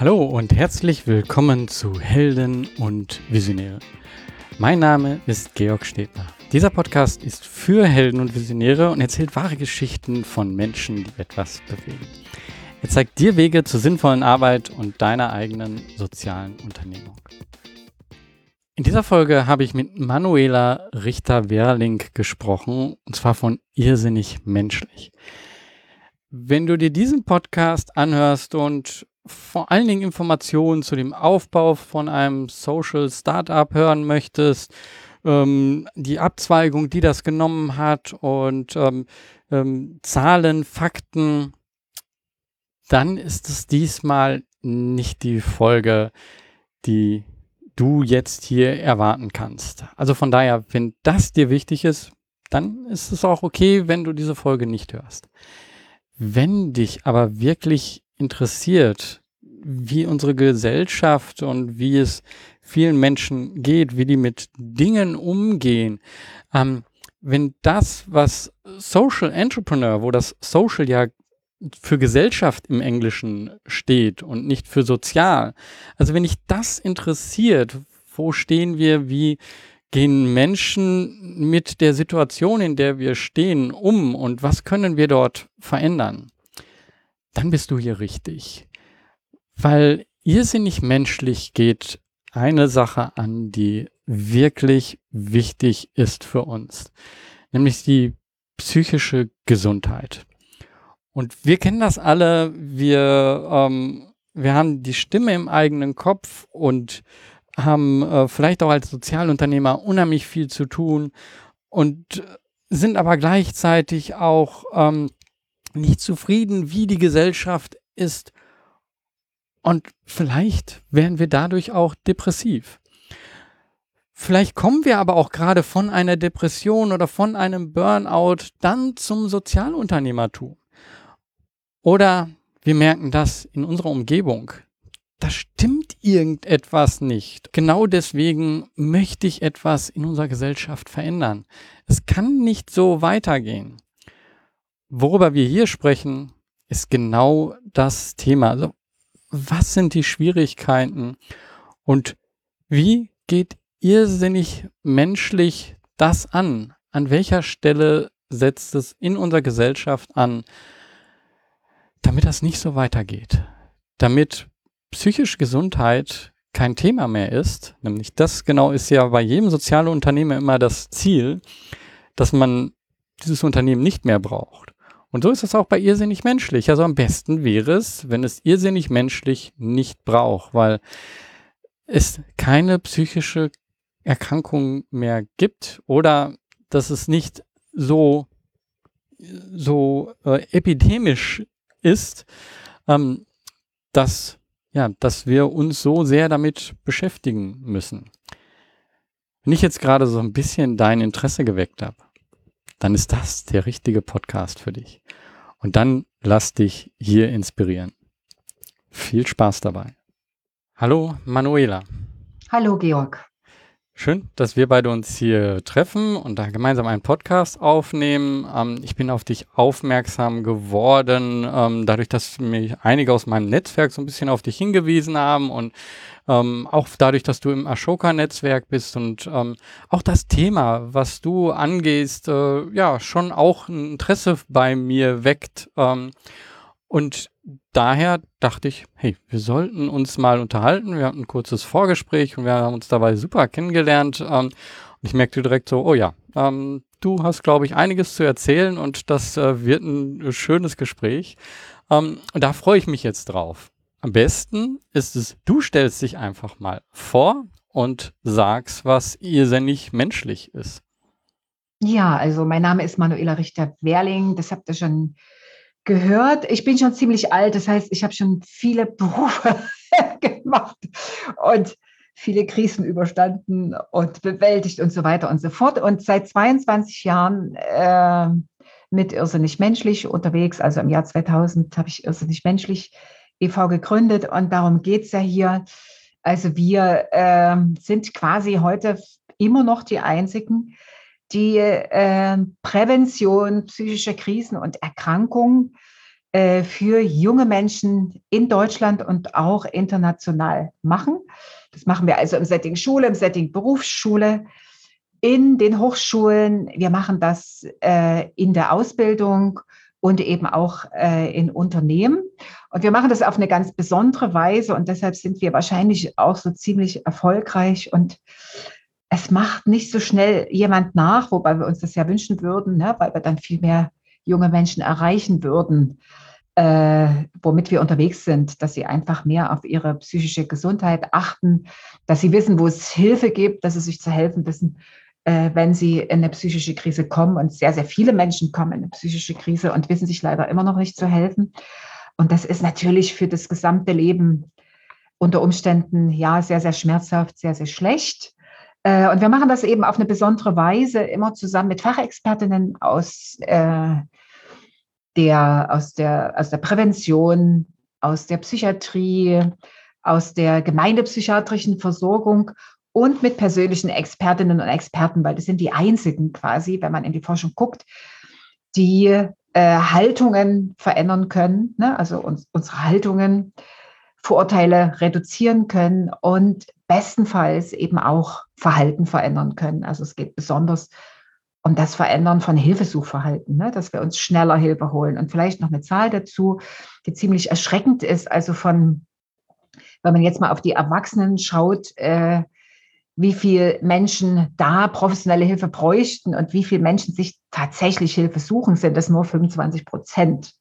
Hallo und herzlich willkommen zu Helden und Visionäre. Mein Name ist Georg Stebner. Dieser Podcast ist für Helden und Visionäre und erzählt wahre Geschichten von Menschen, die etwas bewegen. Er zeigt dir Wege zur sinnvollen Arbeit und deiner eigenen sozialen Unternehmung. In dieser Folge habe ich mit Manuela Richter-Werling gesprochen, und zwar von Irrsinnig Menschlich. Wenn du dir diesen Podcast anhörst und vor allen Dingen Informationen zu dem Aufbau von einem Social Startup hören möchtest, ähm, die Abzweigung, die das genommen hat und ähm, ähm, Zahlen, Fakten, dann ist es diesmal nicht die Folge, die du jetzt hier erwarten kannst. Also von daher, wenn das dir wichtig ist, dann ist es auch okay, wenn du diese Folge nicht hörst. Wenn dich aber wirklich interessiert, wie unsere Gesellschaft und wie es vielen Menschen geht, wie die mit Dingen umgehen, ähm, wenn das, was Social Entrepreneur, wo das Social ja für Gesellschaft im Englischen steht und nicht für sozial, also wenn dich das interessiert, wo stehen wir, wie gehen Menschen mit der Situation, in der wir stehen, um und was können wir dort verändern, dann bist du hier richtig. Weil irrsinnig menschlich geht eine Sache an, die wirklich wichtig ist für uns, nämlich die psychische Gesundheit. Und wir kennen das alle, wir, ähm, wir haben die Stimme im eigenen Kopf und haben äh, vielleicht auch als Sozialunternehmer unheimlich viel zu tun und sind aber gleichzeitig auch ähm, nicht zufrieden, wie die Gesellschaft ist und vielleicht werden wir dadurch auch depressiv. Vielleicht kommen wir aber auch gerade von einer Depression oder von einem Burnout dann zum Sozialunternehmertum. Oder wir merken das in unserer Umgebung. Da stimmt irgendetwas nicht. Genau deswegen möchte ich etwas in unserer Gesellschaft verändern. Es kann nicht so weitergehen. Worüber wir hier sprechen, ist genau das Thema. Also was sind die Schwierigkeiten und wie geht irrsinnig menschlich das an? An welcher Stelle setzt es in unserer Gesellschaft an, damit das nicht so weitergeht? Damit psychische Gesundheit kein Thema mehr ist, nämlich das genau ist ja bei jedem sozialen Unternehmen immer das Ziel, dass man dieses Unternehmen nicht mehr braucht. Und so ist es auch bei irrsinnig menschlich. Also am besten wäre es, wenn es irrsinnig menschlich nicht braucht, weil es keine psychische Erkrankung mehr gibt oder dass es nicht so, so äh, epidemisch ist, ähm, dass, ja, dass wir uns so sehr damit beschäftigen müssen. Wenn ich jetzt gerade so ein bisschen dein Interesse geweckt habe, dann ist das der richtige Podcast für dich. Und dann lass dich hier inspirieren. Viel Spaß dabei. Hallo Manuela. Hallo Georg. Schön, dass wir beide uns hier treffen und da gemeinsam einen Podcast aufnehmen. Ähm, ich bin auf dich aufmerksam geworden, ähm, dadurch, dass mich einige aus meinem Netzwerk so ein bisschen auf dich hingewiesen haben und ähm, auch dadurch, dass du im Ashoka-Netzwerk bist und ähm, auch das Thema, was du angehst, äh, ja, schon auch ein Interesse bei mir weckt. Und daher dachte ich, hey, wir sollten uns mal unterhalten. Wir hatten ein kurzes Vorgespräch und wir haben uns dabei super kennengelernt. Ähm, und ich merkte direkt so, oh ja, ähm, du hast, glaube ich, einiges zu erzählen und das äh, wird ein schönes Gespräch. Ähm, und da freue ich mich jetzt drauf. Am besten ist es, du stellst dich einfach mal vor und sagst, was irrsinnig menschlich ist. Ja, also mein Name ist Manuela Richter-Werling, das habt ihr schon gehört. Ich bin schon ziemlich alt, das heißt, ich habe schon viele Berufe gemacht und viele Krisen überstanden und bewältigt und so weiter und so fort. Und seit 22 Jahren äh, mit Irrsinnig Menschlich unterwegs, also im Jahr 2000 habe ich Irrsinnig Menschlich e.V. gegründet und darum geht es ja hier. Also wir äh, sind quasi heute immer noch die Einzigen, die äh, Prävention psychischer Krisen und Erkrankungen äh, für junge Menschen in Deutschland und auch international machen. Das machen wir also im Setting Schule, im Setting Berufsschule, in den Hochschulen. Wir machen das äh, in der Ausbildung und eben auch äh, in Unternehmen. Und wir machen das auf eine ganz besondere Weise und deshalb sind wir wahrscheinlich auch so ziemlich erfolgreich und es macht nicht so schnell jemand nach, wobei wir uns das ja wünschen würden, ne, weil wir dann viel mehr junge Menschen erreichen würden, äh, womit wir unterwegs sind, dass sie einfach mehr auf ihre psychische Gesundheit achten, dass sie wissen, wo es Hilfe gibt, dass sie sich zu helfen wissen, äh, wenn sie in eine psychische Krise kommen. Und sehr, sehr viele Menschen kommen in eine psychische Krise und wissen sich leider immer noch nicht zu helfen. Und das ist natürlich für das gesamte Leben unter Umständen ja sehr, sehr schmerzhaft, sehr, sehr schlecht. Äh, und wir machen das eben auf eine besondere Weise, immer zusammen mit Fachexpertinnen aus, äh, der, aus, der, aus der Prävention, aus der Psychiatrie, aus der gemeindepsychiatrischen Versorgung und mit persönlichen Expertinnen und Experten, weil das sind die einzigen quasi, wenn man in die Forschung guckt, die äh, Haltungen verändern können, ne? also uns, unsere Haltungen, Vorurteile reduzieren können und bestenfalls eben auch Verhalten verändern können. Also es geht besonders um das Verändern von Hilfesuchverhalten, ne? dass wir uns schneller Hilfe holen. Und vielleicht noch eine Zahl dazu, die ziemlich erschreckend ist. Also von, wenn man jetzt mal auf die Erwachsenen schaut, äh, wie viele Menschen da professionelle Hilfe bräuchten und wie viele Menschen sich tatsächlich Hilfe suchen, sind das nur 25 Prozent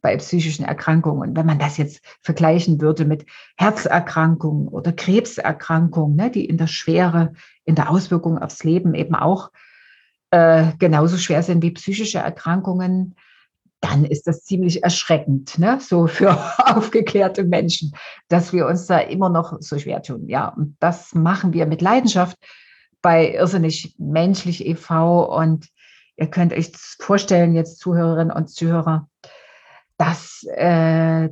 bei psychischen Erkrankungen. Und wenn man das jetzt vergleichen würde mit Herzerkrankungen oder Krebserkrankungen, ne, die in der Schwere, in der Auswirkung aufs Leben eben auch äh, genauso schwer sind wie psychische Erkrankungen, dann ist das ziemlich erschreckend, ne? so für aufgeklärte Menschen, dass wir uns da immer noch so schwer tun. Ja, und das machen wir mit Leidenschaft bei Irrsinnig Menschlich e.V. Und ihr könnt euch vorstellen, jetzt Zuhörerinnen und Zuhörer, dass äh,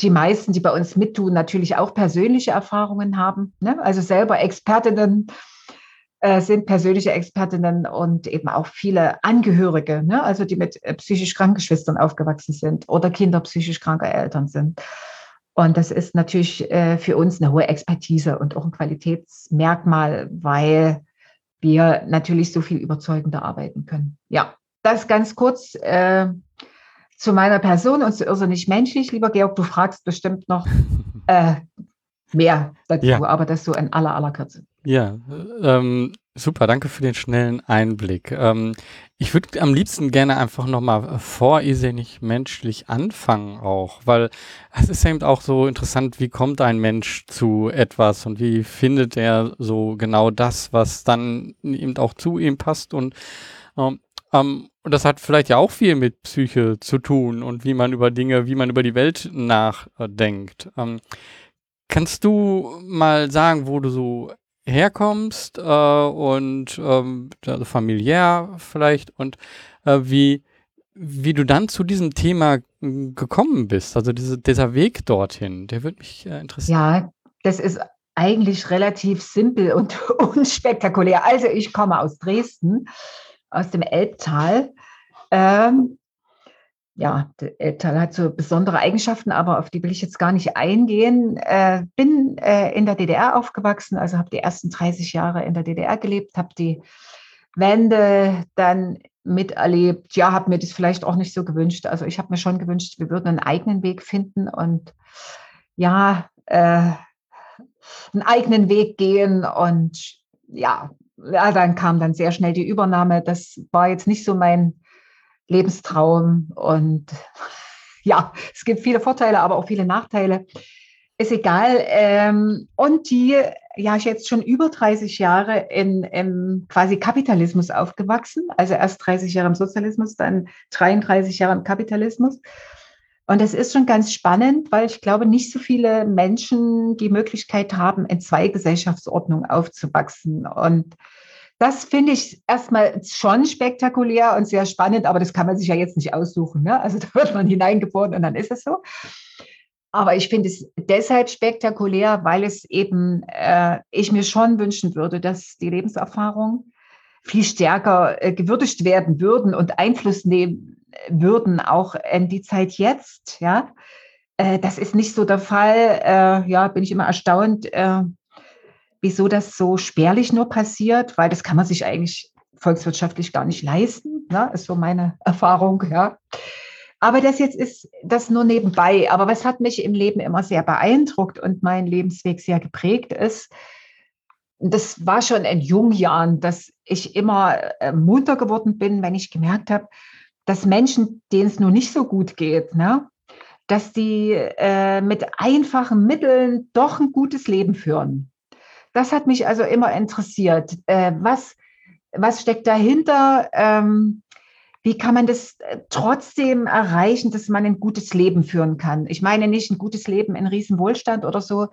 die meisten, die bei uns mittun, natürlich auch persönliche Erfahrungen haben. Ne? Also selber Expertinnen äh, sind persönliche Expertinnen und eben auch viele Angehörige, ne? also die mit äh, psychisch kranken Geschwistern aufgewachsen sind oder Kinder psychisch kranker Eltern sind. Und das ist natürlich äh, für uns eine hohe Expertise und auch ein Qualitätsmerkmal, weil wir natürlich so viel überzeugender arbeiten können. Ja, das ganz kurz äh, zu meiner Person und zu irrsinnig menschlich. Lieber Georg, du fragst bestimmt noch äh, mehr dazu, ja. aber das so in aller, aller Kürze. Ja, ähm, super, danke für den schnellen Einblick. Ähm, ich würde am liebsten gerne einfach nochmal vor nicht menschlich anfangen auch, weil es ist eben auch so interessant, wie kommt ein Mensch zu etwas und wie findet er so genau das, was dann eben auch zu ihm passt und ähm, ähm, und das hat vielleicht ja auch viel mit Psyche zu tun und wie man über Dinge, wie man über die Welt nachdenkt. Ähm, kannst du mal sagen, wo du so herkommst äh, und ähm, also familiär vielleicht und äh, wie, wie du dann zu diesem Thema gekommen bist, also diese, dieser Weg dorthin, der würde mich äh, interessieren. Ja, das ist eigentlich relativ simpel und unspektakulär. Also ich komme aus Dresden, aus dem Elbtal. Ähm, ja, der Elbtal hat so besondere Eigenschaften, aber auf die will ich jetzt gar nicht eingehen. Äh, bin äh, in der DDR aufgewachsen, also habe die ersten 30 Jahre in der DDR gelebt, habe die Wende dann miterlebt. Ja, habe mir das vielleicht auch nicht so gewünscht. Also ich habe mir schon gewünscht, wir würden einen eigenen Weg finden und ja, äh, einen eigenen Weg gehen. Und ja, ja, dann kam dann sehr schnell die Übernahme. Das war jetzt nicht so mein Lebenstraum. Und ja, es gibt viele Vorteile, aber auch viele Nachteile. Ist egal. Ähm, und die, ja, ich jetzt schon über 30 Jahre in, im quasi Kapitalismus aufgewachsen. Also erst 30 Jahre im Sozialismus, dann 33 Jahre im Kapitalismus. Und es ist schon ganz spannend, weil ich glaube, nicht so viele Menschen die Möglichkeit haben, in zwei Gesellschaftsordnungen aufzuwachsen. Und das finde ich erstmal schon spektakulär und sehr spannend, aber das kann man sich ja jetzt nicht aussuchen. Ne? Also da wird man hineingeboren und dann ist es so. Aber ich finde es deshalb spektakulär, weil es eben, äh, ich mir schon wünschen würde, dass die Lebenserfahrung viel stärker äh, gewürdigt werden würden und Einfluss nehmen würden, auch in die Zeit jetzt. Ja, äh, das ist nicht so der Fall. Äh, ja, bin ich immer erstaunt, äh, wieso das so spärlich nur passiert, weil das kann man sich eigentlich volkswirtschaftlich gar nicht leisten. Ne? Ist so meine Erfahrung. Ja. Aber das jetzt ist das nur nebenbei. Aber was hat mich im Leben immer sehr beeindruckt und mein Lebensweg sehr geprägt ist, das war schon in jungen Jahren, dass ich immer äh, munter geworden bin, wenn ich gemerkt habe, dass Menschen, denen es nur nicht so gut geht, ne, dass die äh, mit einfachen Mitteln doch ein gutes Leben führen. Das hat mich also immer interessiert. Äh, was, was steckt dahinter? Ähm, wie kann man das äh, trotzdem erreichen, dass man ein gutes Leben führen kann? Ich meine nicht ein gutes Leben in Riesenwohlstand oder so,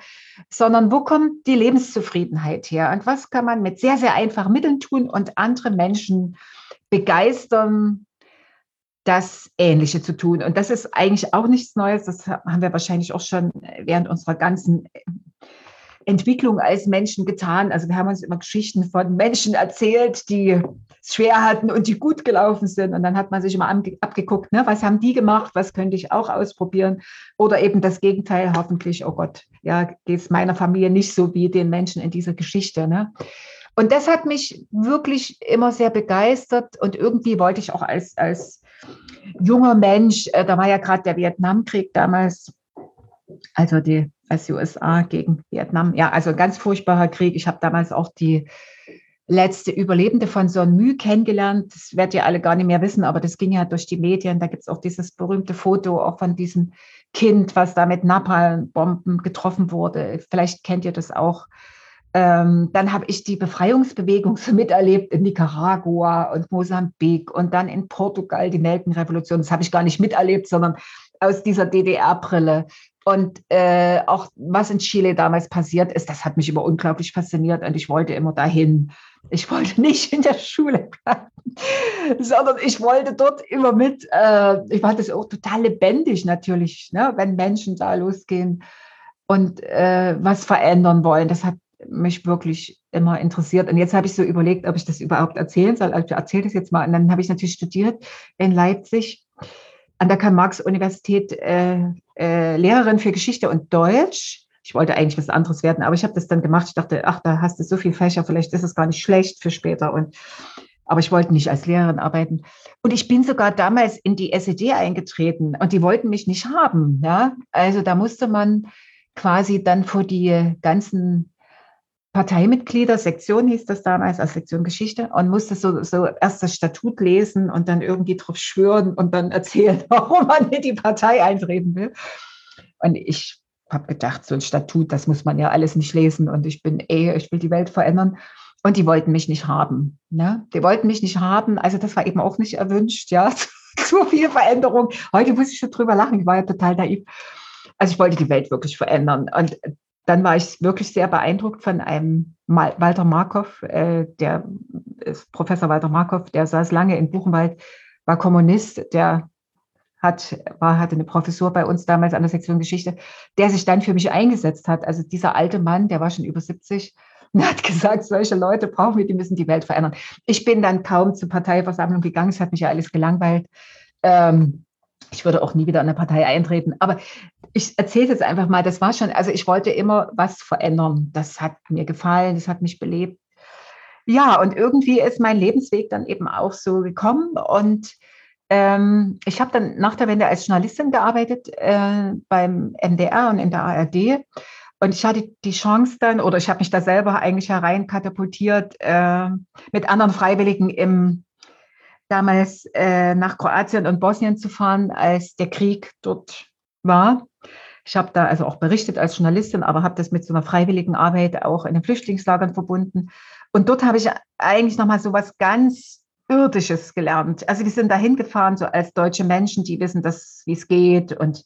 sondern wo kommt die Lebenszufriedenheit her? Und was kann man mit sehr, sehr einfachen Mitteln tun und andere Menschen begeistern, das Ähnliche zu tun? Und das ist eigentlich auch nichts Neues. Das haben wir wahrscheinlich auch schon während unserer ganzen Entwicklung als Menschen getan. Also wir haben uns immer Geschichten von Menschen erzählt, die es schwer hatten und die gut gelaufen sind. Und dann hat man sich immer abgeguckt, ne, was haben die gemacht, was könnte ich auch ausprobieren. Oder eben das Gegenteil, hoffentlich, oh Gott, ja, geht es meiner Familie nicht so wie den Menschen in dieser Geschichte. Ne? Und das hat mich wirklich immer sehr begeistert und irgendwie wollte ich auch als, als junger Mensch, äh, da war ja gerade der Vietnamkrieg damals, also die als USA gegen Vietnam. Ja, also ein ganz furchtbarer Krieg. Ich habe damals auch die letzte Überlebende von Son Mü kennengelernt. Das werdet ihr alle gar nicht mehr wissen, aber das ging ja durch die Medien. Da gibt es auch dieses berühmte Foto auch von diesem Kind, was da mit Napalmbomben getroffen wurde. Vielleicht kennt ihr das auch. Ähm, dann habe ich die Befreiungsbewegung so miterlebt in Nicaragua und Mosambik und dann in Portugal die Nelkenrevolution. Das habe ich gar nicht miterlebt, sondern aus dieser DDR-Brille. Und äh, auch was in Chile damals passiert ist, das hat mich immer unglaublich fasziniert und ich wollte immer dahin. Ich wollte nicht in der Schule bleiben, sondern ich wollte dort immer mit. Äh, ich fand das auch total lebendig natürlich, ne, wenn Menschen da losgehen und äh, was verändern wollen. Das hat mich wirklich immer interessiert. Und jetzt habe ich so überlegt, ob ich das überhaupt erzählen soll. Also erzähle das jetzt mal. Und dann habe ich natürlich studiert in Leipzig an der Karl-Marx-Universität äh, äh, Lehrerin für Geschichte und Deutsch. Ich wollte eigentlich was anderes werden, aber ich habe das dann gemacht. Ich dachte, ach, da hast du so viel Fächer, vielleicht ist es gar nicht schlecht für später. Und, aber ich wollte nicht als Lehrerin arbeiten. Und ich bin sogar damals in die SED eingetreten und die wollten mich nicht haben. Ja? Also da musste man quasi dann vor die ganzen Parteimitglieder, Sektion hieß das damals, als Sektion Geschichte, und musste so, so erst das Statut lesen und dann irgendwie drauf schwören und dann erzählen, warum man in die Partei eintreten will. Und ich habe gedacht, so ein Statut, das muss man ja alles nicht lesen und ich bin eh, ich will die Welt verändern. Und die wollten mich nicht haben. Ne? Die wollten mich nicht haben. Also das war eben auch nicht erwünscht, ja. so viel Veränderung. Heute muss ich schon drüber lachen. Ich war ja total naiv. Also ich wollte die Welt wirklich verändern. Und dann war ich wirklich sehr beeindruckt von einem Walter Markov, äh, der Professor Walter Markov, der saß lange in Buchenwald, war Kommunist, der hat, war, hatte eine Professur bei uns damals an der Sektion Geschichte, der sich dann für mich eingesetzt hat. Also dieser alte Mann, der war schon über 70 und hat gesagt, solche Leute brauchen wir, die müssen die Welt verändern. Ich bin dann kaum zur Parteiversammlung gegangen, es hat mich ja alles gelangweilt. Ähm, ich würde auch nie wieder in eine Partei eintreten. Aber ich erzähle jetzt einfach mal, das war schon, also ich wollte immer was verändern. Das hat mir gefallen, das hat mich belebt. Ja, und irgendwie ist mein Lebensweg dann eben auch so gekommen. Und ähm, ich habe dann nach der Wende als Journalistin gearbeitet äh, beim MDR und in der ARD. Und ich hatte die Chance dann, oder ich habe mich da selber eigentlich hereinkatapultiert, äh, mit anderen Freiwilligen im damals äh, nach Kroatien und Bosnien zu fahren, als der Krieg dort war. Ich habe da also auch berichtet als Journalistin, aber habe das mit so einer freiwilligen Arbeit auch in den Flüchtlingslagern verbunden. Und dort habe ich eigentlich nochmal so was ganz Irdisches gelernt. Also wir sind dahin gefahren, so als deutsche Menschen, die wissen, wie es geht und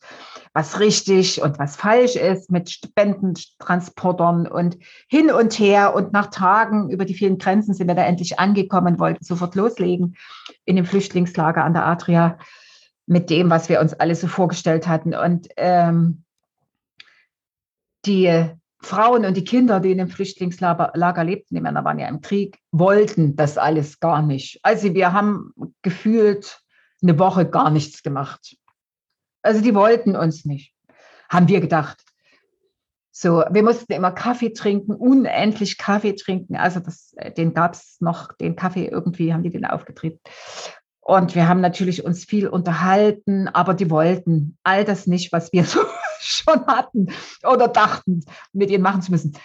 was richtig und was falsch ist mit Spendentransportern und hin und her. Und nach Tagen über die vielen Grenzen sind wir da endlich angekommen, wollten sofort loslegen in dem Flüchtlingslager an der Adria mit dem, was wir uns alle so vorgestellt hatten. Und ähm, die Frauen und die Kinder, die in dem Flüchtlingslager lebten, die Männer waren ja im Krieg, wollten das alles gar nicht. Also wir haben gefühlt eine Woche gar nichts gemacht. Also die wollten uns nicht, haben wir gedacht. So, wir mussten immer Kaffee trinken, unendlich Kaffee trinken. Also das, den gab es noch, den Kaffee irgendwie haben die den aufgetrieben. Und wir haben natürlich uns viel unterhalten, aber die wollten all das nicht, was wir so schon hatten oder dachten, mit ihnen machen zu müssen.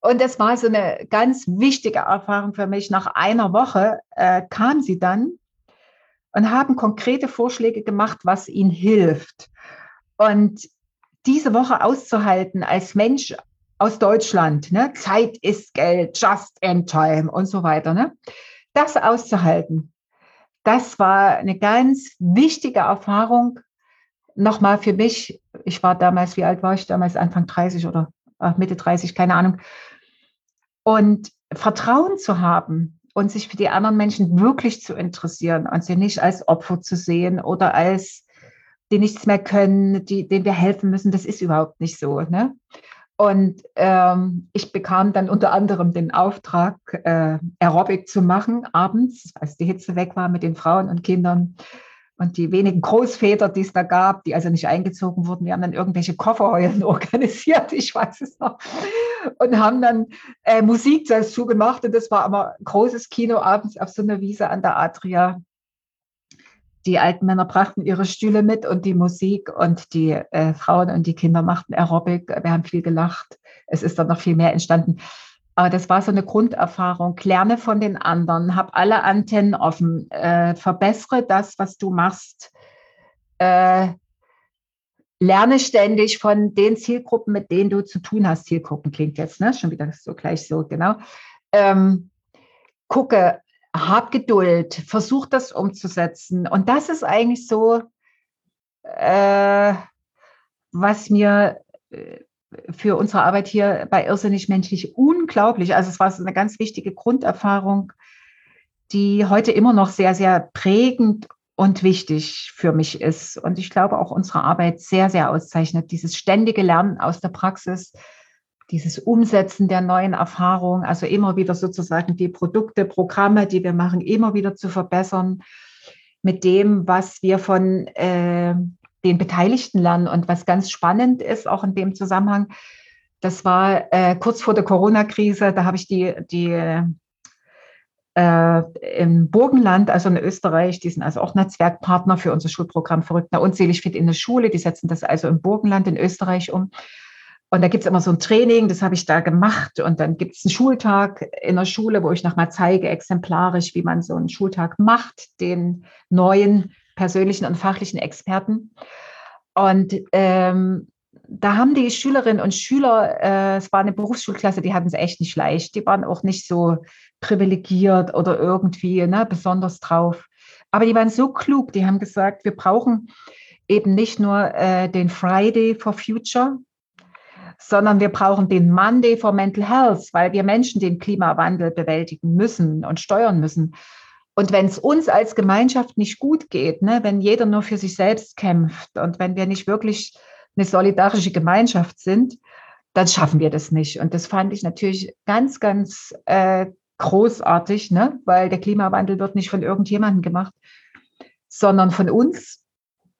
Und das war so eine ganz wichtige Erfahrung für mich. Nach einer Woche äh, kam sie dann und haben konkrete Vorschläge gemacht, was ihnen hilft. Und diese Woche auszuhalten als Mensch aus Deutschland, ne? Zeit ist Geld, just in time und so weiter, ne? das auszuhalten, das war eine ganz wichtige Erfahrung. Nochmal für mich, ich war damals, wie alt war ich damals? Anfang 30 oder Mitte 30, keine Ahnung. Und Vertrauen zu haben und sich für die anderen Menschen wirklich zu interessieren und sie nicht als Opfer zu sehen oder als die nichts mehr können, die, denen wir helfen müssen, das ist überhaupt nicht so. Ne? Und ähm, ich bekam dann unter anderem den Auftrag, äh, Aerobic zu machen abends, als die Hitze weg war mit den Frauen und Kindern. Und die wenigen Großväter, die es da gab, die also nicht eingezogen wurden, die haben dann irgendwelche Kofferheulen organisiert, ich weiß es noch, und haben dann äh, Musik dazu gemacht. Und das war aber großes Kino abends auf so einer Wiese an der Adria die alten Männer brachten ihre Stühle mit und die Musik und die äh, Frauen und die Kinder machten Aerobic. Wir haben viel gelacht. Es ist dann noch viel mehr entstanden. Aber das war so eine Grunderfahrung. Lerne von den anderen, hab alle Antennen offen, äh, verbessere das, was du machst. Äh, lerne ständig von den Zielgruppen, mit denen du zu tun hast. Zielgruppen klingt jetzt ne? schon wieder so gleich so, genau. Ähm, gucke, hab Geduld, versuch das umzusetzen. Und das ist eigentlich so, äh, was mir äh, für unsere Arbeit hier bei Irrsinnig Menschlich unglaublich, also es war eine ganz wichtige Grunderfahrung, die heute immer noch sehr, sehr prägend und wichtig für mich ist. Und ich glaube auch unsere Arbeit sehr, sehr auszeichnet. Dieses ständige Lernen aus der Praxis, dieses Umsetzen der neuen Erfahrungen, also immer wieder sozusagen die Produkte, Programme, die wir machen, immer wieder zu verbessern mit dem, was wir von äh, den Beteiligten lernen. Und was ganz spannend ist, auch in dem Zusammenhang, das war äh, kurz vor der Corona-Krise, da habe ich die, die äh, im Burgenland, also in Österreich, die sind also auch Netzwerkpartner für unser Schulprogramm Verrückter Unzählig Fit in der Schule. Die setzen das also im Burgenland in Österreich um. Und da gibt es immer so ein Training, das habe ich da gemacht. Und dann gibt es einen Schultag in der Schule, wo ich nochmal zeige, exemplarisch, wie man so einen Schultag macht, den neuen persönlichen und fachlichen Experten. Und ähm, da haben die Schülerinnen und Schüler, äh, es war eine Berufsschulklasse, die hatten es echt nicht leicht. Die waren auch nicht so privilegiert oder irgendwie ne, besonders drauf. Aber die waren so klug, die haben gesagt, wir brauchen eben nicht nur äh, den Friday for Future, sondern wir brauchen den Monday for Mental Health, weil wir Menschen den Klimawandel bewältigen müssen und steuern müssen. Und wenn es uns als Gemeinschaft nicht gut geht, ne, wenn jeder nur für sich selbst kämpft und wenn wir nicht wirklich eine solidarische Gemeinschaft sind, dann schaffen wir das nicht. Und das fand ich natürlich ganz, ganz äh, großartig, ne? weil der Klimawandel wird nicht von irgendjemandem gemacht, sondern von uns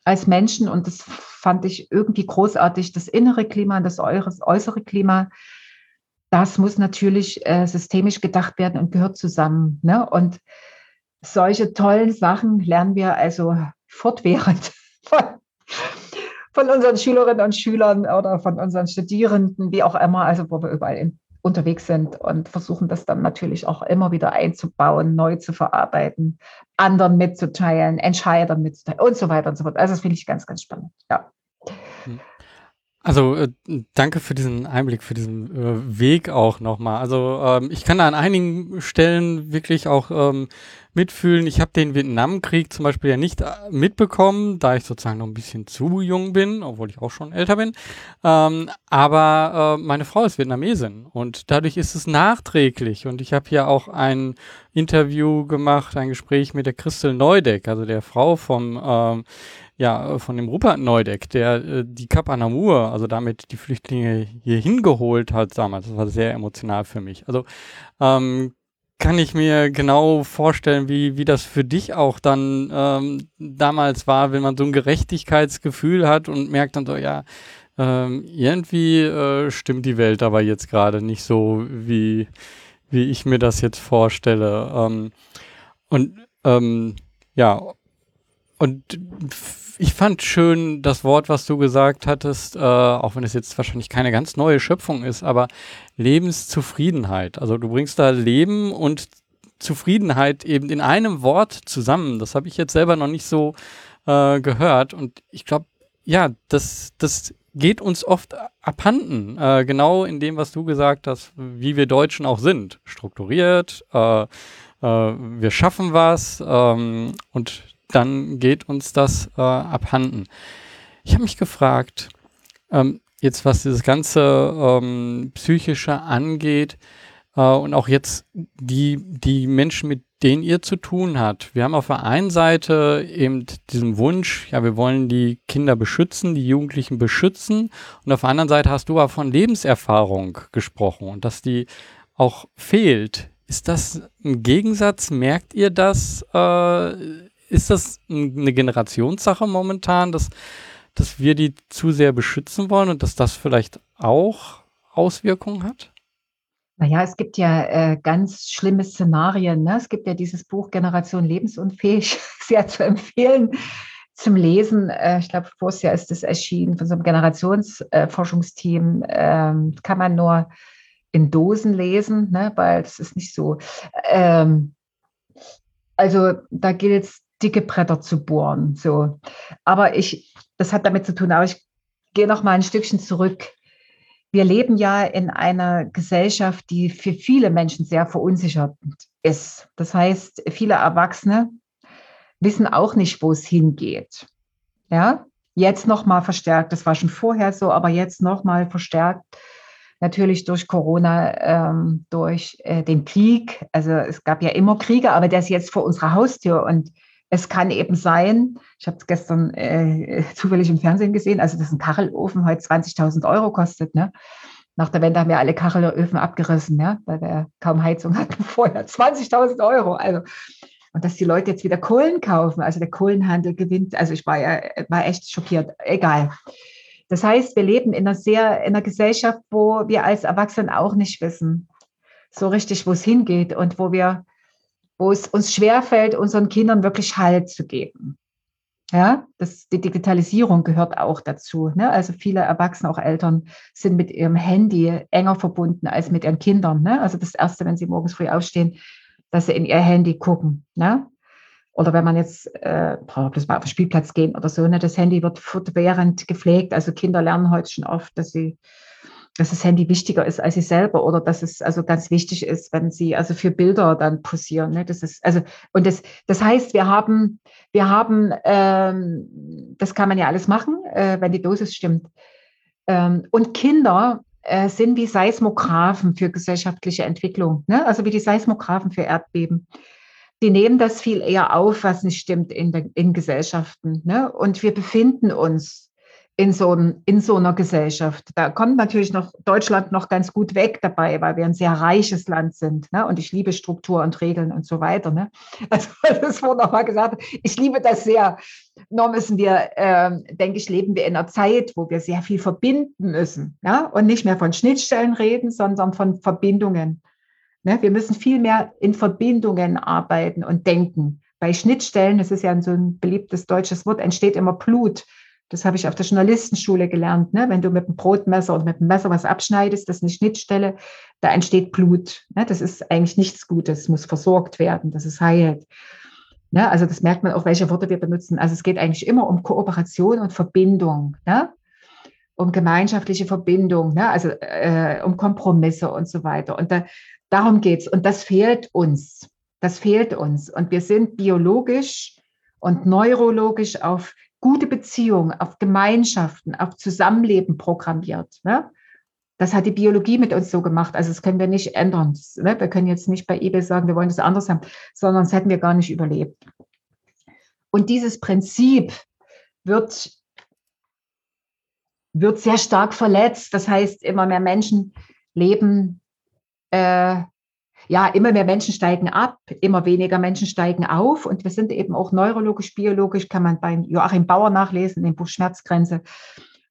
als Menschen. Und das fand ich irgendwie großartig. Das innere Klima und das äußere Klima, das muss natürlich äh, systemisch gedacht werden und gehört zusammen. Ne? Und solche tollen Sachen lernen wir also fortwährend von, von unseren Schülerinnen und Schülern oder von unseren Studierenden, wie auch immer, also wo wir überall in, unterwegs sind und versuchen das dann natürlich auch immer wieder einzubauen, neu zu verarbeiten, anderen mitzuteilen, Entscheidern mitzuteilen und so weiter und so fort. Also das finde ich ganz, ganz spannend. Ja. Hm. Also äh, danke für diesen Einblick, für diesen äh, Weg auch nochmal. Also ähm, ich kann da an einigen Stellen wirklich auch ähm, mitfühlen. Ich habe den Vietnamkrieg zum Beispiel ja nicht äh, mitbekommen, da ich sozusagen noch ein bisschen zu jung bin, obwohl ich auch schon älter bin. Ähm, aber äh, meine Frau ist Vietnamesin und dadurch ist es nachträglich. Und ich habe hier auch ein Interview gemacht, ein Gespräch mit der Christel Neudeck, also der Frau vom ähm, ja, von dem Rupert Neudeck, der äh, die Kap Anamur, also damit die Flüchtlinge hier hingeholt hat damals. Das war sehr emotional für mich. Also ähm, kann ich mir genau vorstellen, wie, wie das für dich auch dann ähm, damals war, wenn man so ein Gerechtigkeitsgefühl hat und merkt dann so, ja, ähm, irgendwie äh, stimmt die Welt aber jetzt gerade nicht so, wie, wie ich mir das jetzt vorstelle. Ähm, und ähm, ja, und ich fand schön das Wort, was du gesagt hattest, äh, auch wenn es jetzt wahrscheinlich keine ganz neue Schöpfung ist, aber Lebenszufriedenheit. Also du bringst da Leben und Zufriedenheit eben in einem Wort zusammen. Das habe ich jetzt selber noch nicht so äh, gehört. Und ich glaube, ja, das, das geht uns oft abhanden. Äh, genau in dem, was du gesagt hast, wie wir Deutschen auch sind. Strukturiert, äh, äh, wir schaffen was ähm, und dann geht uns das äh, abhanden. Ich habe mich gefragt, ähm, jetzt was dieses ganze ähm, psychische angeht äh, und auch jetzt die, die Menschen, mit denen ihr zu tun habt. Wir haben auf der einen Seite eben diesen Wunsch, ja, wir wollen die Kinder beschützen, die Jugendlichen beschützen. Und auf der anderen Seite hast du aber von Lebenserfahrung gesprochen und dass die auch fehlt. Ist das ein Gegensatz? Merkt ihr das? Äh, ist das eine Generationssache momentan, dass, dass wir die zu sehr beschützen wollen und dass das vielleicht auch Auswirkungen hat? Naja, es gibt ja äh, ganz schlimme Szenarien. Ne? Es gibt ja dieses Buch Generation lebensunfähig, sehr zu empfehlen zum Lesen. Äh, ich glaube, voriges Jahr ist es erschienen von so einem Generationsforschungsteam. Äh, kann man nur in Dosen lesen, ne? weil das ist nicht so. Ähm, also da gilt es dicke Bretter zu bohren. So. Aber ich, das hat damit zu tun, aber ich gehe noch mal ein Stückchen zurück. Wir leben ja in einer Gesellschaft, die für viele Menschen sehr verunsichert ist. Das heißt, viele Erwachsene wissen auch nicht, wo es hingeht. Ja, jetzt noch mal verstärkt. Das war schon vorher so, aber jetzt noch mal verstärkt. Natürlich durch Corona, ähm, durch äh, den Krieg. Also es gab ja immer Kriege, aber der ist jetzt vor unserer Haustür und es kann eben sein, ich habe es gestern äh, zufällig im Fernsehen gesehen, also dass ein Kachelofen heute 20.000 Euro kostet. Ne? Nach der Wende haben wir alle Kachelöfen abgerissen, ja? weil wir kaum Heizung hatten vorher. 20.000 Euro. Also, und dass die Leute jetzt wieder Kohlen kaufen, also der Kohlenhandel gewinnt. Also ich war ja war echt schockiert. Egal. Das heißt, wir leben in einer sehr, in einer Gesellschaft, wo wir als Erwachsene auch nicht wissen, so richtig, wo es hingeht und wo wir wo es uns schwerfällt, unseren Kindern wirklich Halt zu geben. Ja, das, die Digitalisierung gehört auch dazu. Ne? Also viele Erwachsene, auch Eltern, sind mit ihrem Handy enger verbunden als mit ihren Kindern. Ne? Also das Erste, wenn sie morgens früh aufstehen, dass sie in ihr Handy gucken. Ne? Oder wenn man jetzt äh, das mal auf den Spielplatz gehen oder so, ne? das Handy wird fortwährend gepflegt. Also Kinder lernen heute schon oft, dass sie dass das Handy wichtiger ist als sie selber oder dass es also ganz wichtig ist, wenn sie also für Bilder dann posieren. Ne? Das ist also und das das heißt, wir haben wir haben ähm, das kann man ja alles machen, äh, wenn die Dosis stimmt. Ähm, und Kinder äh, sind wie Seismographen für gesellschaftliche Entwicklung, ne? also wie die Seismographen für Erdbeben. Die nehmen das viel eher auf, was nicht stimmt in, in Gesellschaften. Ne? Und wir befinden uns in so, in so einer Gesellschaft. Da kommt natürlich noch Deutschland noch ganz gut weg dabei, weil wir ein sehr reiches Land sind. Ne? Und ich liebe Struktur und Regeln und so weiter. Ne? Also das wurde nochmal gesagt. Ich liebe das sehr. Nur müssen wir, ähm, denke ich, leben wir in einer Zeit, wo wir sehr viel verbinden müssen. Ja? Und nicht mehr von Schnittstellen reden, sondern von Verbindungen. Ne? Wir müssen viel mehr in Verbindungen arbeiten und denken. Bei Schnittstellen, das ist ja so ein beliebtes deutsches Wort, entsteht immer Blut. Das habe ich auf der Journalistenschule gelernt. Ne? Wenn du mit einem Brotmesser oder mit einem Messer was abschneidest, das ist eine Schnittstelle, da entsteht Blut. Ne? Das ist eigentlich nichts Gutes, es muss versorgt werden, dass es heilt. Ne? Also das merkt man auch, welche Worte wir benutzen. Also es geht eigentlich immer um Kooperation und Verbindung, ne? um gemeinschaftliche Verbindung, ne? also äh, um Kompromisse und so weiter. Und da, darum geht's. Und das fehlt uns. Das fehlt uns. Und wir sind biologisch und neurologisch auf gute Beziehungen, auf Gemeinschaften, auf Zusammenleben programmiert. Ne? Das hat die Biologie mit uns so gemacht. Also das können wir nicht ändern. Ne? Wir können jetzt nicht bei eBay sagen, wir wollen das anders haben, sondern das hätten wir gar nicht überlebt. Und dieses Prinzip wird, wird sehr stark verletzt. Das heißt, immer mehr Menschen leben, äh, ja, immer mehr Menschen steigen ab, immer weniger Menschen steigen auf. Und wir sind eben auch neurologisch, biologisch, kann man bei Joachim Bauer nachlesen, im Buch Schmerzgrenze,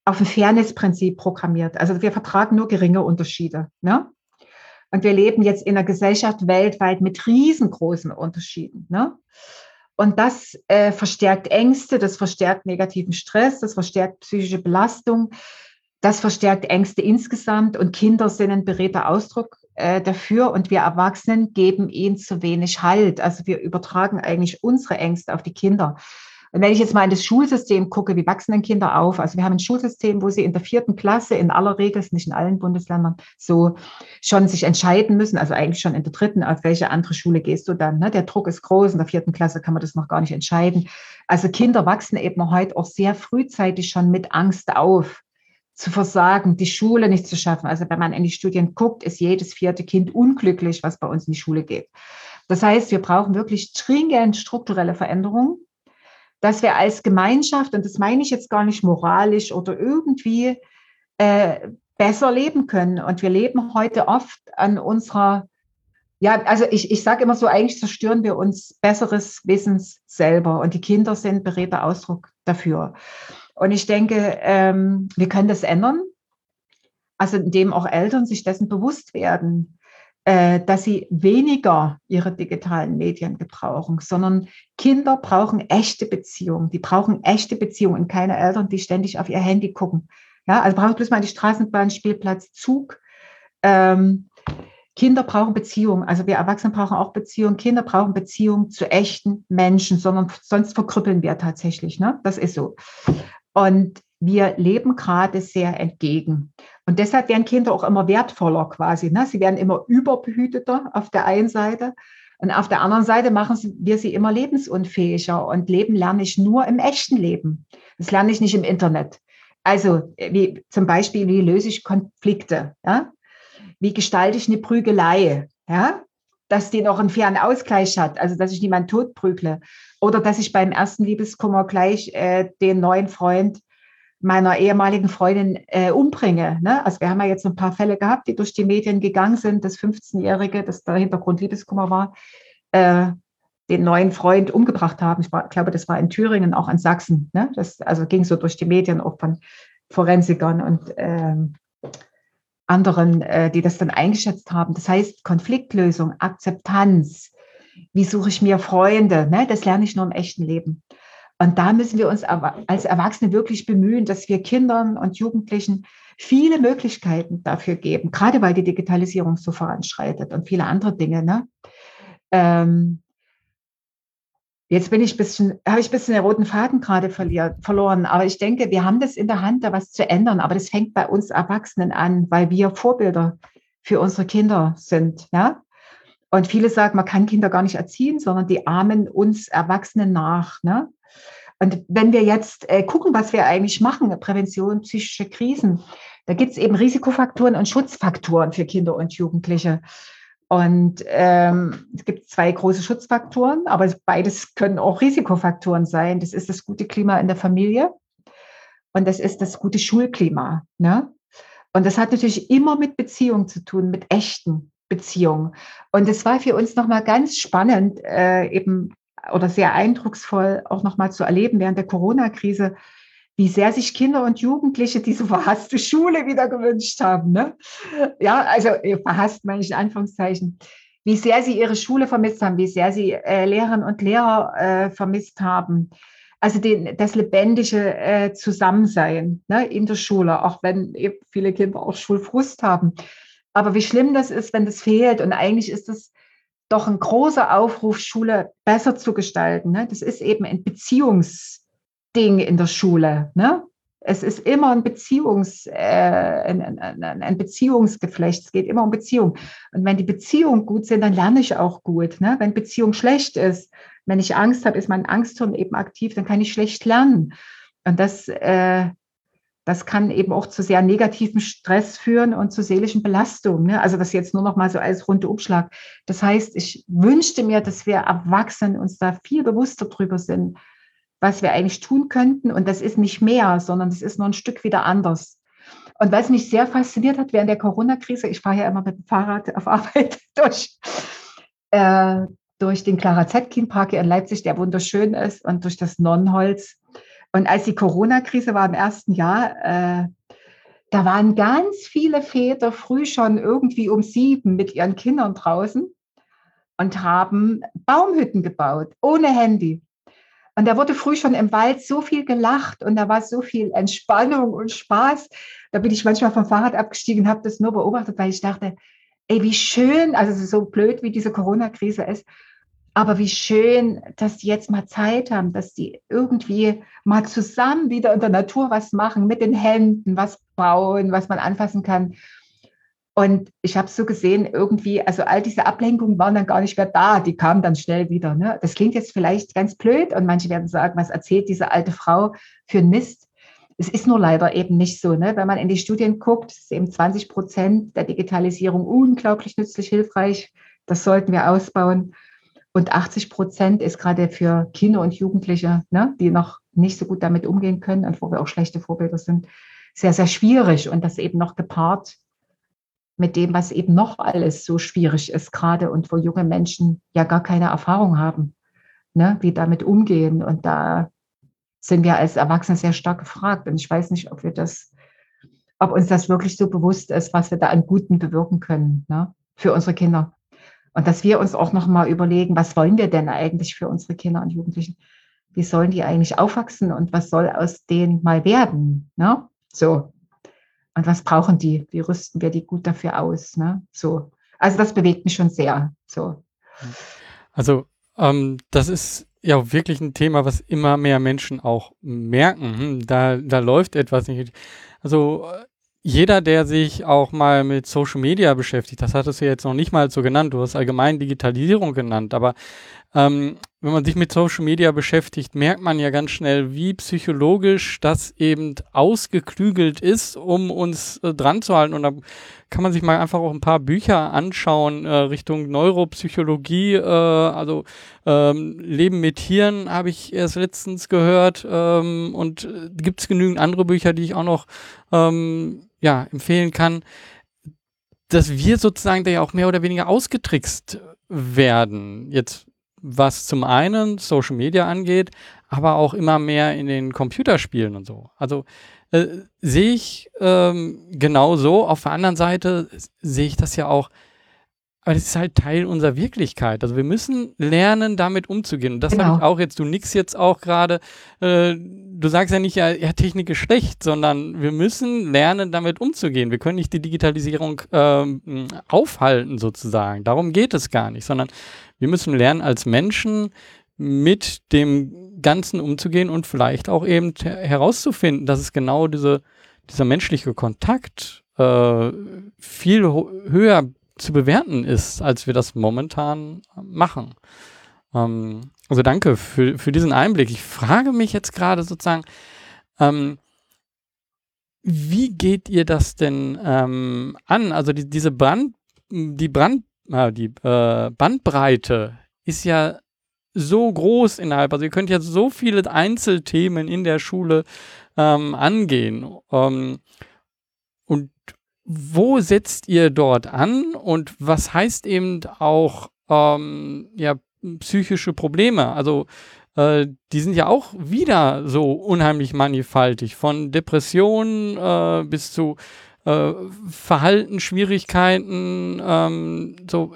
auf ein Fairness-Prinzip programmiert. Also wir vertragen nur geringe Unterschiede. Ne? Und wir leben jetzt in einer Gesellschaft weltweit mit riesengroßen Unterschieden. Ne? Und das äh, verstärkt Ängste, das verstärkt negativen Stress, das verstärkt psychische Belastung, das verstärkt Ängste insgesamt. Und Kinder sind ein beredter Ausdruck äh, dafür. Und wir Erwachsenen geben ihnen zu wenig Halt. Also wir übertragen eigentlich unsere Ängste auf die Kinder. Und wenn ich jetzt mal in das Schulsystem gucke, wie wachsen denn Kinder auf? Also wir haben ein Schulsystem, wo sie in der vierten Klasse in aller Regel, nicht in allen Bundesländern, so schon sich entscheiden müssen, also eigentlich schon in der dritten, auf welche andere Schule gehst du dann? Ne? Der Druck ist groß, in der vierten Klasse kann man das noch gar nicht entscheiden. Also Kinder wachsen eben heute auch sehr frühzeitig schon mit Angst auf zu versagen, die Schule nicht zu schaffen. Also wenn man in die Studien guckt, ist jedes vierte Kind unglücklich, was bei uns in die Schule geht. Das heißt, wir brauchen wirklich stringent strukturelle Veränderungen dass wir als Gemeinschaft, und das meine ich jetzt gar nicht moralisch oder irgendwie, äh, besser leben können. Und wir leben heute oft an unserer, ja, also ich, ich sage immer so, eigentlich zerstören wir uns besseres Wissens selber. Und die Kinder sind beredter Ausdruck dafür. Und ich denke, ähm, wir können das ändern. Also indem auch Eltern sich dessen bewusst werden, äh, dass sie weniger ihre digitalen Medien gebrauchen, sondern Kinder brauchen echte Beziehungen. Die brauchen echte Beziehungen und keine Eltern, die ständig auf ihr Handy gucken. Ja, also braucht bloß mal die Straßenbahn, Spielplatz, Zug. Ähm, Kinder brauchen Beziehungen. Also wir Erwachsene brauchen auch Beziehungen. Kinder brauchen Beziehungen zu echten Menschen, sondern sonst verkrüppeln wir tatsächlich. Ne? Das ist so. Und wir leben gerade sehr entgegen. Und deshalb werden Kinder auch immer wertvoller quasi. Ne? Sie werden immer überbehüteter auf der einen Seite. Und auf der anderen Seite machen wir sie immer lebensunfähiger. Und Leben lerne ich nur im echten Leben. Das lerne ich nicht im Internet. Also wie zum Beispiel, wie löse ich Konflikte? Ja? Wie gestalte ich eine Prügelei? Ja? Dass die noch einen fairen Ausgleich hat, also dass ich niemanden totprügle. Oder dass ich beim ersten Liebeskummer gleich äh, den neuen Freund meiner ehemaligen Freundin äh, umbringe. Ne? Also wir haben ja jetzt ein paar Fälle gehabt, die durch die Medien gegangen sind. Das 15-Jährige, das der Hintergrund Liebeskummer war, äh, den neuen Freund umgebracht haben. Ich war, glaube, das war in Thüringen, auch in Sachsen. Ne? Das also ging so durch die Medien auch von Forensikern und ähm, anderen, äh, die das dann eingeschätzt haben. Das heißt, Konfliktlösung, Akzeptanz. Wie suche ich mir Freunde? Ne? Das lerne ich nur im echten Leben. Und da müssen wir uns als Erwachsene wirklich bemühen, dass wir Kindern und Jugendlichen viele Möglichkeiten dafür geben, gerade weil die Digitalisierung so voranschreitet und viele andere Dinge. Ne? Ähm, jetzt bin ich bisschen, habe ich ein bisschen den roten Faden gerade verloren. Aber ich denke, wir haben das in der Hand, da was zu ändern. Aber das fängt bei uns Erwachsenen an, weil wir Vorbilder für unsere Kinder sind. Ja? Und viele sagen, man kann Kinder gar nicht erziehen, sondern die ahmen uns Erwachsenen nach. Ne? Und wenn wir jetzt äh, gucken, was wir eigentlich machen, Prävention psychische Krisen, da gibt es eben Risikofaktoren und Schutzfaktoren für Kinder und Jugendliche. Und ähm, es gibt zwei große Schutzfaktoren, aber beides können auch Risikofaktoren sein. Das ist das gute Klima in der Familie und das ist das gute Schulklima. Ne? Und das hat natürlich immer mit Beziehungen zu tun, mit echten Beziehungen. Und es war für uns nochmal ganz spannend, äh, eben oder sehr eindrucksvoll auch nochmal zu erleben während der Corona-Krise, wie sehr sich Kinder und Jugendliche diese verhasste Schule wieder gewünscht haben. Ne? Ja, also äh, verhasst meine ich in Anführungszeichen. Wie sehr sie ihre Schule vermisst haben, wie sehr sie äh, Lehrerinnen und Lehrer äh, vermisst haben. Also den, das lebendige äh, Zusammensein ne, in der Schule, auch wenn eben viele Kinder auch Schulfrust haben. Aber wie schlimm das ist, wenn das fehlt. Und eigentlich ist das doch ein großer Aufruf, Schule besser zu gestalten. Ne? Das ist eben ein Beziehungsding in der Schule. Ne? Es ist immer ein, Beziehungs, äh, ein, ein, ein, Beziehungsgeflecht. Es geht immer um Beziehung. Und wenn die Beziehungen gut sind, dann lerne ich auch gut. Ne? Wenn Beziehung schlecht ist, wenn ich Angst habe, ist mein Angsthirn eben aktiv, dann kann ich schlecht lernen. Und das äh, das kann eben auch zu sehr negativem Stress führen und zu seelischen Belastungen. Ne? Also das jetzt nur noch mal so als runde Umschlag. Das heißt, ich wünschte mir, dass wir Erwachsenen uns da viel bewusster drüber sind, was wir eigentlich tun könnten. Und das ist nicht mehr, sondern das ist nur ein Stück wieder anders. Und was mich sehr fasziniert hat während der Corona-Krise, ich fahre ja immer mit dem Fahrrad auf Arbeit durch, äh, durch den Clara Zetkin Park hier in Leipzig, der wunderschön ist, und durch das Nonnenholz. Und als die Corona-Krise war im ersten Jahr, äh, da waren ganz viele Väter früh schon irgendwie um sieben mit ihren Kindern draußen und haben Baumhütten gebaut, ohne Handy. Und da wurde früh schon im Wald so viel gelacht und da war so viel Entspannung und Spaß. Da bin ich manchmal vom Fahrrad abgestiegen und habe das nur beobachtet, weil ich dachte, ey, wie schön, also so blöd wie diese Corona-Krise ist, aber wie schön, dass die jetzt mal Zeit haben, dass die irgendwie mal zusammen wieder in der Natur was machen, mit den Händen was bauen, was man anfassen kann. Und ich habe so gesehen, irgendwie, also all diese Ablenkungen waren dann gar nicht mehr da, die kamen dann schnell wieder. Ne? Das klingt jetzt vielleicht ganz blöd und manche werden sagen, was erzählt diese alte Frau für ein Mist? Es ist nur leider eben nicht so. Ne? Wenn man in die Studien guckt, ist eben 20 Prozent der Digitalisierung unglaublich nützlich, hilfreich. Das sollten wir ausbauen. Und 80 Prozent ist gerade für Kinder und Jugendliche, ne, die noch nicht so gut damit umgehen können und wo wir auch schlechte Vorbilder sind, sehr, sehr schwierig. Und das eben noch gepaart mit dem, was eben noch alles so schwierig ist gerade und wo junge Menschen ja gar keine Erfahrung haben, ne, wie damit umgehen. Und da sind wir als Erwachsene sehr stark gefragt. Und ich weiß nicht, ob wir das, ob uns das wirklich so bewusst ist, was wir da an Guten bewirken können ne, für unsere Kinder. Und dass wir uns auch nochmal überlegen, was wollen wir denn eigentlich für unsere Kinder und Jugendlichen? Wie sollen die eigentlich aufwachsen und was soll aus denen mal werden? Ne? So. Und was brauchen die? Wie rüsten wir die gut dafür aus? Ne? So. Also das bewegt mich schon sehr. So. Also ähm, das ist ja wirklich ein Thema, was immer mehr Menschen auch merken. Hm, da, da läuft etwas nicht. Also jeder, der sich auch mal mit Social Media beschäftigt, das hattest du jetzt noch nicht mal so genannt, du hast allgemein Digitalisierung genannt, aber ähm, wenn man sich mit Social Media beschäftigt, merkt man ja ganz schnell, wie psychologisch das eben ausgeklügelt ist, um uns äh, dran zu halten. Und da kann man sich mal einfach auch ein paar Bücher anschauen äh, Richtung Neuropsychologie, äh, also ähm, Leben mit Tieren habe ich erst letztens gehört ähm, und äh, gibt es genügend andere Bücher, die ich auch noch ähm, ja, empfehlen kann, dass wir sozusagen da ja auch mehr oder weniger ausgetrickst werden. Jetzt was zum einen Social Media angeht, aber auch immer mehr in den Computerspielen und so. Also äh, sehe ich ähm, genau so. Auf der anderen Seite sehe ich das ja auch aber das ist halt Teil unserer Wirklichkeit. Also wir müssen lernen, damit umzugehen. Und das genau. habe ich auch jetzt, du nix jetzt auch gerade, äh, du sagst ja nicht, ja, ja, Technik ist schlecht, sondern wir müssen lernen, damit umzugehen. Wir können nicht die Digitalisierung ähm, aufhalten sozusagen. Darum geht es gar nicht, sondern wir müssen lernen, als Menschen mit dem Ganzen umzugehen und vielleicht auch eben herauszufinden, dass es genau diese, dieser menschliche Kontakt äh, viel höher zu bewerten ist, als wir das momentan machen. Ähm, also danke für, für diesen Einblick. Ich frage mich jetzt gerade sozusagen, ähm, wie geht ihr das denn ähm, an? Also die, diese Brand, die Brand, äh, die äh, Bandbreite ist ja so groß innerhalb. Also ihr könnt ja so viele Einzelthemen in der Schule ähm, angehen. Ähm, wo setzt ihr dort an und was heißt eben auch ähm, ja, psychische Probleme? Also äh, die sind ja auch wieder so unheimlich mannigfaltig, von Depressionen äh, bis zu äh, Verhaltensschwierigkeiten. Ähm, so,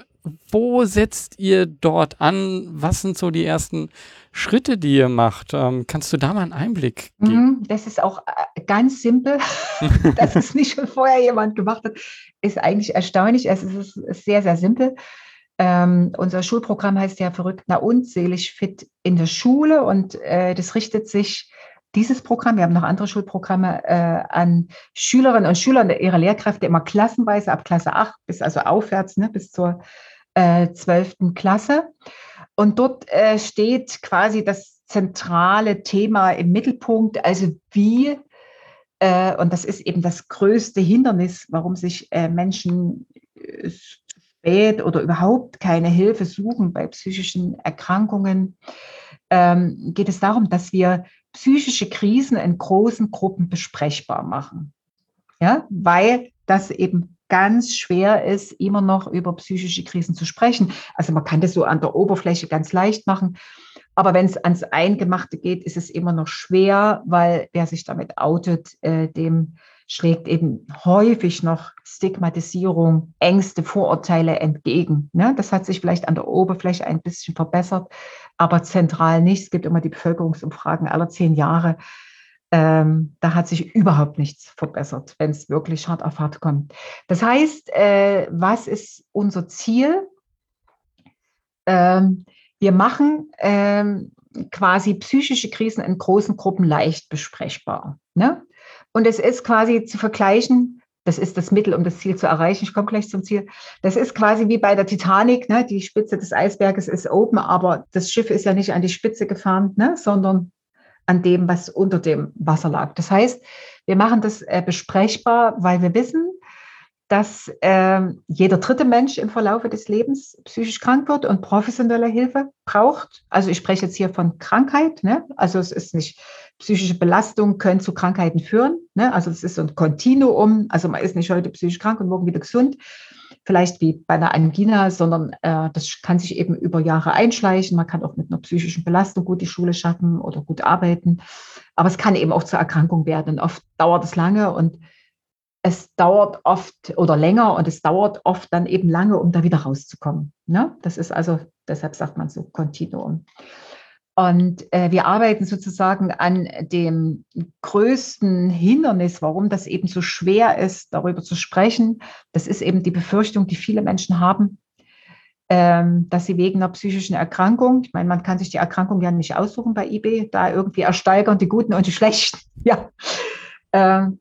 wo setzt ihr dort an? Was sind so die ersten Schritte, die ihr macht. Ähm, kannst du da mal einen Einblick geben? Mhm, das ist auch äh, ganz simpel, dass es nicht schon vorher jemand gemacht hat, ist eigentlich erstaunlich. Es ist sehr, sehr simpel. Ähm, unser Schulprogramm heißt ja verrückt, na und selig fit in der Schule und äh, das richtet sich dieses Programm, wir haben noch andere Schulprogramme, äh, an Schülerinnen und Schüler und ihre Lehrkräfte immer klassenweise ab Klasse 8 bis also aufwärts, ne, bis zur äh, 12. Klasse. Und dort äh, steht quasi das zentrale Thema im Mittelpunkt, also wie, äh, und das ist eben das größte Hindernis, warum sich äh, Menschen äh, spät oder überhaupt keine Hilfe suchen bei psychischen Erkrankungen, ähm, geht es darum, dass wir psychische Krisen in großen Gruppen besprechbar machen. Ja, weil das eben ganz schwer ist, immer noch über psychische Krisen zu sprechen. Also man kann das so an der Oberfläche ganz leicht machen. Aber wenn es ans Eingemachte geht, ist es immer noch schwer, weil wer sich damit outet, äh, dem schlägt eben häufig noch Stigmatisierung, Ängste, Vorurteile entgegen. Ne? Das hat sich vielleicht an der Oberfläche ein bisschen verbessert, aber zentral nicht. Es gibt immer die Bevölkerungsumfragen aller zehn Jahre. Ähm, da hat sich überhaupt nichts verbessert, wenn es wirklich hart auf hart kommt. Das heißt, äh, was ist unser Ziel? Ähm, wir machen ähm, quasi psychische Krisen in großen Gruppen leicht besprechbar. Ne? Und es ist quasi zu vergleichen, das ist das Mittel, um das Ziel zu erreichen. Ich komme gleich zum Ziel. Das ist quasi wie bei der Titanic, ne? die Spitze des Eisberges ist oben, aber das Schiff ist ja nicht an die Spitze gefahren, ne? sondern an dem, was unter dem Wasser lag. Das heißt, wir machen das äh, besprechbar, weil wir wissen, dass äh, jeder dritte Mensch im Verlaufe des Lebens psychisch krank wird und professionelle Hilfe braucht. Also ich spreche jetzt hier von Krankheit. Ne? Also es ist nicht psychische Belastung können zu Krankheiten führen. Ne? Also es ist so ein Kontinuum. Also man ist nicht heute psychisch krank und morgen wieder gesund. Vielleicht wie bei einer Angina, sondern äh, das kann sich eben über Jahre einschleichen. Man kann auch mit einer psychischen Belastung gut die Schule schaffen oder gut arbeiten. Aber es kann eben auch zur Erkrankung werden. Und oft dauert es lange und es dauert oft oder länger und es dauert oft dann eben lange, um da wieder rauszukommen. Ne? Das ist also, deshalb sagt man so Kontinuum. Und äh, wir arbeiten sozusagen an dem größten Hindernis, warum das eben so schwer ist, darüber zu sprechen. Das ist eben die Befürchtung, die viele Menschen haben, ähm, dass sie wegen einer psychischen Erkrankung, ich meine, man kann sich die Erkrankung ja nicht aussuchen bei eBay, da irgendwie ersteigern die Guten und die Schlechten, ja. Ähm,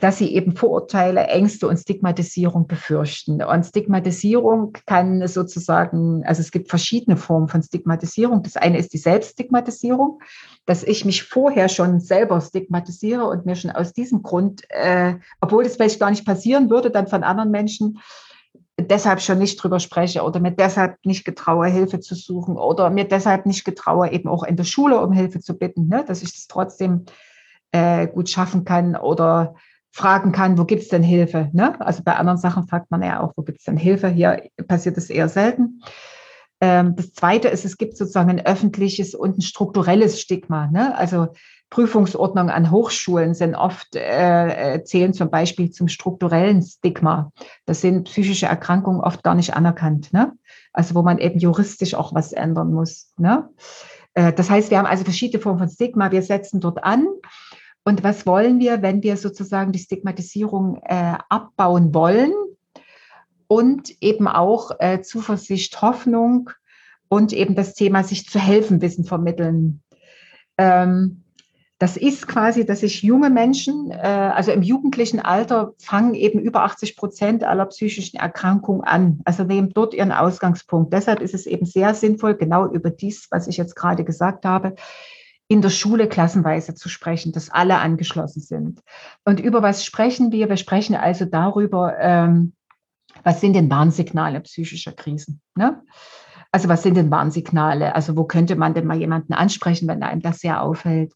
dass sie eben Vorurteile, Ängste und Stigmatisierung befürchten. Und Stigmatisierung kann sozusagen, also es gibt verschiedene Formen von Stigmatisierung. Das eine ist die Selbststigmatisierung, dass ich mich vorher schon selber stigmatisiere und mir schon aus diesem Grund, äh, obwohl das vielleicht gar nicht passieren würde, dann von anderen Menschen deshalb schon nicht drüber spreche oder mir deshalb nicht getraue, Hilfe zu suchen oder mir deshalb nicht getraue, eben auch in der Schule um Hilfe zu bitten, ne? dass ich das trotzdem äh, gut schaffen kann oder fragen kann, wo gibt es denn Hilfe? Ne? Also bei anderen Sachen fragt man ja auch, wo gibt es denn Hilfe? Hier passiert es eher selten. Ähm, das Zweite ist, es gibt sozusagen ein öffentliches und ein strukturelles Stigma. Ne? Also Prüfungsordnungen an Hochschulen sind oft, äh, äh, zählen zum Beispiel zum strukturellen Stigma. Das sind psychische Erkrankungen oft gar nicht anerkannt. Ne? Also wo man eben juristisch auch was ändern muss. Ne? Äh, das heißt, wir haben also verschiedene Formen von Stigma. Wir setzen dort an und was wollen wir, wenn wir sozusagen die Stigmatisierung äh, abbauen wollen und eben auch äh, Zuversicht, Hoffnung und eben das Thema sich zu helfen Wissen vermitteln. Ähm, das ist quasi, dass sich junge Menschen, äh, also im jugendlichen Alter, fangen eben über 80 Prozent aller psychischen Erkrankungen an. Also nehmen dort ihren Ausgangspunkt. Deshalb ist es eben sehr sinnvoll, genau über dies, was ich jetzt gerade gesagt habe, in der Schule klassenweise zu sprechen, dass alle angeschlossen sind. Und über was sprechen wir? Wir sprechen also darüber, ähm, was sind denn Warnsignale psychischer Krisen? Ne? Also was sind denn Warnsignale? Also wo könnte man denn mal jemanden ansprechen, wenn einem das sehr auffällt?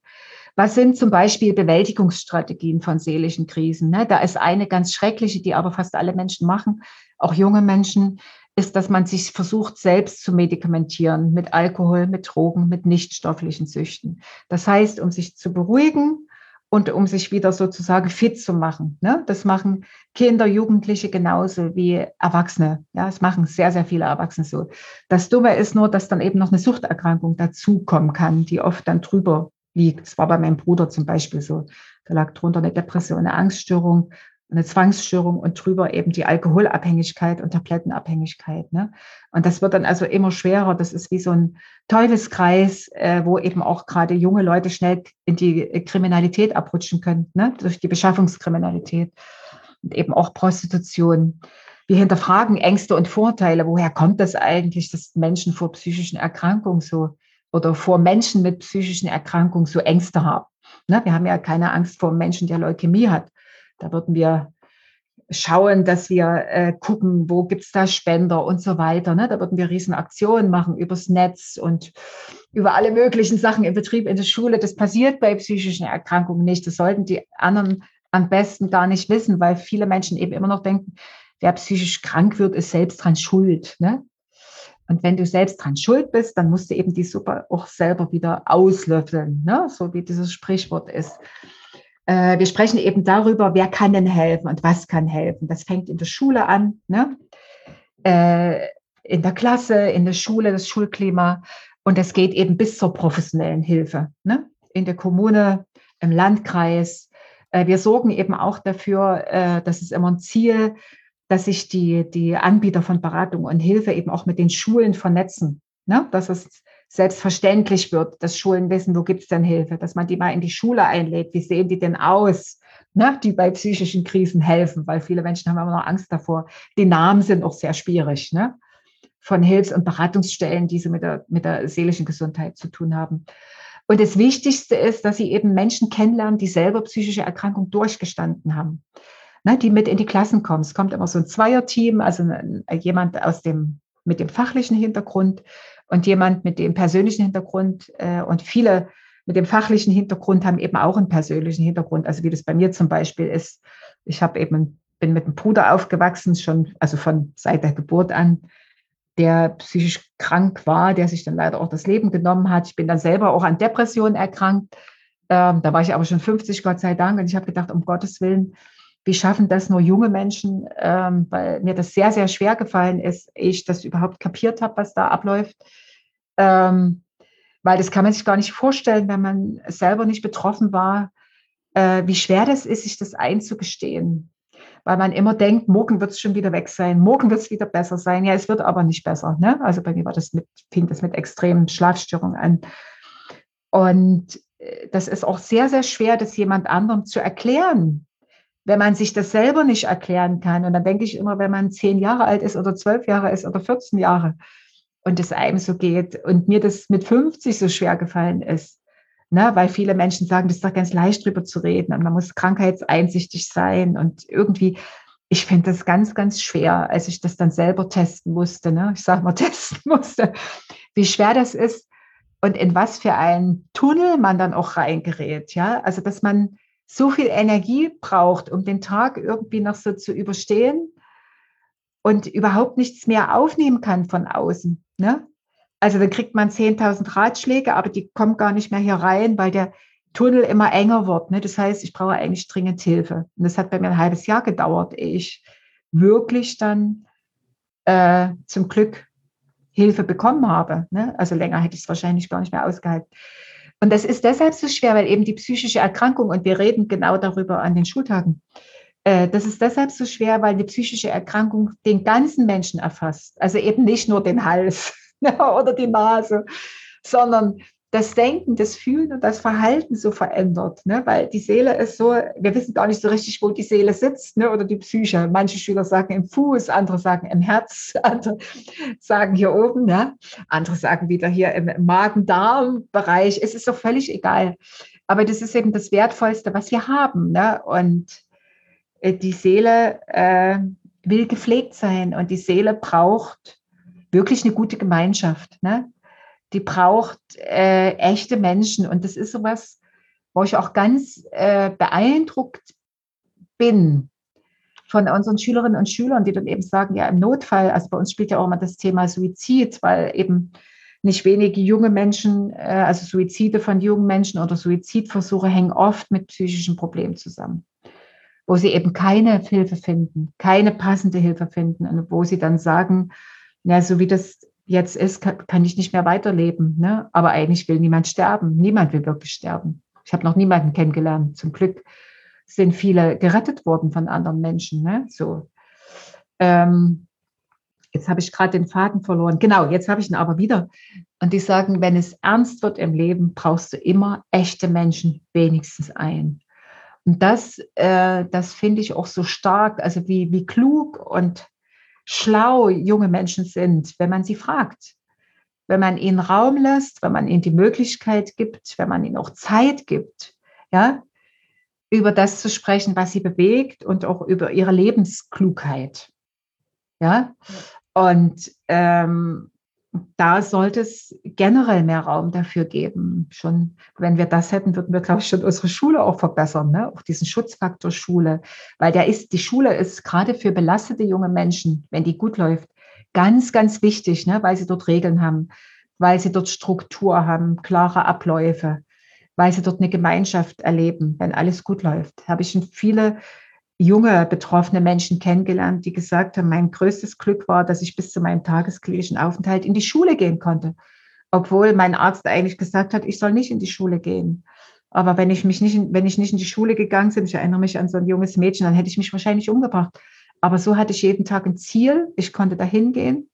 Was sind zum Beispiel Bewältigungsstrategien von seelischen Krisen? Ne? Da ist eine ganz schreckliche, die aber fast alle Menschen machen, auch junge Menschen, ist, dass man sich versucht, selbst zu medikamentieren mit Alkohol, mit Drogen, mit nichtstofflichen Süchten. Das heißt, um sich zu beruhigen und um sich wieder sozusagen fit zu machen. Ne? Das machen Kinder, Jugendliche genauso wie Erwachsene. Ja, das machen sehr, sehr viele Erwachsene so. Das Dumme ist nur, dass dann eben noch eine Suchterkrankung dazukommen kann, die oft dann drüber liegt. Das war bei meinem Bruder zum Beispiel so. Da lag drunter eine Depression, eine Angststörung eine Zwangsstörung und drüber eben die Alkoholabhängigkeit und Tablettenabhängigkeit. Ne? Und das wird dann also immer schwerer. Das ist wie so ein Teufelskreis, äh, wo eben auch gerade junge Leute schnell in die Kriminalität abrutschen können, ne? durch die Beschaffungskriminalität und eben auch Prostitution. Wir hinterfragen Ängste und Vorteile. Woher kommt das eigentlich, dass Menschen vor psychischen Erkrankungen so oder vor Menschen mit psychischen Erkrankungen so Ängste haben? Ne? Wir haben ja keine Angst vor Menschen, der Leukämie hat da würden wir schauen, dass wir äh, gucken, wo gibt es da Spender und so weiter. Ne? Da würden wir riesen Aktionen machen übers Netz und über alle möglichen Sachen im Betrieb, in der Schule. Das passiert bei psychischen Erkrankungen nicht. Das sollten die anderen am besten gar nicht wissen, weil viele Menschen eben immer noch denken, wer psychisch krank wird, ist selbst dran schuld. Ne? Und wenn du selbst dran schuld bist, dann musst du eben die Suppe auch selber wieder auslöffeln, ne? so wie dieses Sprichwort ist. Äh, wir sprechen eben darüber, wer kann denn helfen und was kann helfen. Das fängt in der Schule an, ne? Äh, in der Klasse, in der Schule, das Schulklima. Und es geht eben bis zur professionellen Hilfe. Ne? In der Kommune, im Landkreis, äh, wir sorgen eben auch dafür, äh, das ist immer ein Ziel, dass sich die, die Anbieter von Beratung und Hilfe eben auch mit den Schulen vernetzen. Ne? Dass es selbstverständlich wird, dass Schulen wissen, wo gibt es denn Hilfe, dass man die mal in die Schule einlädt, wie sehen die denn aus, ne? die bei psychischen Krisen helfen, weil viele Menschen haben immer noch Angst davor. Die Namen sind auch sehr schwierig, ne? von Hilfs- und Beratungsstellen, die so mit der, mit der seelischen Gesundheit zu tun haben. Und das Wichtigste ist, dass sie eben Menschen kennenlernen, die selber psychische Erkrankung durchgestanden haben, ne, die mit in die Klassen kommen. Es kommt immer so ein Zweierteam, also jemand aus dem, mit dem fachlichen Hintergrund und jemand mit dem persönlichen Hintergrund. Äh, und viele mit dem fachlichen Hintergrund haben eben auch einen persönlichen Hintergrund. Also wie das bei mir zum Beispiel ist. Ich habe eben, bin mit einem Bruder aufgewachsen, schon, also von seit der Geburt an der psychisch krank war, der sich dann leider auch das Leben genommen hat. Ich bin dann selber auch an Depressionen erkrankt. Ähm, da war ich aber schon 50, Gott sei Dank. Und ich habe gedacht, um Gottes Willen, wie schaffen das nur junge Menschen? Ähm, weil mir das sehr, sehr schwer gefallen ist, ich das überhaupt kapiert habe, was da abläuft. Ähm, weil das kann man sich gar nicht vorstellen, wenn man selber nicht betroffen war, äh, wie schwer das ist, sich das einzugestehen weil man immer denkt, morgen wird es schon wieder weg sein, morgen wird es wieder besser sein. Ja, es wird aber nicht besser. Ne? Also bei mir war das mit, fing das mit extremen Schlafstörungen an. Und äh, das ist auch sehr, sehr schwer, das jemand anderem zu erklären, wenn man sich das selber nicht erklären kann. Und dann denke ich immer, wenn man zehn Jahre alt ist oder zwölf Jahre ist oder 14 Jahre und es einem so geht und mir das mit 50 so schwer gefallen ist, Ne, weil viele Menschen sagen, das ist doch ganz leicht drüber zu reden und man muss krankheitseinsichtig sein und irgendwie, ich finde das ganz, ganz schwer, als ich das dann selber testen musste. Ne? Ich sage mal, testen musste, wie schwer das ist und in was für einen Tunnel man dann auch reingerät. Ja, also dass man so viel Energie braucht, um den Tag irgendwie noch so zu überstehen und überhaupt nichts mehr aufnehmen kann von außen. Ne? Also dann kriegt man 10.000 Ratschläge, aber die kommen gar nicht mehr hier rein, weil der Tunnel immer enger wird. Ne? Das heißt, ich brauche eigentlich dringend Hilfe. Und das hat bei mir ein halbes Jahr gedauert, ehe ich wirklich dann äh, zum Glück Hilfe bekommen habe. Ne? Also länger hätte ich es wahrscheinlich gar nicht mehr ausgehalten. Und das ist deshalb so schwer, weil eben die psychische Erkrankung, und wir reden genau darüber an den Schultagen, äh, das ist deshalb so schwer, weil die psychische Erkrankung den ganzen Menschen erfasst. Also eben nicht nur den Hals. oder die Nase, sondern das Denken, das Fühlen und das Verhalten so verändert. Ne? Weil die Seele ist so, wir wissen gar nicht so richtig, wo die Seele sitzt ne? oder die Psyche. Manche Schüler sagen im Fuß, andere sagen im Herz, andere sagen hier oben, ne? andere sagen wieder hier im Magen-Darm-Bereich. Es ist doch völlig egal. Aber das ist eben das Wertvollste, was wir haben. Ne? Und äh, die Seele äh, will gepflegt sein und die Seele braucht wirklich eine gute Gemeinschaft. Ne? Die braucht äh, echte Menschen. Und das ist sowas, wo ich auch ganz äh, beeindruckt bin von unseren Schülerinnen und Schülern, die dann eben sagen, ja, im Notfall, also bei uns spielt ja auch immer das Thema Suizid, weil eben nicht wenige junge Menschen, äh, also Suizide von jungen Menschen oder Suizidversuche hängen oft mit psychischen Problemen zusammen, wo sie eben keine Hilfe finden, keine passende Hilfe finden und wo sie dann sagen, ja, so wie das jetzt ist, kann, ich nicht mehr weiterleben. Ne? Aber eigentlich will niemand sterben. Niemand will wirklich sterben. Ich habe noch niemanden kennengelernt. Zum Glück sind viele gerettet worden von anderen Menschen. Ne? So. Ähm, jetzt habe ich gerade den Faden verloren. Genau, jetzt habe ich ihn aber wieder. Und die sagen, wenn es ernst wird im Leben, brauchst du immer echte Menschen, wenigstens ein. Und das, äh, das finde ich auch so stark, also wie, wie klug und schlau junge Menschen sind, wenn man sie fragt. Wenn man ihnen Raum lässt, wenn man ihnen die Möglichkeit gibt, wenn man ihnen auch Zeit gibt, ja, über das zu sprechen, was sie bewegt und auch über ihre Lebensklugheit. Ja, und ähm, da sollte es generell mehr Raum dafür geben. Schon, wenn wir das hätten, würden wir, glaube ich, schon unsere Schule auch verbessern, ne? auch diesen Schutzfaktor Schule. Weil der ist, die Schule ist gerade für belastete junge Menschen, wenn die gut läuft, ganz, ganz wichtig, ne? weil sie dort Regeln haben, weil sie dort Struktur haben, klare Abläufe, weil sie dort eine Gemeinschaft erleben, wenn alles gut läuft. Habe ich schon viele junge betroffene Menschen kennengelernt, die gesagt haben, mein größtes Glück war, dass ich bis zu meinem tagesklinischen Aufenthalt in die Schule gehen konnte, obwohl mein Arzt eigentlich gesagt hat, ich soll nicht in die Schule gehen. Aber wenn ich mich nicht, wenn ich nicht in die Schule gegangen bin, ich erinnere mich an so ein junges Mädchen, dann hätte ich mich wahrscheinlich umgebracht. Aber so hatte ich jeden Tag ein Ziel. Ich konnte dahin gehen.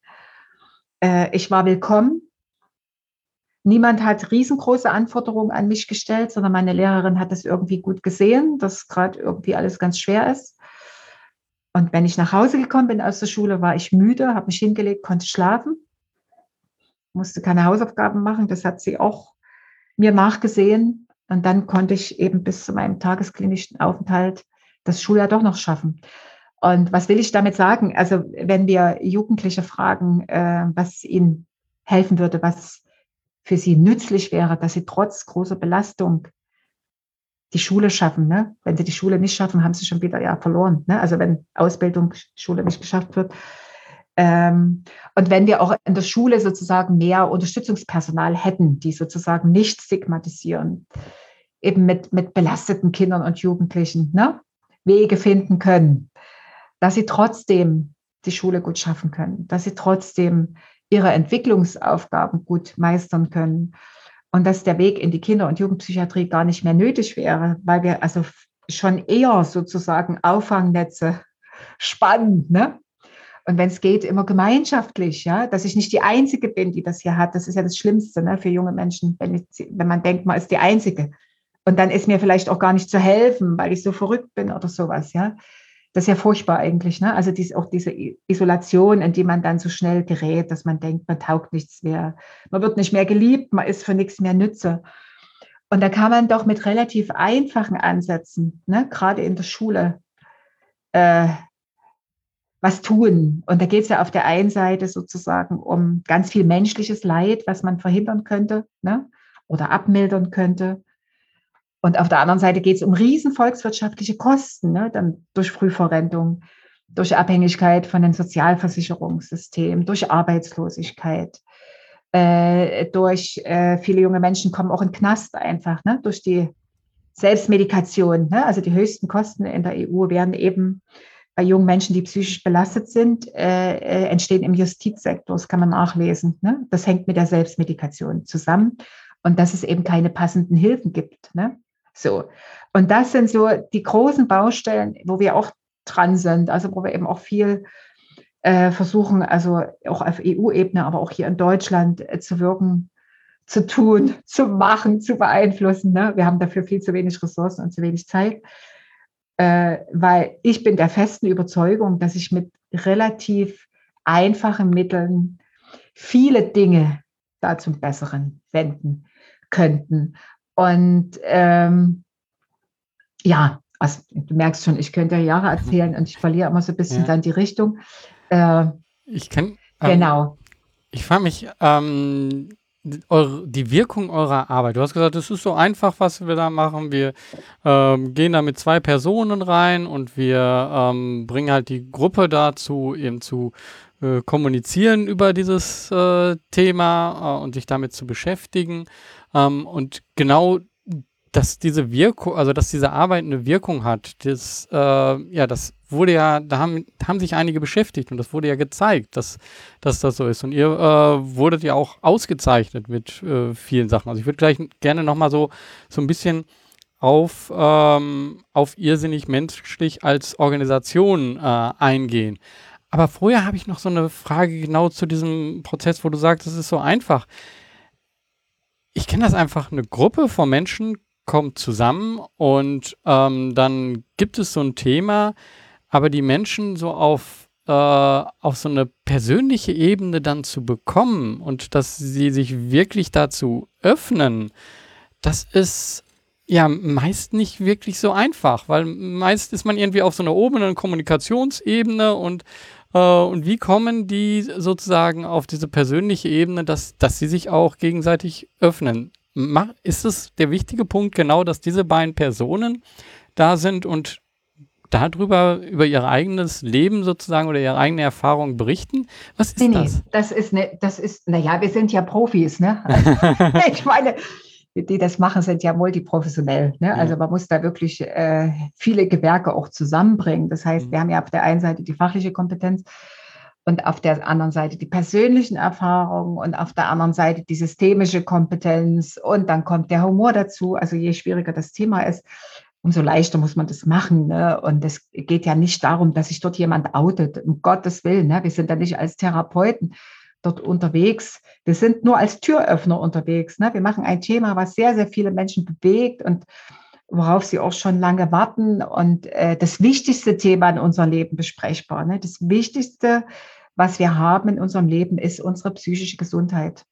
Äh, ich war willkommen. Niemand hat riesengroße Anforderungen an mich gestellt, sondern meine Lehrerin hat das irgendwie gut gesehen, dass gerade irgendwie alles ganz schwer ist. Und wenn ich nach Hause gekommen bin aus der Schule, war ich müde, habe mich hingelegt, konnte schlafen, musste keine Hausaufgaben machen. Das hat sie auch mir nachgesehen. Und dann konnte ich eben bis zu meinem tagesklinischen Aufenthalt das Schuljahr doch noch schaffen. Und was will ich damit sagen? Also wenn wir Jugendliche fragen, äh, was ihnen helfen würde, was für sie nützlich wäre, dass sie trotz großer Belastung die Schule schaffen. Ne? Wenn sie die Schule nicht schaffen, haben sie schon wieder ja verloren. Ne? Also wenn Ausbildung, Schule nicht geschafft wird. Ähm, und wenn wir auch in der Schule sozusagen mehr Unterstützungspersonal hätten, die sozusagen nicht stigmatisieren, eben mit, mit belasteten Kindern und Jugendlichen ne? Wege finden können, dass sie trotzdem die Schule gut schaffen können, dass sie trotzdem ihre Entwicklungsaufgaben gut meistern können und dass der Weg in die Kinder- und Jugendpsychiatrie gar nicht mehr nötig wäre, weil wir also schon eher sozusagen Auffangnetze spannen. Ne? Und wenn es geht, immer gemeinschaftlich, ja, dass ich nicht die Einzige bin, die das hier hat. Das ist ja das Schlimmste ne, für junge Menschen, wenn, ich, wenn man denkt, man ist die Einzige. Und dann ist mir vielleicht auch gar nicht zu helfen, weil ich so verrückt bin oder sowas, ja. Das ist ja furchtbar eigentlich. Ne? Also dies, auch diese Isolation, in die man dann so schnell gerät, dass man denkt, man taugt nichts mehr. Man wird nicht mehr geliebt, man ist für nichts mehr Nütze. Und da kann man doch mit relativ einfachen Ansätzen, ne, gerade in der Schule, äh, was tun. Und da geht es ja auf der einen Seite sozusagen um ganz viel menschliches Leid, was man verhindern könnte ne, oder abmildern könnte. Und auf der anderen Seite geht es um riesen volkswirtschaftliche Kosten, ne? dann durch Frühverrentung, durch Abhängigkeit von den Sozialversicherungssystemen, durch Arbeitslosigkeit, äh, durch äh, viele junge Menschen kommen auch in Knast einfach, ne? durch die Selbstmedikation. Ne? Also die höchsten Kosten in der EU werden eben bei jungen Menschen, die psychisch belastet sind, äh, äh, entstehen im Justizsektor. Das kann man nachlesen. Ne? Das hängt mit der Selbstmedikation zusammen und dass es eben keine passenden Hilfen gibt. Ne? So. Und das sind so die großen Baustellen, wo wir auch dran sind, also wo wir eben auch viel äh, versuchen, also auch auf EU-Ebene, aber auch hier in Deutschland äh, zu wirken, zu tun, zu machen, zu beeinflussen. Ne? Wir haben dafür viel zu wenig Ressourcen und zu wenig Zeit, äh, weil ich bin der festen Überzeugung, dass ich mit relativ einfachen Mitteln viele Dinge da zum Besseren wenden könnten. Und ähm, ja, also, du merkst schon, ich könnte ja Jahre mhm. erzählen und ich verliere immer so ein bisschen ja. dann die Richtung. Äh, ich kann. Ähm, genau. Ich frage mich, ähm, eure, die Wirkung eurer Arbeit. Du hast gesagt, es ist so einfach, was wir da machen. Wir ähm, gehen da mit zwei Personen rein und wir ähm, bringen halt die Gruppe dazu, eben zu äh, kommunizieren über dieses äh, Thema äh, und sich damit zu beschäftigen. Ähm, und genau, dass diese Wirkung, also dass diese Arbeit eine Wirkung hat, das, äh, ja, das wurde ja, da haben, haben sich einige beschäftigt und das wurde ja gezeigt, dass, dass das so ist. Und ihr äh, wurdet ja auch ausgezeichnet mit äh, vielen Sachen. Also ich würde gleich gerne nochmal so, so ein bisschen auf, ähm, auf irrsinnig menschlich als Organisation äh, eingehen. Aber vorher habe ich noch so eine Frage genau zu diesem Prozess, wo du sagst, es ist so einfach ich kenne das einfach, eine Gruppe von Menschen kommt zusammen und ähm, dann gibt es so ein Thema, aber die Menschen so auf, äh, auf so eine persönliche Ebene dann zu bekommen und dass sie sich wirklich dazu öffnen, das ist ja meist nicht wirklich so einfach, weil meist ist man irgendwie auf so einer oberen Kommunikationsebene und und wie kommen die sozusagen auf diese persönliche Ebene, dass, dass sie sich auch gegenseitig öffnen? Ist es der wichtige Punkt genau, dass diese beiden Personen da sind und darüber, über ihr eigenes Leben sozusagen oder ihre eigene Erfahrung berichten? Was ist nee, das? Nee, das ist, ne, das ist, naja, wir sind ja Profis, ne? ich meine, die das machen, sind ja multiprofessionell. Ne? Ja. Also man muss da wirklich äh, viele Gewerke auch zusammenbringen. Das heißt, mhm. wir haben ja auf der einen Seite die fachliche Kompetenz und auf der anderen Seite die persönlichen Erfahrungen und auf der anderen Seite die systemische Kompetenz und dann kommt der Humor dazu. Also je schwieriger das Thema ist, umso leichter muss man das machen. Ne? Und es geht ja nicht darum, dass sich dort jemand outet, um Gottes Willen. Ne? Wir sind da nicht als Therapeuten dort unterwegs. Wir sind nur als Türöffner unterwegs. Ne? Wir machen ein Thema, was sehr, sehr viele Menschen bewegt und worauf sie auch schon lange warten. Und äh, das wichtigste Thema in unserem Leben besprechbar. Ne? Das wichtigste, was wir haben in unserem Leben, ist unsere psychische Gesundheit.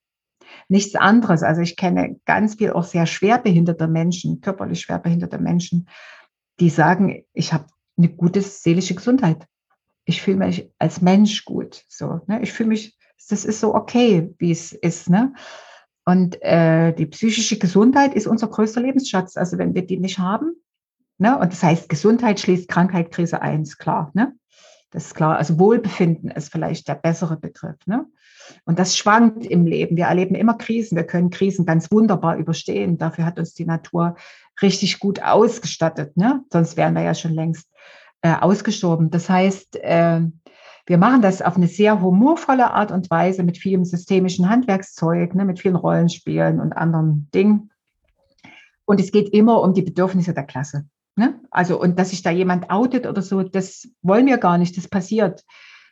Nichts anderes. Also ich kenne ganz viel auch sehr schwerbehinderte Menschen, körperlich schwerbehinderte Menschen, die sagen, ich habe eine gute seelische Gesundheit. Ich fühle mich als Mensch gut. So, ne? Ich fühle mich das ist so okay, wie es ist. Ne? Und äh, die psychische Gesundheit ist unser größter Lebensschatz. Also wenn wir die nicht haben, ne? und das heißt, Gesundheit schließt Krankheit, Krise eins, klar. Ne? Das ist klar. Also Wohlbefinden ist vielleicht der bessere Begriff. Ne? Und das schwankt im Leben. Wir erleben immer Krisen. Wir können Krisen ganz wunderbar überstehen. Dafür hat uns die Natur richtig gut ausgestattet. Ne? Sonst wären wir ja schon längst äh, ausgestorben. Das heißt, äh, wir machen das auf eine sehr humorvolle Art und Weise mit vielem systemischen Handwerkszeug, ne, mit vielen Rollenspielen und anderen Dingen. Und es geht immer um die Bedürfnisse der Klasse. Ne? Also, und dass sich da jemand outet oder so, das wollen wir gar nicht, das passiert.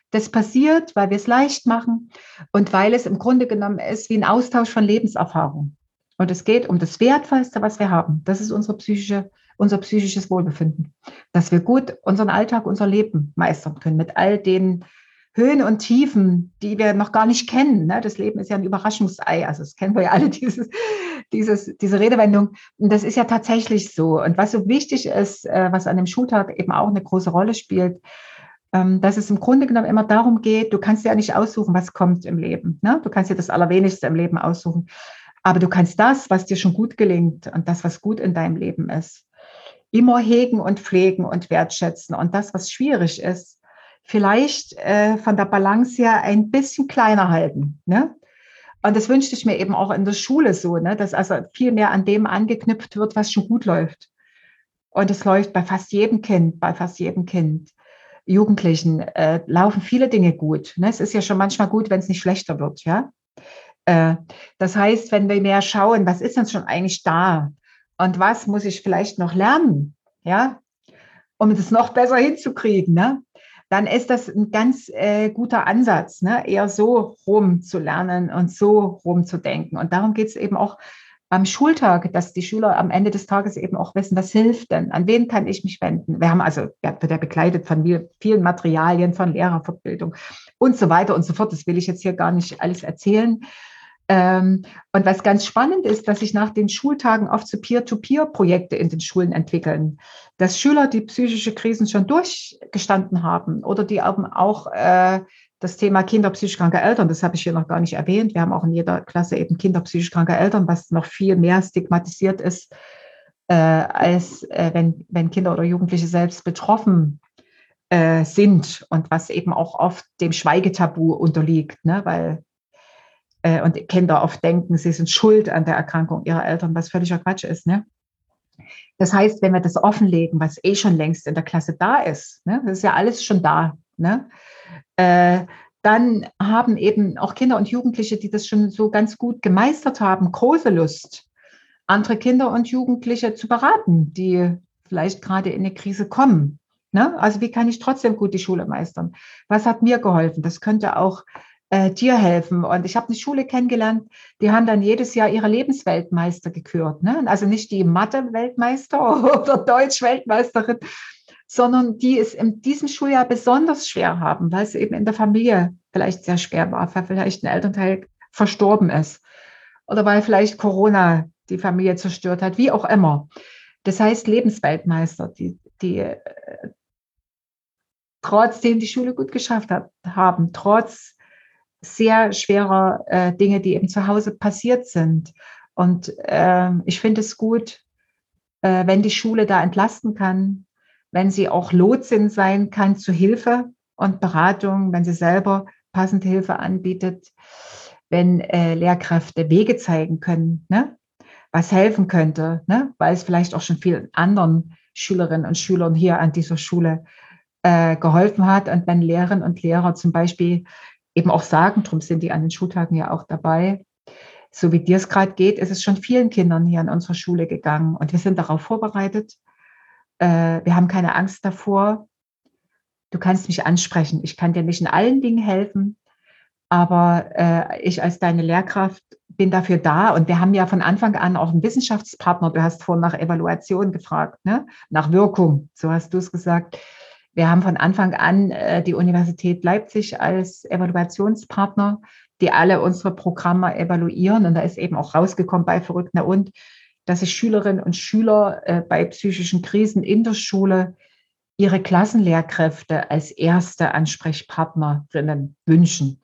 Das passiert, weil wir es leicht machen und weil es im Grunde genommen ist wie ein Austausch von Lebenserfahrung. Und es geht um das Wertvollste, was wir haben. Das ist unsere psychische unser psychisches Wohlbefinden, dass wir gut unseren Alltag, unser Leben meistern können mit all den Höhen und Tiefen, die wir noch gar nicht kennen. Ne? Das Leben ist ja ein Überraschungsei. Also das kennen wir ja alle, dieses, dieses, diese Redewendung. Und das ist ja tatsächlich so. Und was so wichtig ist, äh, was an dem Schultag eben auch eine große Rolle spielt, ähm, dass es im Grunde genommen immer darum geht, du kannst ja nicht aussuchen, was kommt im Leben. Ne? Du kannst dir das Allerwenigste im Leben aussuchen. Aber du kannst das, was dir schon gut gelingt und das, was gut in deinem Leben ist, immer hegen und pflegen und wertschätzen. Und das, was schwierig ist, vielleicht äh, von der Balance her ein bisschen kleiner halten. Ne? Und das wünschte ich mir eben auch in der Schule so, ne? dass also viel mehr an dem angeknüpft wird, was schon gut läuft. Und es läuft bei fast jedem Kind, bei fast jedem Kind. Jugendlichen äh, laufen viele Dinge gut. Ne? Es ist ja schon manchmal gut, wenn es nicht schlechter wird. Ja? Äh, das heißt, wenn wir mehr schauen, was ist denn schon eigentlich da? Und was muss ich vielleicht noch lernen, ja, um das noch besser hinzukriegen, ne? dann ist das ein ganz äh, guter Ansatz, ne? eher so rum zu lernen und so rum zu denken. Und darum geht es eben auch am Schultag, dass die Schüler am Ende des Tages eben auch wissen, was hilft denn? An wen kann ich mich wenden? Wir haben also, ja, wird ja begleitet von vielen Materialien, von Lehrerfortbildung und so weiter und so fort. Das will ich jetzt hier gar nicht alles erzählen. Ähm, und was ganz spannend ist, dass sich nach den Schultagen oft so Peer-to-Peer-Projekte in den Schulen entwickeln, dass Schüler, die psychische Krisen schon durchgestanden haben oder die eben auch äh, das Thema Kinder psychisch kranke Eltern, das habe ich hier noch gar nicht erwähnt. Wir haben auch in jeder Klasse eben Kinder psychisch kranke Eltern, was noch viel mehr stigmatisiert ist, äh, als äh, wenn, wenn Kinder oder Jugendliche selbst betroffen äh, sind und was eben auch oft dem Schweigetabu unterliegt, ne? weil äh, und Kinder oft denken, sie sind schuld an der Erkrankung ihrer Eltern, was völliger Quatsch ist. Ne? Das heißt, wenn wir das offenlegen, was eh schon längst in der Klasse da ist, ne, das ist ja alles schon da, ne, äh, dann haben eben auch Kinder und Jugendliche, die das schon so ganz gut gemeistert haben, große Lust, andere Kinder und Jugendliche zu beraten, die vielleicht gerade in eine Krise kommen. Ne? Also wie kann ich trotzdem gut die Schule meistern? Was hat mir geholfen? Das könnte auch äh, dir helfen. Und ich habe eine Schule kennengelernt, die haben dann jedes Jahr ihre Lebensweltmeister gekürt. Ne? Also nicht die Mathe-Weltmeister oder Deutsch-Weltmeisterin, sondern die es in diesem Schuljahr besonders schwer haben, weil es eben in der Familie vielleicht sehr schwer war, weil vielleicht ein Elternteil verstorben ist oder weil vielleicht Corona die Familie zerstört hat, wie auch immer. Das heißt Lebensweltmeister, die, die äh, trotzdem die Schule gut geschafft hat, haben, trotz sehr schwerer äh, Dinge, die eben zu Hause passiert sind. Und äh, ich finde es gut, äh, wenn die Schule da entlasten kann, wenn sie auch Lotsin sein kann zu Hilfe und Beratung, wenn sie selber passende Hilfe anbietet, wenn äh, Lehrkräfte Wege zeigen können, ne? was helfen könnte, ne? weil es vielleicht auch schon vielen anderen Schülerinnen und Schülern hier an dieser Schule äh, geholfen hat. Und wenn Lehrerinnen und Lehrer zum Beispiel eben auch sagen, darum sind die an den Schultagen ja auch dabei, so wie dir es gerade geht, ist es schon vielen Kindern hier an unserer Schule gegangen. Und wir sind darauf vorbereitet. Äh, wir haben keine Angst davor. Du kannst mich ansprechen. Ich kann dir nicht in allen Dingen helfen, aber äh, ich als deine Lehrkraft bin dafür da. Und wir haben ja von Anfang an auch einen Wissenschaftspartner. Du hast vorhin nach Evaluation gefragt, ne? nach Wirkung. So hast du es gesagt. Wir haben von Anfang an äh, die Universität Leipzig als Evaluationspartner, die alle unsere Programme evaluieren. Und da ist eben auch rausgekommen bei Verrückt und, dass sich Schülerinnen und Schüler äh, bei psychischen Krisen in der Schule ihre Klassenlehrkräfte als erste Ansprechpartnerinnen wünschen.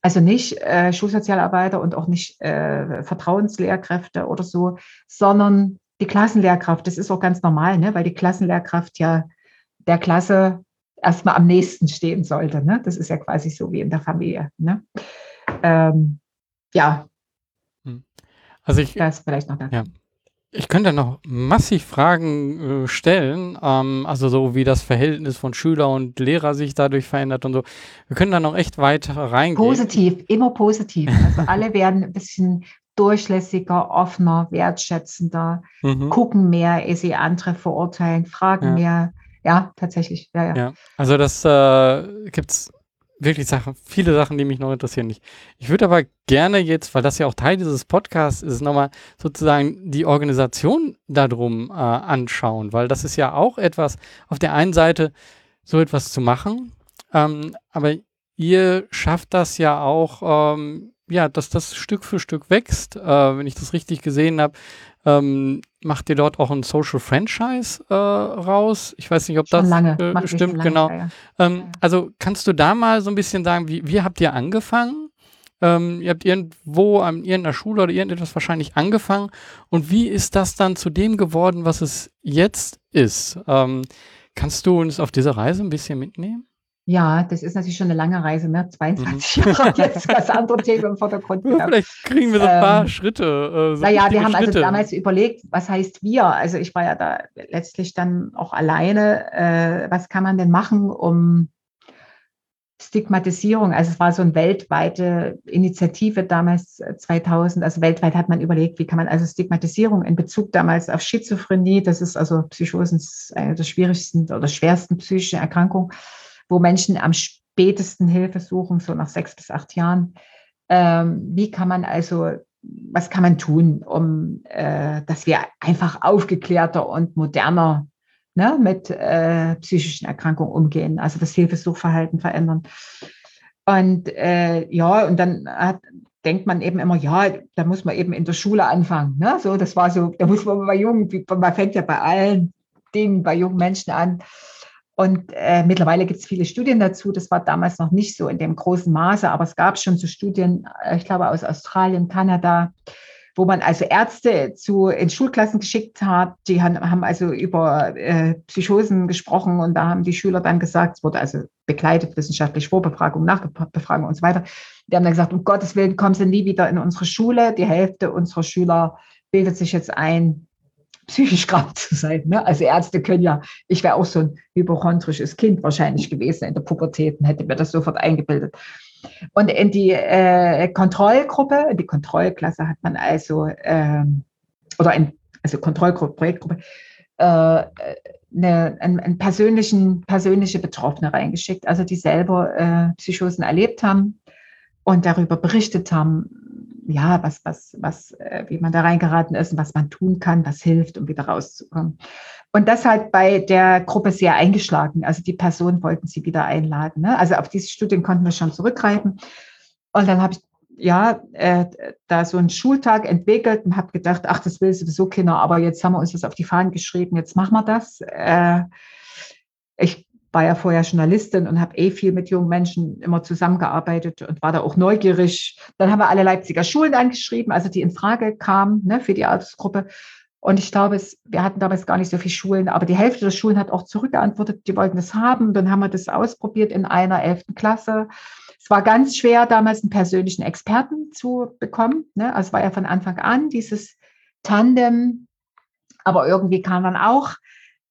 Also nicht äh, Schulsozialarbeiter und auch nicht äh, Vertrauenslehrkräfte oder so, sondern die Klassenlehrkraft. Das ist auch ganz normal, ne? weil die Klassenlehrkraft ja der Klasse erstmal am nächsten stehen sollte. Ne? Das ist ja quasi so wie in der Familie. Ne? Ähm, ja. Hm. Also ich, das vielleicht noch Ja. Ich könnte noch massiv Fragen äh, stellen, ähm, also so wie das Verhältnis von Schüler und Lehrer sich dadurch verändert und so. Wir können da noch echt weit reingehen. Positiv, immer positiv. Also alle werden ein bisschen durchlässiger, offener, wertschätzender, mhm. gucken mehr, ehe sie andere verurteilen, fragen ja. mehr. Ja, tatsächlich. Ja, ja. ja also das äh, gibt es wirklich Sachen, viele Sachen, die mich noch interessieren. Ich, ich würde aber gerne jetzt, weil das ja auch Teil dieses Podcasts ist, nochmal sozusagen die Organisation darum äh, anschauen, weil das ist ja auch etwas, auf der einen Seite so etwas zu machen, ähm, aber ihr schafft das ja auch, ähm, ja, dass das Stück für Stück wächst. Äh, wenn ich das richtig gesehen habe, ähm, macht ihr dort auch ein Social Franchise äh, raus? Ich weiß nicht, ob schon das lange. Äh, stimmt, genau. Ja, ähm, Also kannst du da mal so ein bisschen sagen, wie, wie habt ihr angefangen? Ähm, ihr habt irgendwo an irgendeiner Schule oder irgendetwas wahrscheinlich angefangen. Und wie ist das dann zu dem geworden, was es jetzt ist? Ähm, kannst du uns auf diese Reise ein bisschen mitnehmen? Ja, das ist natürlich schon eine lange Reise, ne? 22 mhm. Jahre jetzt ganz andere Themen im Vordergrund. Ja, vielleicht kriegen wir so ein paar ähm, Schritte. Äh, so naja, wir haben also Schritte. also damals überlegt, was heißt wir? Also ich war ja da letztlich dann auch alleine. Äh, was kann man denn machen, um Stigmatisierung, also es war so eine weltweite Initiative damals 2000, äh, also weltweit hat man überlegt, wie kann man also Stigmatisierung in Bezug damals auf Schizophrenie, das ist also Psychosen, eine der schwierigsten oder schwersten psychischen Erkrankungen, wo Menschen am spätesten Hilfe suchen, so nach sechs bis acht Jahren. Ähm, wie kann man also, was kann man tun, um, äh, dass wir einfach aufgeklärter und moderner ne, mit äh, psychischen Erkrankungen umgehen, also das Hilfesuchverhalten verändern. Und äh, ja, und dann hat, denkt man eben immer, ja, da muss man eben in der Schule anfangen. Ne? So, das war so, da muss man bei jungen, man fängt ja bei allen Dingen bei jungen Menschen an. Und äh, mittlerweile gibt es viele Studien dazu. Das war damals noch nicht so in dem großen Maße, aber es gab schon so Studien, äh, ich glaube aus Australien, Kanada, wo man also Ärzte zu in Schulklassen geschickt hat. Die haben, haben also über äh, Psychosen gesprochen und da haben die Schüler dann gesagt, es wurde also begleitet, wissenschaftlich Vorbefragung, Nachbefragung und so weiter. Die haben dann gesagt, um Gottes Willen kommen Sie nie wieder in unsere Schule. Die Hälfte unserer Schüler bildet sich jetzt ein, psychisch krank zu sein. Ne? Also Ärzte können ja, ich wäre auch so ein hypochondrisches Kind wahrscheinlich gewesen in der Pubertät und hätte mir das sofort eingebildet. Und in die äh, Kontrollgruppe, in die Kontrollklasse hat man also, ähm, oder in, also Kontrollgruppe, Projektgruppe, äh, eine, einen, einen, persönlichen, persönliche Betroffene reingeschickt, also die selber äh, Psychosen erlebt haben und darüber berichtet haben, ja, was, was, was, äh, wie man da reingeraten ist und was man tun kann, was hilft, um wieder rauszukommen. Und das hat bei der Gruppe sehr eingeschlagen. Also die Personen wollten sie wieder einladen. Ne? Also auf diese Studien konnten wir schon zurückgreifen. Und dann habe ich ja, äh, da so einen Schultag entwickelt und habe gedacht, ach, das will sowieso Kinder, aber jetzt haben wir uns das auf die Fahnen geschrieben, jetzt machen wir das. Äh, ich war ja vorher Journalistin und habe eh viel mit jungen Menschen immer zusammengearbeitet und war da auch neugierig. Dann haben wir alle Leipziger Schulen angeschrieben, also die in Frage kamen ne, für die Altersgruppe. Und ich glaube, es, wir hatten damals gar nicht so viele Schulen, aber die Hälfte der Schulen hat auch zurückgeantwortet, die wollten das haben. Dann haben wir das ausprobiert in einer elften Klasse. Es war ganz schwer, damals einen persönlichen Experten zu bekommen. Ne? Also es war ja von Anfang an dieses Tandem. Aber irgendwie kam dann auch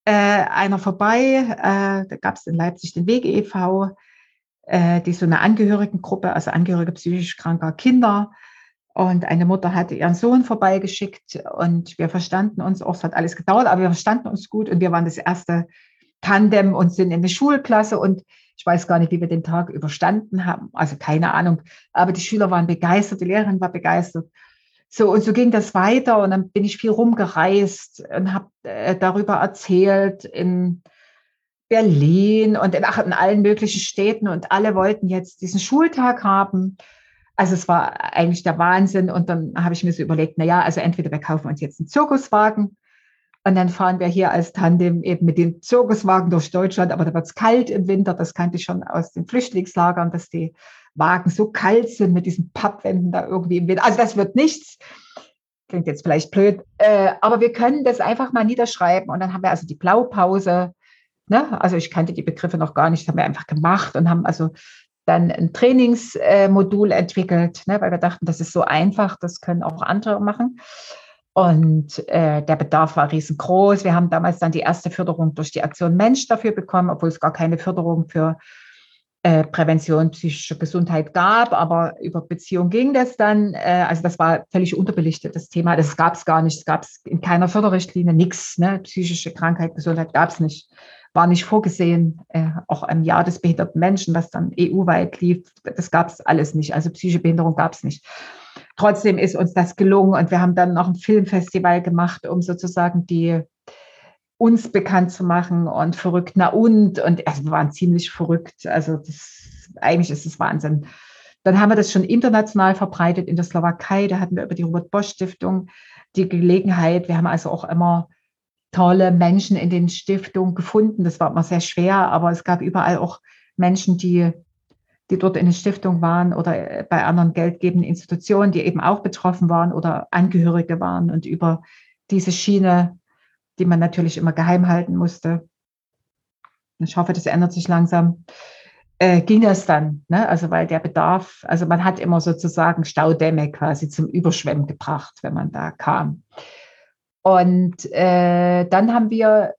äh, einer vorbei. Äh, da gab es in Leipzig den Weg e.V., äh, die so eine Angehörigengruppe, also Angehörige psychisch kranker Kinder. Und eine Mutter hatte ihren Sohn vorbeigeschickt und wir verstanden uns auch, es hat alles gedauert, aber wir verstanden uns gut und wir waren das erste Tandem und sind in eine Schulklasse und ich weiß gar nicht, wie wir den Tag überstanden haben, also keine Ahnung, aber die Schüler waren begeistert, die Lehrerin war begeistert. So, und so ging das weiter und dann bin ich viel rumgereist und habe äh, darüber erzählt in Berlin und in, ach, in allen möglichen Städten und alle wollten jetzt diesen Schultag haben. Also es war eigentlich der Wahnsinn und dann habe ich mir so überlegt, na ja, also entweder wir kaufen uns jetzt einen Zirkuswagen und dann fahren wir hier als Tandem eben mit dem Zirkuswagen durch Deutschland, aber da wird es kalt im Winter, das kannte ich schon aus den Flüchtlingslagern, dass die Wagen so kalt sind mit diesen Pappwänden da irgendwie im Winter. Also das wird nichts. Klingt jetzt vielleicht blöd, äh, aber wir können das einfach mal niederschreiben. Und dann haben wir also die Blaupause. Ne? Also ich kannte die Begriffe noch gar nicht, das haben wir einfach gemacht und haben also dann ein Trainingsmodul entwickelt, ne? weil wir dachten, das ist so einfach, das können auch andere machen. Und äh, der Bedarf war riesengroß. Wir haben damals dann die erste Förderung durch die Aktion Mensch dafür bekommen, obwohl es gar keine Förderung für äh, Prävention psychischer Gesundheit gab, aber über Beziehung ging das dann. Äh, also das war völlig unterbelichtet, das Thema. Das gab es gar nicht. Es gab es in keiner Förderrichtlinie, nichts. Ne? Psychische Krankheit, Gesundheit gab es nicht. War nicht vorgesehen, äh, auch im Jahr des behinderten Menschen, was dann EU-weit lief. Das gab es alles nicht. Also psychische Behinderung gab es nicht. Trotzdem ist uns das gelungen und wir haben dann noch ein Filmfestival gemacht, um sozusagen die uns bekannt zu machen und verrückt, na und, und also wir waren ziemlich verrückt. Also das, eigentlich ist es Wahnsinn. Dann haben wir das schon international verbreitet in der Slowakei. Da hatten wir über die Robert Bosch Stiftung die Gelegenheit. Wir haben also auch immer tolle Menschen in den Stiftungen gefunden. Das war immer sehr schwer, aber es gab überall auch Menschen, die, die dort in den Stiftungen waren oder bei anderen geldgebenden Institutionen, die eben auch betroffen waren oder Angehörige waren und über diese Schiene die man natürlich immer geheim halten musste. Ich hoffe, das ändert sich langsam. Äh, ging es dann, ne? also weil der Bedarf, also man hat immer sozusagen Staudämme quasi zum Überschwemmen gebracht, wenn man da kam. Und äh, dann haben wir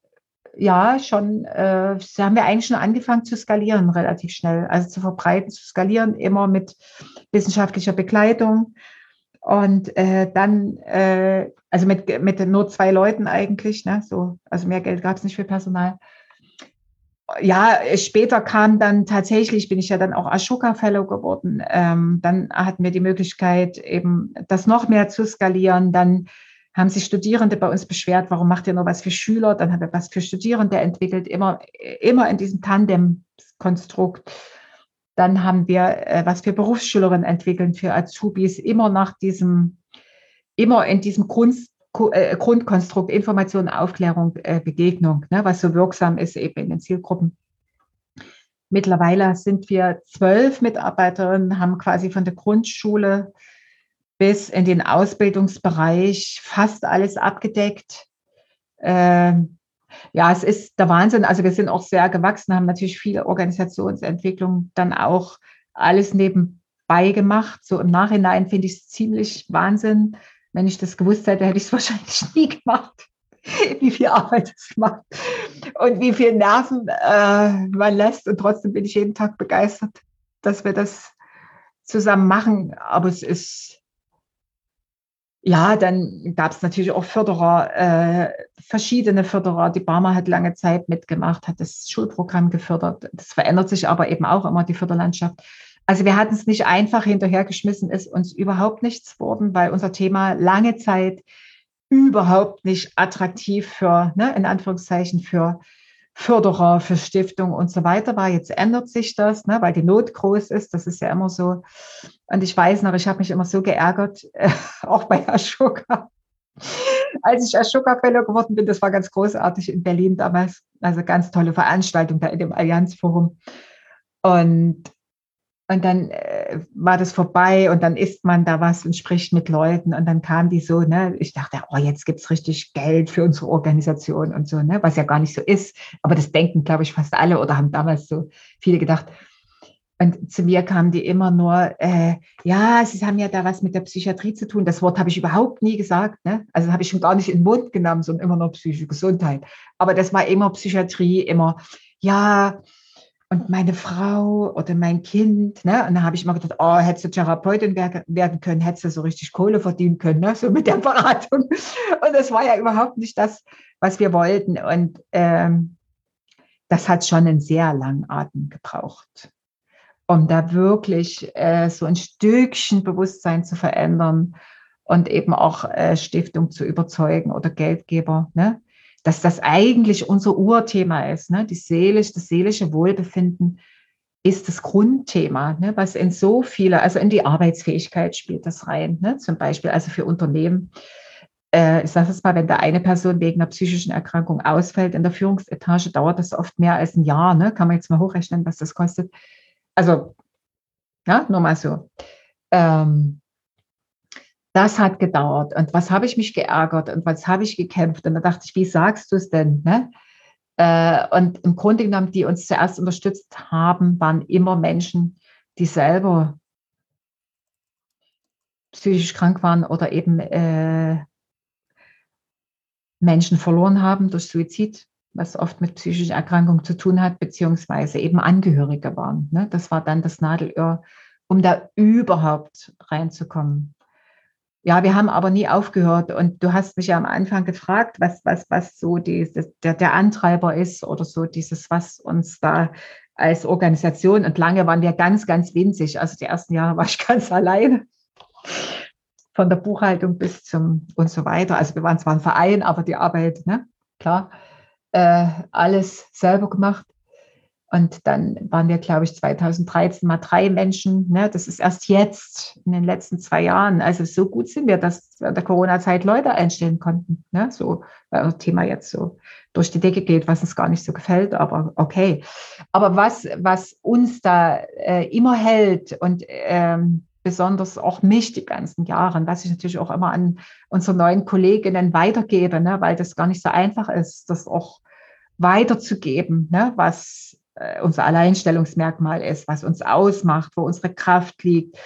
ja schon, äh, haben wir eigentlich schon angefangen zu skalieren relativ schnell, also zu verbreiten, zu skalieren, immer mit wissenschaftlicher Begleitung. Und äh, dann, äh, also mit, mit nur zwei Leuten eigentlich, ne? so, also mehr Geld gab es nicht für Personal. Ja, später kam dann tatsächlich, bin ich ja dann auch Ashoka Fellow geworden. Ähm, dann hatten wir die Möglichkeit, eben das noch mehr zu skalieren. Dann haben sich Studierende bei uns beschwert, warum macht ihr nur was für Schüler? Dann haben wir was für Studierende entwickelt, immer, immer in diesem Tandem-Konstrukt. Dann haben wir äh, was für Berufsschülerinnen entwickeln, für Azubis, immer nach diesem, immer in diesem Grund, äh, Grundkonstrukt Information, Aufklärung, äh, Begegnung, ne, was so wirksam ist eben in den Zielgruppen. Mittlerweile sind wir zwölf Mitarbeiterinnen, haben quasi von der Grundschule bis in den Ausbildungsbereich fast alles abgedeckt. Ähm, ja, es ist der Wahnsinn. Also wir sind auch sehr gewachsen, haben natürlich viele Organisationsentwicklungen dann auch alles nebenbei gemacht. So im Nachhinein finde ich es ziemlich Wahnsinn. Wenn ich das gewusst hätte, hätte ich es wahrscheinlich nie gemacht, wie viel Arbeit es macht und wie viel Nerven äh, man lässt. Und trotzdem bin ich jeden Tag begeistert, dass wir das zusammen machen. Aber es ist ja, dann gab es natürlich auch Förderer, äh, verschiedene Förderer. Die Barmer hat lange Zeit mitgemacht, hat das Schulprogramm gefördert. Das verändert sich aber eben auch immer, die Förderlandschaft. Also wir hatten es nicht einfach hinterhergeschmissen, ist uns überhaupt nichts worden, weil unser Thema lange Zeit überhaupt nicht attraktiv für, ne, in Anführungszeichen, für Förderer für Stiftung und so weiter war. Jetzt ändert sich das, ne, weil die Not groß ist. Das ist ja immer so. Und ich weiß noch, ich habe mich immer so geärgert, äh, auch bei Ashoka. Als ich Ashoka Fellow geworden bin, das war ganz großartig in Berlin damals. Also ganz tolle Veranstaltung da in dem Allianzforum. Und und dann äh, war das vorbei und dann isst man da was und spricht mit Leuten und dann kam die so, ne, ich dachte, oh, jetzt gibt's richtig Geld für unsere Organisation und so, ne, was ja gar nicht so ist. Aber das denken, glaube ich, fast alle oder haben damals so viele gedacht. Und zu mir kamen die immer nur, äh, ja, sie haben ja da was mit der Psychiatrie zu tun. Das Wort habe ich überhaupt nie gesagt. Ne? Also habe ich schon gar nicht in den Mund genommen, sondern immer nur psychische Gesundheit. Aber das war immer Psychiatrie, immer, ja, und meine Frau oder mein Kind, ne? Und dann habe ich immer gedacht, oh, hättest du Therapeutin werden können, hättest du so richtig Kohle verdienen können, ne? So mit der Beratung. Und das war ja überhaupt nicht das, was wir wollten. Und ähm, das hat schon einen sehr langen Atem gebraucht, um da wirklich äh, so ein Stückchen Bewusstsein zu verändern und eben auch äh, Stiftung zu überzeugen oder Geldgeber, ne? Dass das eigentlich unser Urthema ist. Ne? Die seelisch, das seelische Wohlbefinden ist das Grundthema, ne? was in so viele, also in die Arbeitsfähigkeit spielt das rein, ne? zum Beispiel, also für Unternehmen. Äh, ich sage es mal, wenn da eine Person wegen einer psychischen Erkrankung ausfällt in der Führungsetage, dauert das oft mehr als ein Jahr. Ne? Kann man jetzt mal hochrechnen, was das kostet. Also, ja, nur mal so. Ähm, das hat gedauert. Und was habe ich mich geärgert und was habe ich gekämpft? Und da dachte ich, wie sagst du es denn? Ne? Äh, und im Grunde genommen, die uns zuerst unterstützt haben, waren immer Menschen, die selber psychisch krank waren oder eben äh, Menschen verloren haben durch Suizid, was oft mit psychischen Erkrankungen zu tun hat, beziehungsweise eben Angehörige waren. Ne? Das war dann das Nadelöhr, um da überhaupt reinzukommen. Ja, wir haben aber nie aufgehört. Und du hast mich ja am Anfang gefragt, was, was, was so dieses, der, der Antreiber ist oder so dieses, was uns da als Organisation und lange waren wir ganz, ganz winzig. Also die ersten Jahre war ich ganz alleine. Von der Buchhaltung bis zum und so weiter. Also wir waren zwar ein Verein, aber die Arbeit, ne, klar, äh, alles selber gemacht. Und dann waren wir, glaube ich, 2013 mal drei Menschen. Ne? Das ist erst jetzt, in den letzten zwei Jahren. Also so gut sind wir, dass wir in der Corona-Zeit Leute einstellen konnten. Ne? So, weil das Thema jetzt so durch die Decke geht, was uns gar nicht so gefällt, aber okay. Aber was, was uns da äh, immer hält und ähm, besonders auch mich die ganzen Jahre, was ich natürlich auch immer an unsere neuen Kolleginnen weitergebe, ne? weil das gar nicht so einfach ist, das auch weiterzugeben, ne? was unser Alleinstellungsmerkmal ist, was uns ausmacht, wo unsere Kraft liegt,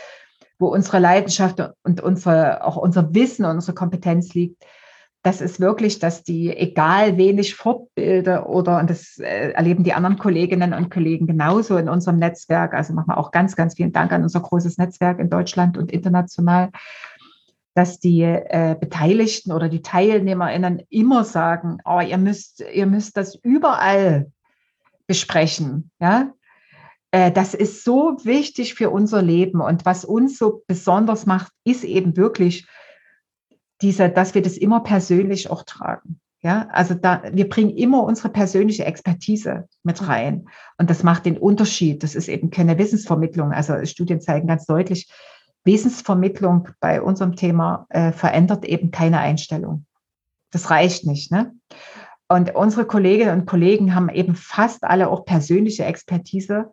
wo unsere Leidenschaft und unsere, auch unser Wissen unsere Kompetenz liegt. Das ist wirklich, dass die, egal wen ich fortbilde oder, und das äh, erleben die anderen Kolleginnen und Kollegen genauso in unserem Netzwerk, also machen wir auch ganz, ganz vielen Dank an unser großes Netzwerk in Deutschland und international, dass die äh, Beteiligten oder die TeilnehmerInnen immer sagen, oh, ihr müsst, ihr müsst das überall besprechen. Ja? Äh, das ist so wichtig für unser Leben. Und was uns so besonders macht, ist eben wirklich dieser, dass wir das immer persönlich auch tragen. Ja, also da, wir bringen immer unsere persönliche Expertise mit rein. Und das macht den Unterschied. Das ist eben keine Wissensvermittlung. Also Studien zeigen ganz deutlich, Wissensvermittlung bei unserem Thema äh, verändert eben keine Einstellung. Das reicht nicht. Ne? Und unsere Kolleginnen und Kollegen haben eben fast alle auch persönliche Expertise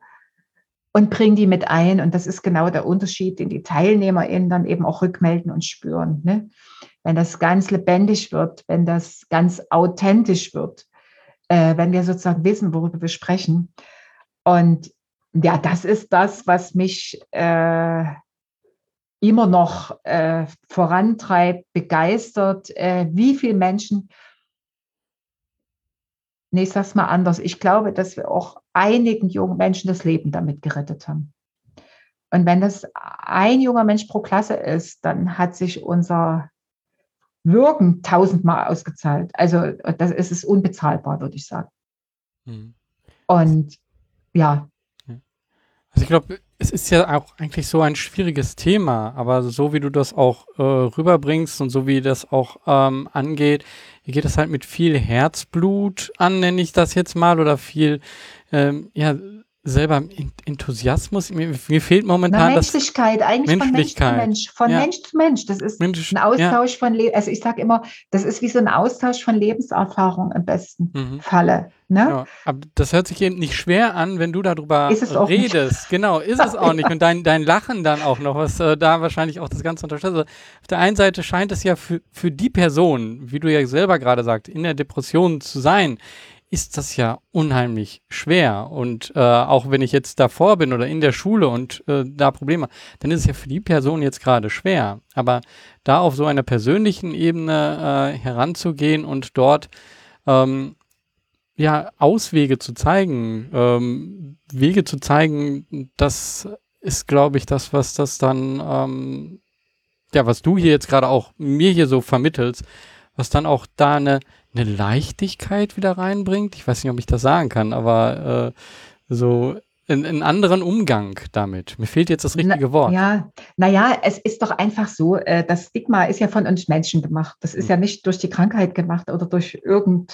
und bringen die mit ein. Und das ist genau der Unterschied, den die TeilnehmerInnen dann eben auch rückmelden und spüren. Ne? Wenn das ganz lebendig wird, wenn das ganz authentisch wird, äh, wenn wir sozusagen wissen, worüber wir sprechen. Und ja, das ist das, was mich äh, immer noch äh, vorantreibt, begeistert, äh, wie viele Menschen Nee, ich sag's mal anders. Ich glaube, dass wir auch einigen jungen Menschen das Leben damit gerettet haben. Und wenn das ein junger Mensch pro Klasse ist, dann hat sich unser Wirken tausendmal ausgezahlt. Also das ist es unbezahlbar, würde ich sagen. Mhm. Und ja. Also ich glaube, es ist ja auch eigentlich so ein schwieriges Thema, aber so wie du das auch äh, rüberbringst und so wie das auch ähm, angeht, geht es halt mit viel Herzblut an, nenne ich das jetzt mal, oder viel, ähm, ja, selber Enthusiasmus. Mir, mir fehlt momentan Na, Menschlichkeit, das eigentlich Menschlichkeit. von Mensch zu Mensch, von ja. Mensch zu Mensch. Das ist Mensch, ein Austausch ja. von, Le also ich sage immer, das ist wie so ein Austausch von Lebenserfahrung im besten mhm. Falle. Ne? Ja, aber das hört sich eben nicht schwer an, wenn du darüber redest. Genau, ist es auch nicht. Und dein, dein Lachen dann auch noch, was äh, da wahrscheinlich auch das Ganze unterstützt. Also auf der einen Seite scheint es ja für, für die Person, wie du ja selber gerade sagst, in der Depression zu sein, ist das ja unheimlich schwer. Und äh, auch wenn ich jetzt davor bin oder in der Schule und äh, da Probleme, dann ist es ja für die Person jetzt gerade schwer. Aber da auf so einer persönlichen Ebene äh, heranzugehen und dort ähm, ja Auswege zu zeigen, ähm, Wege zu zeigen, das ist, glaube ich, das, was das dann, ähm, ja, was du hier jetzt gerade auch mir hier so vermittelst, was dann auch da eine, eine Leichtigkeit wieder reinbringt. Ich weiß nicht, ob ich das sagen kann, aber äh, so einen anderen Umgang damit. Mir fehlt jetzt das richtige Na, Wort. Ja, naja, es ist doch einfach so, äh, das Stigma ist ja von uns Menschen gemacht. Das ist mhm. ja nicht durch die Krankheit gemacht oder durch irgend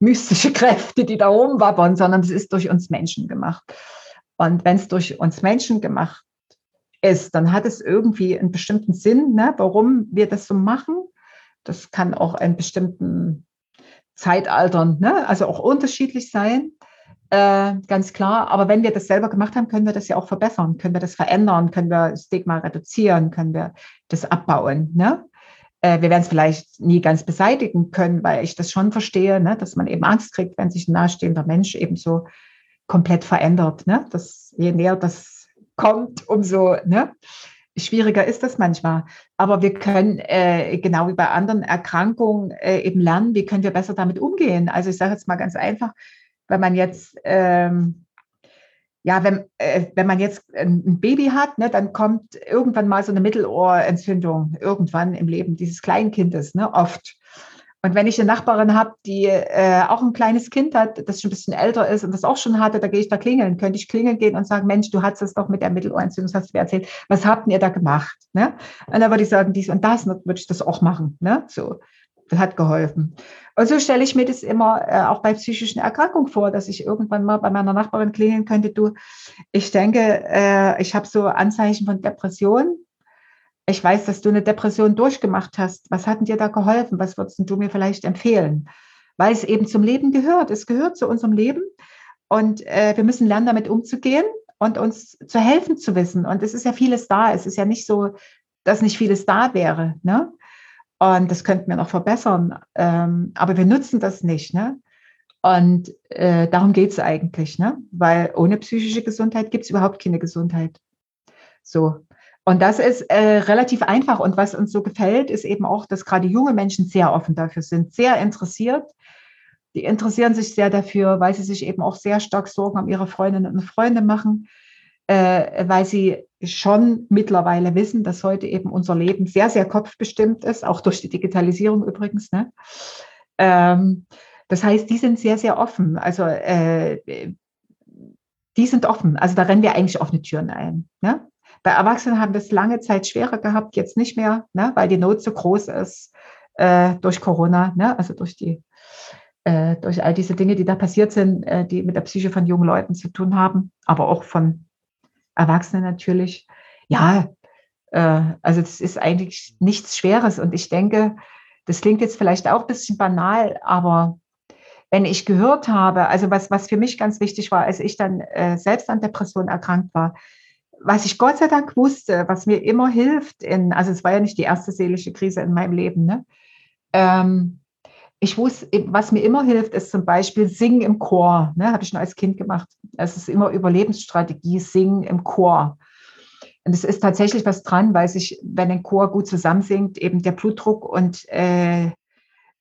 mystische Kräfte, die da rumwabbern, sondern es ist durch uns Menschen gemacht. Und wenn es durch uns Menschen gemacht ist, dann hat es irgendwie einen bestimmten Sinn, ne, warum wir das so machen. Das kann auch einen bestimmten Zeitaltern, ne? also auch unterschiedlich sein, äh, ganz klar. Aber wenn wir das selber gemacht haben, können wir das ja auch verbessern, können wir das verändern, können wir Stigma reduzieren, können wir das abbauen. Ne? Äh, wir werden es vielleicht nie ganz beseitigen können, weil ich das schon verstehe, ne? dass man eben Angst kriegt, wenn sich ein nahestehender Mensch eben so komplett verändert. Ne? Dass je näher das kommt, umso ne? Schwieriger ist das manchmal. Aber wir können, äh, genau wie bei anderen Erkrankungen, äh, eben lernen, wie können wir besser damit umgehen. Also ich sage jetzt mal ganz einfach, wenn man jetzt, ähm, ja, wenn, äh, wenn man jetzt ein Baby hat, ne, dann kommt irgendwann mal so eine Mittelohrentzündung, irgendwann im Leben dieses Kleinkindes, ne, oft. Und wenn ich eine Nachbarin habe, die äh, auch ein kleines Kind hat, das schon ein bisschen älter ist und das auch schon hatte, da gehe ich da klingeln. Könnte ich klingeln gehen und sagen, Mensch, du hattest es doch mit der Mittelohrentzündung, das hast du mir erzählt. Was habt ihr da gemacht? Ne? Und dann würde ich sagen, dies und das, und dann würde ich das auch machen. Ne? So, das hat geholfen. Und so stelle ich mir das immer äh, auch bei psychischen Erkrankungen vor, dass ich irgendwann mal bei meiner Nachbarin klingeln könnte, du, ich denke, äh, ich habe so Anzeichen von Depression ich weiß, dass du eine Depression durchgemacht hast. Was hat denn dir da geholfen? Was würdest du mir vielleicht empfehlen? Weil es eben zum Leben gehört. Es gehört zu unserem Leben. Und äh, wir müssen lernen, damit umzugehen und uns zu helfen zu wissen. Und es ist ja vieles da. Es ist ja nicht so, dass nicht vieles da wäre. Ne? Und das könnten wir noch verbessern. Ähm, aber wir nutzen das nicht. Ne? Und äh, darum geht es eigentlich. Ne? Weil ohne psychische Gesundheit gibt es überhaupt keine Gesundheit. So. Und das ist äh, relativ einfach. Und was uns so gefällt, ist eben auch, dass gerade junge Menschen sehr offen dafür sind, sehr interessiert. Die interessieren sich sehr dafür, weil sie sich eben auch sehr stark Sorgen um ihre Freundinnen und Freunde machen, äh, weil sie schon mittlerweile wissen, dass heute eben unser Leben sehr, sehr kopfbestimmt ist, auch durch die Digitalisierung übrigens. Ne? Ähm, das heißt, die sind sehr, sehr offen. Also äh, die sind offen. Also da rennen wir eigentlich offene Türen ein. Ne? Bei Erwachsenen haben wir es lange Zeit schwerer gehabt, jetzt nicht mehr, ne, weil die Not so groß ist äh, durch Corona, ne, also durch die äh, durch all diese Dinge, die da passiert sind, äh, die mit der Psyche von jungen Leuten zu tun haben, aber auch von Erwachsenen natürlich. Ja, äh, also das ist eigentlich nichts Schweres und ich denke, das klingt jetzt vielleicht auch ein bisschen banal, aber wenn ich gehört habe, also was, was für mich ganz wichtig war, als ich dann selbst an Depression erkrankt war, was ich Gott sei Dank wusste, was mir immer hilft, in, also es war ja nicht die erste seelische Krise in meinem Leben, ne? Ähm, ich wusste, was mir immer hilft, ist zum Beispiel Singen im Chor. Ne? Habe ich schon als Kind gemacht. Es ist immer Überlebensstrategie, Singen im Chor. Und es ist tatsächlich was dran, weil sich, wenn ein Chor gut zusammensingt, eben der Blutdruck und äh,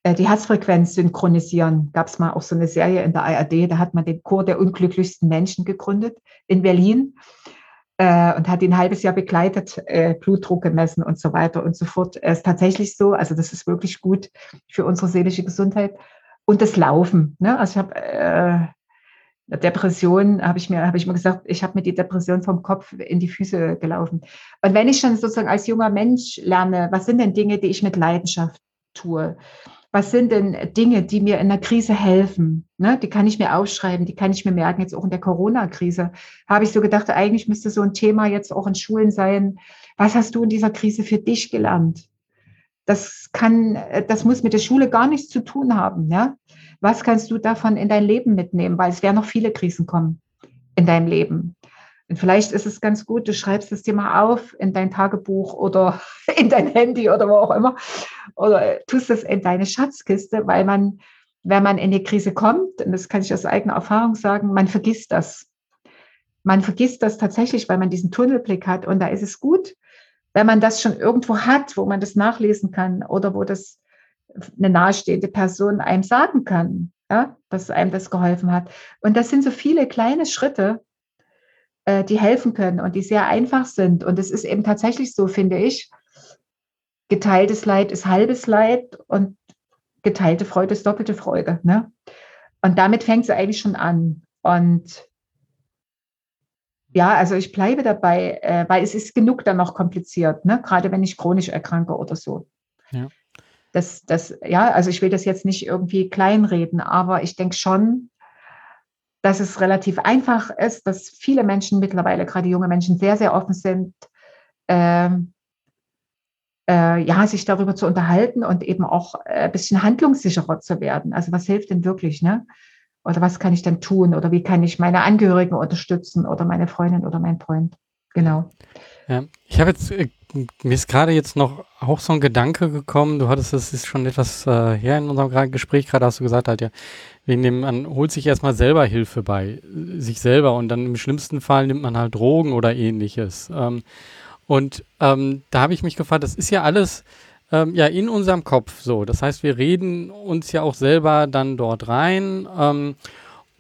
äh die Herzfrequenz synchronisieren. Gab es mal auch so eine Serie in der ARD, da hat man den Chor der unglücklichsten Menschen gegründet in Berlin äh, und hat ihn ein halbes Jahr begleitet, äh, Blutdruck gemessen und so weiter und so fort. Es ist tatsächlich so, also das ist wirklich gut für unsere seelische Gesundheit. Und das Laufen. Ne? Also ich habe, äh, Depression habe ich mir, habe ich mir gesagt, ich habe mir die Depression vom Kopf in die Füße gelaufen. Und wenn ich schon sozusagen als junger Mensch lerne, was sind denn Dinge, die ich mit Leidenschaft tue? Was sind denn Dinge, die mir in der Krise helfen? Ne, die kann ich mir aufschreiben, die kann ich mir merken. Jetzt auch in der Corona-Krise habe ich so gedacht, eigentlich müsste so ein Thema jetzt auch in Schulen sein. Was hast du in dieser Krise für dich gelernt? Das kann, das muss mit der Schule gar nichts zu tun haben. Ja? Was kannst du davon in dein Leben mitnehmen? Weil es werden noch viele Krisen kommen in deinem Leben. Und vielleicht ist es ganz gut, du schreibst dir mal auf in dein Tagebuch oder in dein Handy oder wo auch immer. Oder tust es in deine Schatzkiste, weil man, wenn man in die Krise kommt, und das kann ich aus eigener Erfahrung sagen, man vergisst das. Man vergisst das tatsächlich, weil man diesen Tunnelblick hat. Und da ist es gut, wenn man das schon irgendwo hat, wo man das nachlesen kann oder wo das eine nahestehende Person einem sagen kann, ja, dass einem das geholfen hat. Und das sind so viele kleine Schritte, äh, die helfen können und die sehr einfach sind. Und es ist eben tatsächlich so, finde ich, geteiltes Leid ist halbes Leid und geteilte Freude ist doppelte Freude. Ne? Und damit fängt es eigentlich schon an. Und ja, also ich bleibe dabei, äh, weil es ist genug dann noch kompliziert, ne? gerade wenn ich chronisch erkranke oder so. Ja das, das, ja, also ich will das jetzt nicht irgendwie kleinreden, aber ich denke schon, dass es relativ einfach ist, dass viele Menschen mittlerweile, gerade junge Menschen, sehr, sehr offen sind, ähm, äh, ja, sich darüber zu unterhalten und eben auch äh, ein bisschen handlungssicherer zu werden. Also was hilft denn wirklich, ne? Oder was kann ich denn tun? Oder wie kann ich meine Angehörigen unterstützen oder meine Freundin oder mein Freund? Genau. Ja, ich habe jetzt äh, mir ist gerade jetzt noch auch so ein Gedanke gekommen. Du hattest es ist schon etwas äh, her in unserem Gespräch gerade hast du gesagt halt ja wegen dem man holt sich erstmal selber Hilfe bei sich selber und dann im schlimmsten Fall nimmt man halt Drogen oder ähnliches. Ähm, und ähm, da habe ich mich gefragt, das ist ja alles ähm, ja in unserem Kopf so. Das heißt, wir reden uns ja auch selber dann dort rein ähm,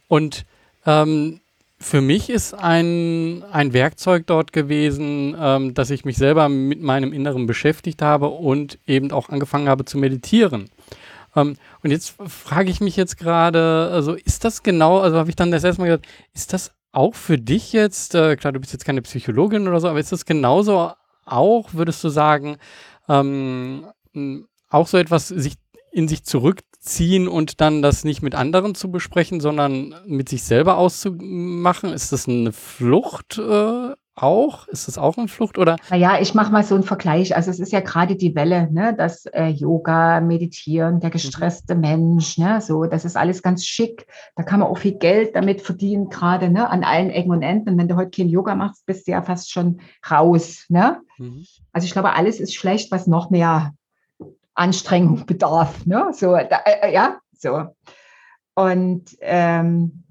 und ähm, für mich ist ein, ein Werkzeug dort gewesen, ähm, dass ich mich selber mit meinem Inneren beschäftigt habe und eben auch angefangen habe zu meditieren. Ähm, und jetzt frage ich mich jetzt gerade, also ist das genau, also habe ich dann das erste Mal gesagt, ist das auch für dich jetzt, äh, klar, du bist jetzt keine Psychologin oder so, aber ist das genauso auch, würdest du sagen, ähm, auch so etwas, sich in sich zurück ziehen und dann das nicht mit anderen zu besprechen, sondern mit sich selber auszumachen? Ist das eine Flucht äh, auch? Ist das auch eine Flucht oder? Naja, ich mache mal so einen Vergleich. Also es ist ja gerade die Welle, ne? das äh, Yoga, Meditieren, der gestresste mhm. Mensch, ne? so, das ist alles ganz schick. Da kann man auch viel Geld damit verdienen, gerade ne? an allen Ecken und Enden. Und wenn du heute kein Yoga machst, bist du ja fast schon raus. Ne? Mhm. Also ich glaube, alles ist schlecht, was noch mehr Anstrengung bedarf. Ne? So, da, äh, ja, so. Und ähm,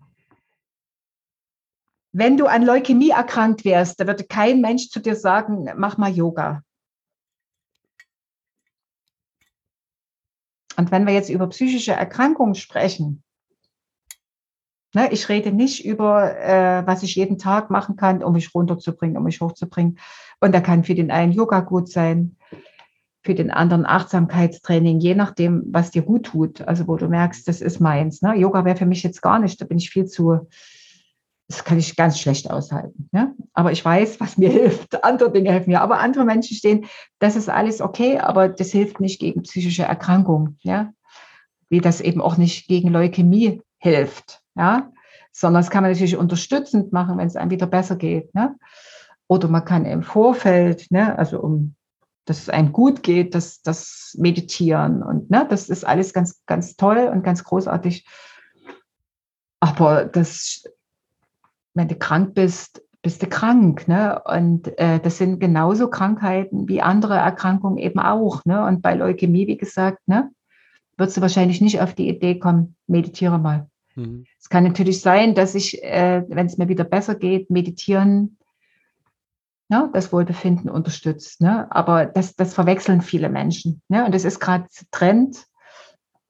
wenn du an Leukämie erkrankt wärst, da würde kein Mensch zu dir sagen, mach mal Yoga. Und wenn wir jetzt über psychische Erkrankungen sprechen, ne, ich rede nicht über, äh, was ich jeden Tag machen kann, um mich runterzubringen, um mich hochzubringen. Und da kann für den einen Yoga gut sein, für den anderen Achtsamkeitstraining, je nachdem, was dir gut tut. Also wo du merkst, das ist meins. Ne? Yoga wäre für mich jetzt gar nicht, da bin ich viel zu, das kann ich ganz schlecht aushalten. Ne? Aber ich weiß, was mir hilft. Andere Dinge helfen mir. Aber andere Menschen stehen, das ist alles okay, aber das hilft nicht gegen psychische Erkrankungen. Ja? Wie das eben auch nicht gegen Leukämie hilft. Ja? Sondern das kann man natürlich unterstützend machen, wenn es einem wieder besser geht. Ne? Oder man kann im Vorfeld, ne, also um dass es einem gut geht, das, das Meditieren und ne, das ist alles ganz, ganz toll und ganz großartig. Aber das, wenn du krank bist, bist du krank, ne? Und äh, das sind genauso Krankheiten wie andere Erkrankungen eben auch, ne? Und bei Leukämie, wie gesagt, ne, würdest du wahrscheinlich nicht auf die Idee kommen, meditiere mal. Mhm. Es kann natürlich sein, dass ich, äh, wenn es mir wieder besser geht, meditieren ne, das Wohlbefinden unterstützt. Ne? Aber das, das verwechseln viele Menschen. Ne? Und das ist gerade Trend,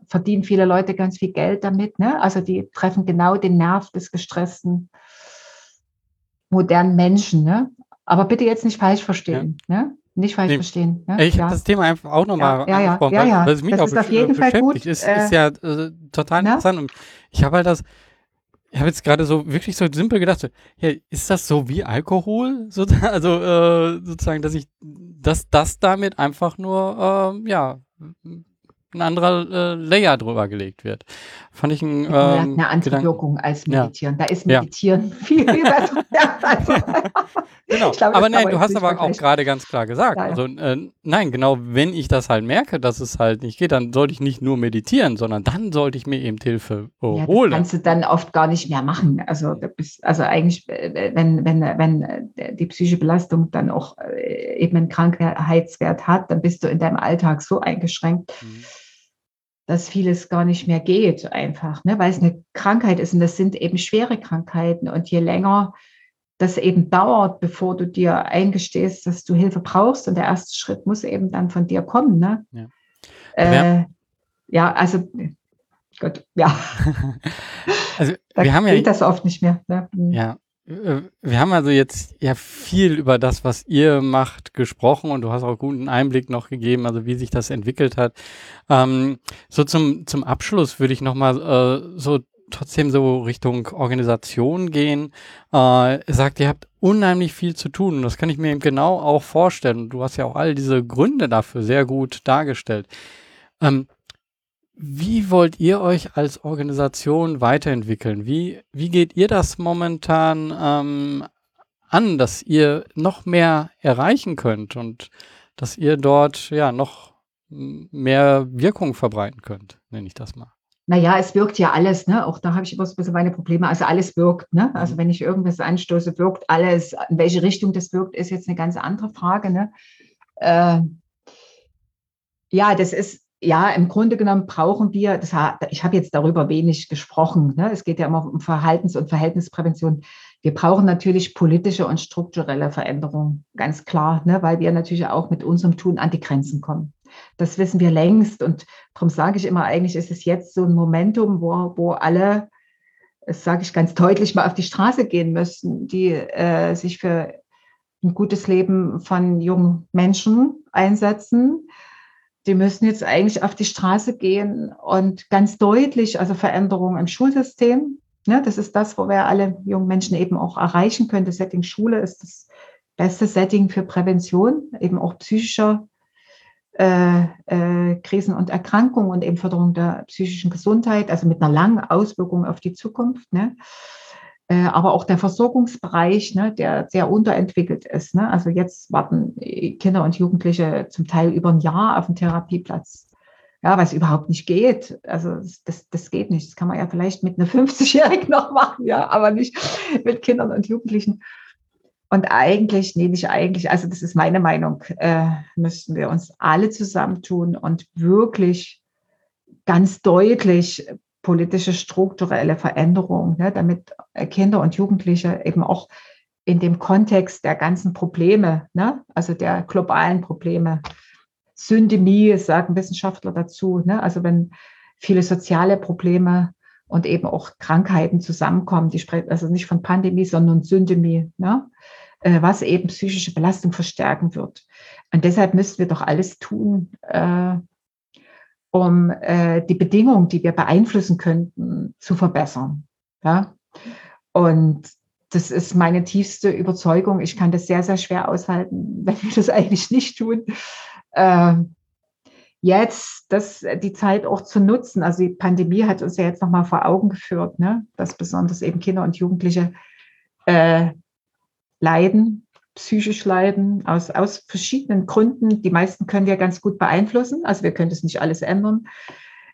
verdienen viele Leute ganz viel Geld damit. Ne? Also die treffen genau den Nerv des gestressten, modernen Menschen. Ne? Aber bitte jetzt nicht falsch verstehen. Ja. Ne? Nicht falsch nee, verstehen. Ne? Ich ja. habe das Thema einfach auch nochmal ja, ja, angesprochen, ja, ja, weil, es mich das auch ist auf jeden Fall gut. Ist, ist ja äh, total ne? interessant. Und ich habe halt das, ich habe jetzt gerade so wirklich so simpel gedacht, so, ja, ist das so wie Alkohol? So, also äh, sozusagen, dass ich, dass das damit einfach nur, äh, ja, ein anderer äh, Layer drüber gelegt wird. Fand ich ein, ähm, eine andere Wirkung als Meditieren. Ja. Da ist Meditieren ja. viel, viel besser. also, genau. Glaub, aber nein, du hast aber auch gerade ganz klar gesagt, ja, also äh, nein, genau, wenn ich das halt merke, dass es halt nicht geht, dann sollte ich nicht nur meditieren, sondern dann sollte ich mir eben Hilfe äh, ja, holen. Das kannst du dann oft gar nicht mehr machen. Also, also eigentlich, äh, wenn, wenn, wenn äh, die psychische Belastung dann auch eben einen Krankheitswert hat, dann bist du in deinem Alltag so eingeschränkt. Mhm dass vieles gar nicht mehr geht, einfach, ne? weil es eine Krankheit ist und das sind eben schwere Krankheiten. Und je länger das eben dauert, bevor du dir eingestehst, dass du Hilfe brauchst, und der erste Schritt muss eben dann von dir kommen. Ne? Ja. Äh, ja, also Gott, ja. also da wir haben geht ja, das oft nicht mehr. Ne? Ja, wir haben also jetzt ja viel über das, was ihr macht, gesprochen und du hast auch guten Einblick noch gegeben, also wie sich das entwickelt hat. Ähm, so zum, zum Abschluss würde ich nochmal äh, so trotzdem so Richtung Organisation gehen. Äh, sagt, ihr habt unheimlich viel zu tun und das kann ich mir eben genau auch vorstellen. Du hast ja auch all diese Gründe dafür sehr gut dargestellt. Ähm, wie wollt ihr euch als Organisation weiterentwickeln? Wie, wie geht ihr das momentan ähm, an, dass ihr noch mehr erreichen könnt und dass ihr dort ja noch mehr Wirkung verbreiten könnt, nenne ich das mal? Naja, es wirkt ja alles, ne? Auch da habe ich immer so ein bisschen meine Probleme. Also alles wirkt, ne? Also mhm. wenn ich irgendwas anstoße, wirkt alles. In welche Richtung das wirkt, ist jetzt eine ganz andere Frage, ne? Äh, ja, das ist, ja, im Grunde genommen brauchen wir, das, ich habe jetzt darüber wenig gesprochen, ne? es geht ja immer um Verhaltens- und Verhältnisprävention. Wir brauchen natürlich politische und strukturelle Veränderungen, ganz klar, ne? weil wir natürlich auch mit unserem Tun an die Grenzen kommen. Das wissen wir längst und darum sage ich immer, eigentlich ist es jetzt so ein Momentum, wo, wo alle, das sage ich ganz deutlich, mal auf die Straße gehen müssen, die äh, sich für ein gutes Leben von jungen Menschen einsetzen die müssen jetzt eigentlich auf die Straße gehen und ganz deutlich, also Veränderungen im Schulsystem. Ne, das ist das, wo wir alle jungen Menschen eben auch erreichen können. Das Setting Schule ist das beste Setting für Prävention, eben auch psychischer äh, äh, Krisen und Erkrankungen und eben Förderung der psychischen Gesundheit, also mit einer langen Auswirkung auf die Zukunft. Ne? Äh, aber auch der Versorgungsbereich, ne, der sehr unterentwickelt ist. Ne? Also jetzt warten Kinder und Jugendliche zum Teil über ein Jahr auf einen Therapieplatz. Ja, weil es überhaupt nicht geht. Also das, das geht nicht. Das kann man ja vielleicht mit einer 50-Jährigen noch machen, ja, aber nicht mit Kindern und Jugendlichen. Und eigentlich, nee, nicht eigentlich, also das ist meine Meinung, äh, müssten wir uns alle zusammentun und wirklich ganz deutlich politische strukturelle Veränderung, ne, damit Kinder und Jugendliche eben auch in dem Kontext der ganzen Probleme, ne, also der globalen Probleme, Syndemie, sagen Wissenschaftler dazu, ne, also wenn viele soziale Probleme und eben auch Krankheiten zusammenkommen, die sprechen also nicht von Pandemie, sondern Syndemie, ne, äh, was eben psychische Belastung verstärken wird. Und deshalb müssen wir doch alles tun, äh, um äh, die Bedingungen, die wir beeinflussen könnten, zu verbessern. Ja? Und das ist meine tiefste Überzeugung. Ich kann das sehr, sehr schwer aushalten, wenn wir das eigentlich nicht tun. Äh, jetzt das, die Zeit auch zu nutzen. Also die Pandemie hat uns ja jetzt nochmal vor Augen geführt, ne? dass besonders eben Kinder und Jugendliche äh, leiden psychisch leiden, aus, aus verschiedenen Gründen. Die meisten können wir ganz gut beeinflussen, also wir können das nicht alles ändern,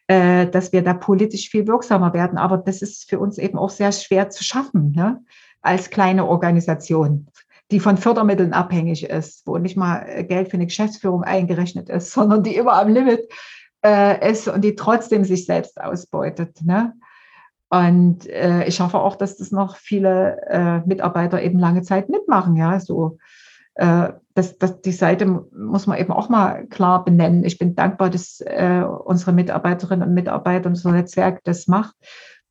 äh, dass wir da politisch viel wirksamer werden. Aber das ist für uns eben auch sehr schwer zu schaffen, ne? als kleine Organisation, die von Fördermitteln abhängig ist, wo nicht mal Geld für eine Geschäftsführung eingerechnet ist, sondern die immer am Limit äh, ist und die trotzdem sich selbst ausbeutet. Ne? Und äh, ich hoffe auch, dass das noch viele äh, Mitarbeiter eben lange Zeit mitmachen. Ja, so äh, das, das, die Seite muss man eben auch mal klar benennen. Ich bin dankbar, dass äh, unsere Mitarbeiterinnen und Mitarbeiter, unser Netzwerk das macht,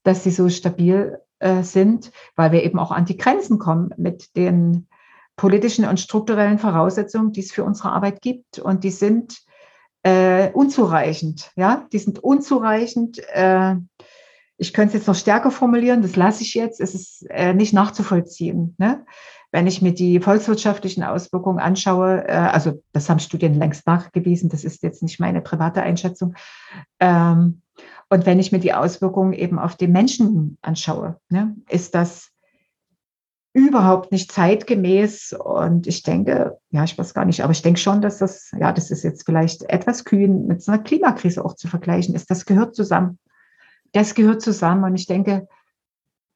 dass sie so stabil äh, sind, weil wir eben auch an die Grenzen kommen mit den politischen und strukturellen Voraussetzungen, die es für unsere Arbeit gibt. Und die sind äh, unzureichend. Ja, die sind unzureichend. Äh, ich könnte es jetzt noch stärker formulieren, das lasse ich jetzt, es ist äh, nicht nachzuvollziehen. Ne? Wenn ich mir die volkswirtschaftlichen Auswirkungen anschaue, äh, also das haben Studien längst nachgewiesen, das ist jetzt nicht meine private Einschätzung. Ähm, und wenn ich mir die Auswirkungen eben auf den Menschen anschaue, ne, ist das überhaupt nicht zeitgemäß. Und ich denke, ja, ich weiß gar nicht, aber ich denke schon, dass das, ja, das ist jetzt vielleicht etwas kühn mit so einer Klimakrise auch zu vergleichen ist. Das gehört zusammen. Das gehört zusammen. Und ich denke,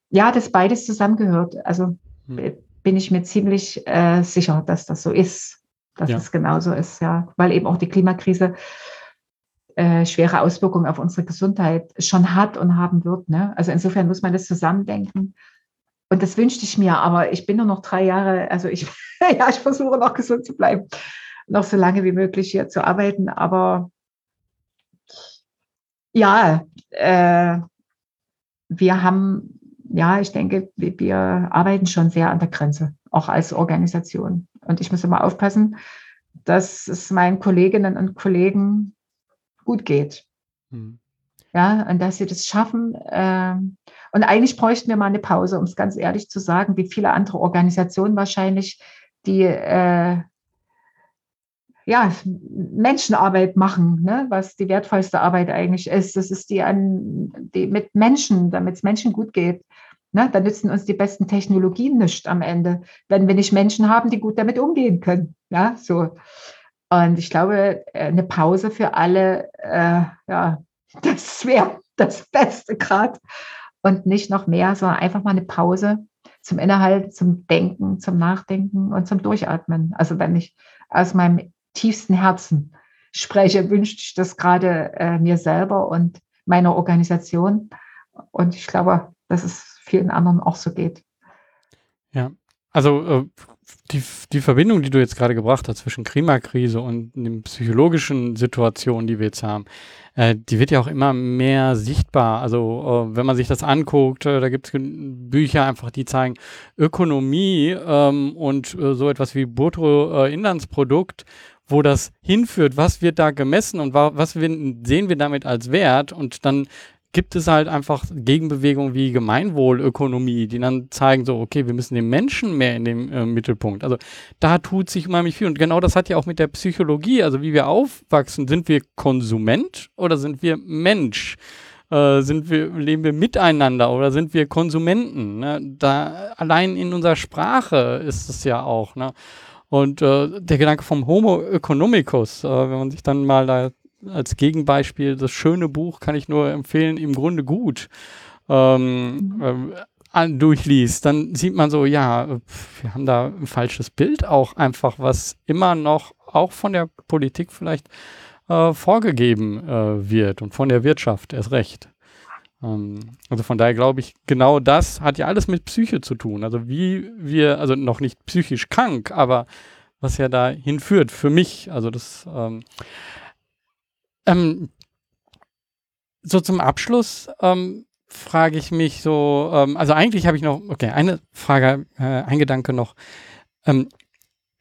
ja, dass beides zusammengehört. Also hm. bin ich mir ziemlich äh, sicher, dass das so ist, dass ja. es genauso ist, ja, weil eben auch die Klimakrise äh, schwere Auswirkungen auf unsere Gesundheit schon hat und haben wird. Ne? Also insofern muss man das zusammendenken. Und das wünschte ich mir, aber ich bin nur noch drei Jahre, also ich, ja, ich versuche noch gesund zu bleiben, noch so lange wie möglich hier zu arbeiten. Aber ja, äh, wir haben, ja, ich denke, wir, wir arbeiten schon sehr an der Grenze, auch als Organisation. Und ich muss immer aufpassen, dass es meinen Kolleginnen und Kollegen gut geht. Mhm. Ja, und dass sie das schaffen. Äh, und eigentlich bräuchten wir mal eine Pause, um es ganz ehrlich zu sagen, wie viele andere Organisationen wahrscheinlich, die äh, ja, Menschenarbeit machen, ne? was die wertvollste Arbeit eigentlich ist. Das ist die, an, die mit Menschen, damit es Menschen gut geht. Ne? Da nützen uns die besten Technologien nicht am Ende, wenn wir nicht Menschen haben, die gut damit umgehen können. Ja, so. Und ich glaube, äh, eine Pause für alle, äh, ja, das wäre das Beste gerade. Und nicht noch mehr, sondern einfach mal eine Pause zum Inhalt, zum Denken, zum Nachdenken und zum Durchatmen. Also wenn ich aus meinem tiefsten Herzen spreche, wünsche ich das gerade äh, mir selber und meiner Organisation. Und ich glaube, dass es vielen anderen auch so geht. Ja, also äh, die, die Verbindung, die du jetzt gerade gebracht hast zwischen Klimakrise und den psychologischen Situationen, die wir jetzt haben, äh, die wird ja auch immer mehr sichtbar. Also äh, wenn man sich das anguckt, da gibt es Bücher einfach, die zeigen Ökonomie ähm, und äh, so etwas wie Bruttoinlandsprodukt, wo das hinführt, was wird da gemessen und wa was sehen wir damit als Wert und dann gibt es halt einfach Gegenbewegungen wie Gemeinwohlökonomie, die dann zeigen so, okay, wir müssen den Menschen mehr in den äh, Mittelpunkt. Also da tut sich unheimlich viel. Und genau das hat ja auch mit der Psychologie, also wie wir aufwachsen, sind wir Konsument oder sind wir Mensch? Äh, sind wir, leben wir miteinander oder sind wir Konsumenten? Ne? Da allein in unserer Sprache ist es ja auch. Ne? Und äh, der Gedanke vom Homo economicus, äh, wenn man sich dann mal da als Gegenbeispiel, das schöne Buch kann ich nur empfehlen, im Grunde gut ähm, äh, durchliest, dann sieht man so, ja, wir haben da ein falsches Bild auch einfach, was immer noch auch von der Politik vielleicht äh, vorgegeben äh, wird und von der Wirtschaft erst recht. Ähm, also von daher glaube ich, genau das hat ja alles mit Psyche zu tun. Also wie wir, also noch nicht psychisch krank, aber was ja da hinführt für mich. Also das ähm, ähm, so zum Abschluss ähm, frage ich mich so, ähm, also eigentlich habe ich noch, okay, eine Frage, äh, ein Gedanke noch. Ähm,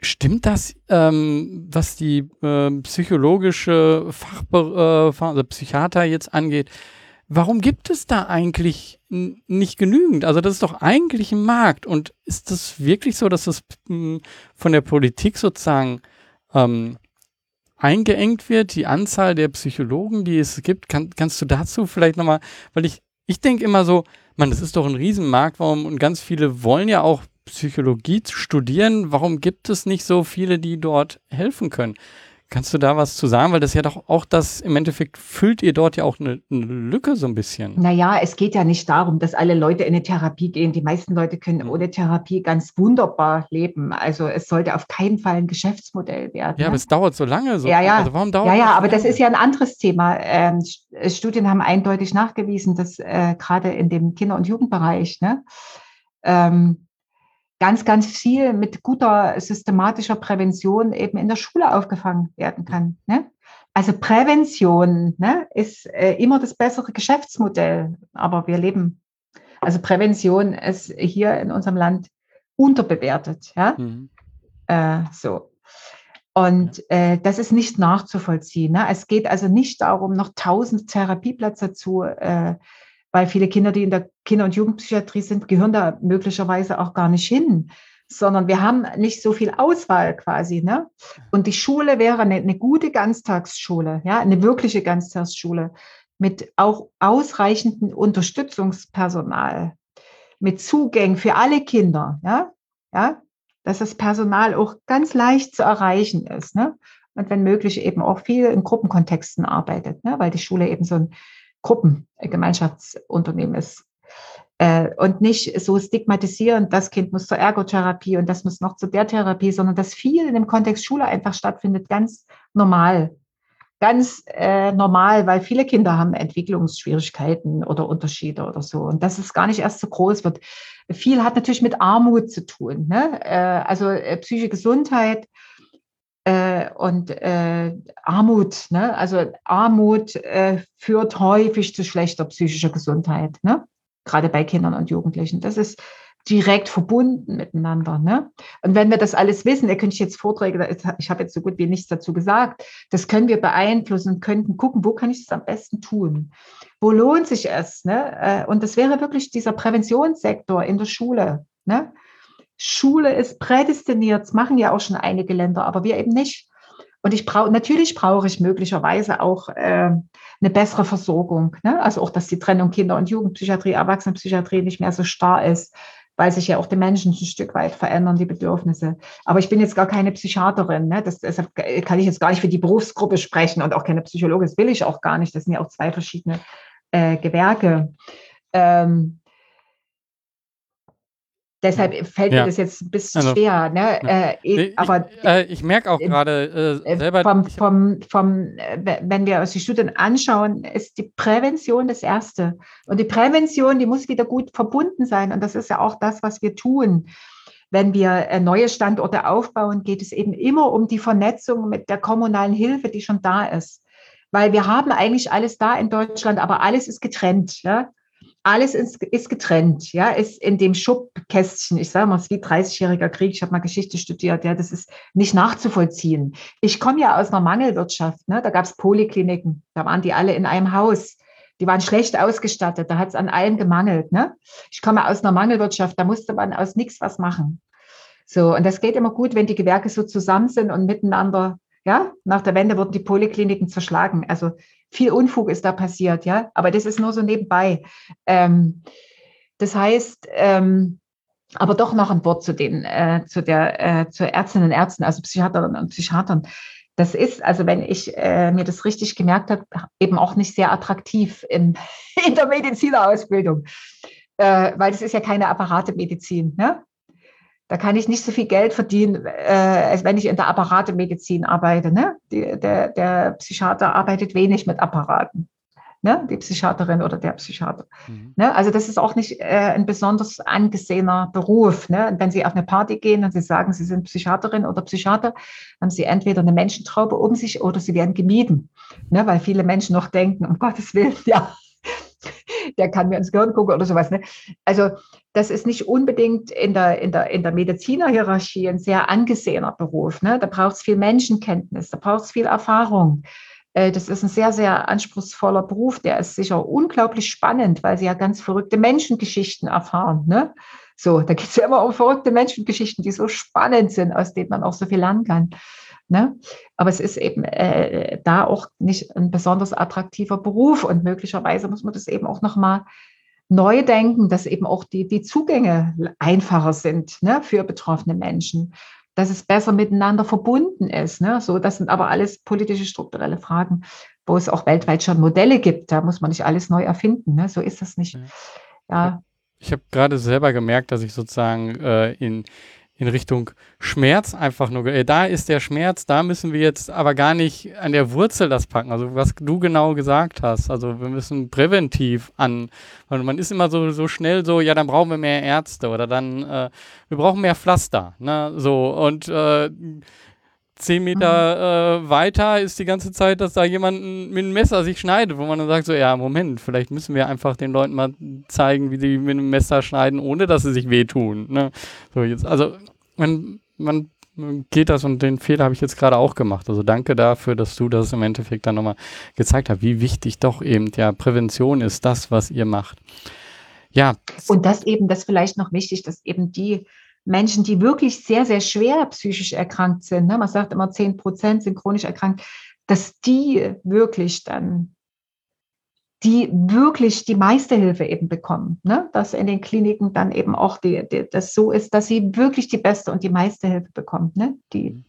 stimmt das, ähm, was die äh, psychologische Fachbe äh, also Psychiater jetzt angeht? Warum gibt es da eigentlich nicht genügend? Also das ist doch eigentlich ein Markt. Und ist das wirklich so, dass das von der Politik sozusagen ähm, eingeengt wird, die Anzahl der Psychologen, die es gibt. Kann, kannst du dazu vielleicht nochmal, weil ich, ich denke immer so, man, das ist doch ein Riesenmarkt, warum, und ganz viele wollen ja auch Psychologie studieren. Warum gibt es nicht so viele, die dort helfen können? Kannst du da was zu sagen? Weil das ja doch auch das, im Endeffekt füllt ihr dort ja auch eine, eine, Lücke so ein bisschen. Naja, es geht ja nicht darum, dass alle Leute in eine Therapie gehen. Die meisten Leute können mhm. ohne Therapie ganz wunderbar leben. Also es sollte auf keinen Fall ein Geschäftsmodell werden. Ja, ne? aber es dauert so lange. So. Ja, ja. Also warum dauert ja, ja, aber lange? das ist ja ein anderes Thema. Ähm, Studien haben eindeutig nachgewiesen, dass äh, gerade in dem Kinder- und Jugendbereich, ne, ähm, ganz, ganz viel mit guter systematischer Prävention eben in der Schule aufgefangen werden kann. Ne? Also Prävention ne, ist äh, immer das bessere Geschäftsmodell, aber wir leben, also Prävention ist hier in unserem Land unterbewertet. Ja? Mhm. Äh, so. Und äh, das ist nicht nachzuvollziehen. Ne? Es geht also nicht darum, noch tausend Therapieplätze zu äh, weil viele Kinder, die in der Kinder- und Jugendpsychiatrie sind, gehören da möglicherweise auch gar nicht hin, sondern wir haben nicht so viel Auswahl quasi. Ne? Und die Schule wäre eine, eine gute Ganztagsschule, ja, eine wirkliche Ganztagsschule mit auch ausreichendem Unterstützungspersonal, mit Zugängen für alle Kinder, ja, ja, dass das Personal auch ganz leicht zu erreichen ist, ne? Und wenn möglich eben auch viel in Gruppenkontexten arbeitet, ne? weil die Schule eben so ein Gruppengemeinschaftsunternehmen ist. Äh, und nicht so stigmatisieren, das Kind muss zur Ergotherapie und das muss noch zu der Therapie, sondern dass viel in dem Kontext Schule einfach stattfindet, ganz normal ganz äh, normal, weil viele Kinder haben Entwicklungsschwierigkeiten oder Unterschiede oder so. Und dass es gar nicht erst so groß wird. Viel hat natürlich mit Armut zu tun. Ne? Äh, also äh, psychische Gesundheit äh, und äh, Armut. Ne? Also Armut äh, führt häufig zu schlechter psychischer Gesundheit. Ne? Gerade bei Kindern und Jugendlichen. Das ist direkt verbunden miteinander. Ne? Und wenn wir das alles wissen, da könnte ich jetzt Vorträge, ich habe jetzt so gut wie nichts dazu gesagt, das können wir beeinflussen, könnten gucken, wo kann ich es am besten tun? Wo lohnt sich es? Ne? Äh, und das wäre wirklich dieser Präventionssektor in der Schule. Ne? Schule ist prädestiniert, das machen ja auch schon einige Länder, aber wir eben nicht. Und ich brauche, natürlich brauche ich möglicherweise auch äh, eine bessere Versorgung. Ne? Also auch, dass die Trennung Kinder- und Jugendpsychiatrie, Erwachsenenpsychiatrie nicht mehr so starr ist weil sich ja auch die Menschen ein Stück weit verändern, die Bedürfnisse. Aber ich bin jetzt gar keine Psychiaterin. Ne? Das, deshalb kann ich jetzt gar nicht für die Berufsgruppe sprechen und auch keine Psychologin. Das will ich auch gar nicht. Das sind ja auch zwei verschiedene äh, Gewerke. Ähm, Deshalb fällt ja. mir das jetzt ein bisschen also, schwer. Ne? Äh, ich, aber äh, ich merke auch gerade äh, selber. Vom, vom, vom, äh, wenn wir uns die Studien anschauen, ist die Prävention das Erste. Und die Prävention, die muss wieder gut verbunden sein. Und das ist ja auch das, was wir tun. Wenn wir äh, neue Standorte aufbauen, geht es eben immer um die Vernetzung mit der kommunalen Hilfe, die schon da ist. Weil wir haben eigentlich alles da in Deutschland, aber alles ist getrennt. Ja? Alles ist, getrennt, ja, ist in dem Schubkästchen. Ich sage mal, es ist wie 30-jähriger Krieg. Ich habe mal Geschichte studiert, ja, das ist nicht nachzuvollziehen. Ich komme ja aus einer Mangelwirtschaft, ne? da gab es Polikliniken, da waren die alle in einem Haus. Die waren schlecht ausgestattet, da hat es an allem gemangelt. Ne? Ich komme aus einer Mangelwirtschaft, da musste man aus nichts was machen. So, und das geht immer gut, wenn die Gewerke so zusammen sind und miteinander ja, nach der Wende wurden die Polikliniken zerschlagen. Also viel Unfug ist da passiert, ja. Aber das ist nur so nebenbei. Ähm, das heißt, ähm, aber doch noch ein Wort zu den, äh, zu der, äh, zu Ärztinnen und Ärzten, also Psychiaterinnen und Psychiatern. Das ist, also wenn ich äh, mir das richtig gemerkt habe, eben auch nicht sehr attraktiv in, in der Medizinerausbildung, äh, weil das ist ja keine Apparatemedizin. Ne? Da kann ich nicht so viel Geld verdienen, äh, als wenn ich in der Apparatemedizin arbeite. Ne? Die, der, der Psychiater arbeitet wenig mit Apparaten. Ne? Die Psychiaterin oder der Psychiater. Mhm. Ne? Also das ist auch nicht äh, ein besonders angesehener Beruf. Ne? Und wenn Sie auf eine Party gehen und Sie sagen, Sie sind Psychiaterin oder Psychiater, haben Sie entweder eine Menschentraube um sich oder Sie werden gemieden. Ne? Weil viele Menschen noch denken, um Gottes Willen, ja, der kann mir ins Gehirn gucken oder sowas. Ne? Also das ist nicht unbedingt in der, in der, in der Medizinerhierarchie ein sehr angesehener Beruf. Ne? Da braucht es viel Menschenkenntnis, da braucht es viel Erfahrung. Äh, das ist ein sehr, sehr anspruchsvoller Beruf. Der ist sicher unglaublich spannend, weil sie ja ganz verrückte Menschengeschichten erfahren. Ne? So, da geht es ja immer um verrückte Menschengeschichten, die so spannend sind, aus denen man auch so viel lernen kann. Ne? Aber es ist eben äh, da auch nicht ein besonders attraktiver Beruf und möglicherweise muss man das eben auch nochmal neu denken, dass eben auch die, die Zugänge einfacher sind ne, für betroffene Menschen, dass es besser miteinander verbunden ist. Ne? So, das sind aber alles politische, strukturelle Fragen, wo es auch weltweit schon Modelle gibt. Da muss man nicht alles neu erfinden. Ne? So ist das nicht. Ja. Ich habe gerade selber gemerkt, dass ich sozusagen äh, in in Richtung Schmerz einfach nur, äh, da ist der Schmerz, da müssen wir jetzt aber gar nicht an der Wurzel das packen. Also was du genau gesagt hast, also wir müssen präventiv an, weil man ist immer so, so schnell so, ja, dann brauchen wir mehr Ärzte oder dann, äh, wir brauchen mehr Pflaster, ne, so und äh, zehn Meter mhm. äh, weiter ist die ganze Zeit, dass da jemand mit einem Messer sich schneidet, wo man dann sagt so, ja, Moment, vielleicht müssen wir einfach den Leuten mal zeigen, wie sie mit einem Messer schneiden, ohne dass sie sich wehtun. Ne? So jetzt, also man, man geht das und den Fehler habe ich jetzt gerade auch gemacht. Also danke dafür, dass du das im Endeffekt dann nochmal gezeigt hast, wie wichtig doch eben ja Prävention ist, das, was ihr macht. Ja. Und das eben, das vielleicht noch wichtig, dass eben die Menschen, die wirklich sehr, sehr schwer psychisch erkrankt sind, ne, man sagt immer 10 Prozent sind chronisch erkrankt, dass die wirklich dann die wirklich die meiste Hilfe eben bekommen. Ne? Dass in den Kliniken dann eben auch die, die, das so ist, dass sie wirklich die beste und die meiste Hilfe bekommen, ne? die,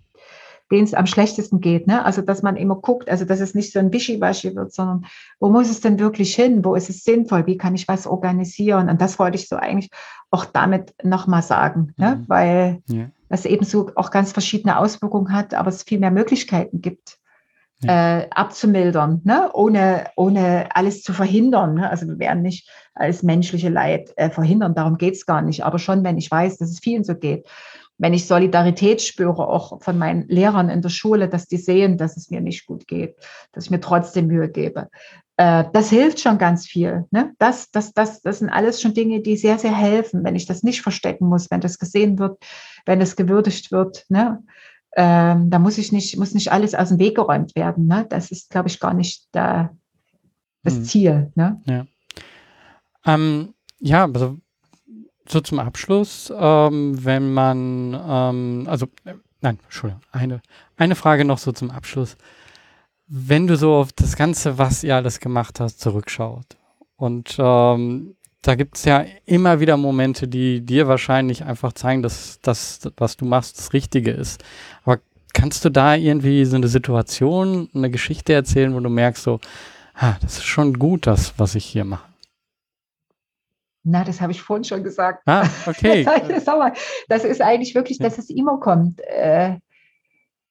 denen es am schlechtesten geht. Ne? Also dass man immer guckt, also dass es nicht so ein Wischiwaschi wird, sondern wo muss es denn wirklich hin? Wo ist es sinnvoll? Wie kann ich was organisieren? Und das wollte ich so eigentlich auch damit nochmal sagen, ne? Mhm. weil ja. das eben so auch ganz verschiedene Auswirkungen hat, aber es viel mehr Möglichkeiten gibt äh, abzumildern, ne? ohne, ohne alles zu verhindern. Ne? Also wir werden nicht alles menschliche Leid äh, verhindern, darum geht es gar nicht. Aber schon, wenn ich weiß, dass es vielen so geht, wenn ich Solidarität spüre, auch von meinen Lehrern in der Schule, dass die sehen, dass es mir nicht gut geht, dass ich mir trotzdem Mühe gebe. Äh, das hilft schon ganz viel. Ne? Das, das, das, das sind alles schon Dinge, die sehr, sehr helfen, wenn ich das nicht verstecken muss, wenn das gesehen wird, wenn es gewürdigt wird. Ne? Ähm, da muss ich nicht, muss nicht alles aus dem Weg geräumt werden. Ne? Das ist, glaube ich, gar nicht der, das hm. Ziel. Ne? Ja. Ähm, ja, also so zum Abschluss, ähm, wenn man, ähm, also, äh, nein, Entschuldigung, eine, eine Frage noch so zum Abschluss. Wenn du so auf das Ganze, was ihr alles gemacht hast, zurückschaut und ähm, da gibt es ja immer wieder Momente, die dir wahrscheinlich einfach zeigen, dass das, was du machst, das Richtige ist. Aber kannst du da irgendwie so eine Situation, eine Geschichte erzählen, wo du merkst, so, ah, das ist schon gut, das, was ich hier mache? Na, das habe ich vorhin schon gesagt. Ah, okay. das ist eigentlich wirklich, dass es immer kommt. Äh,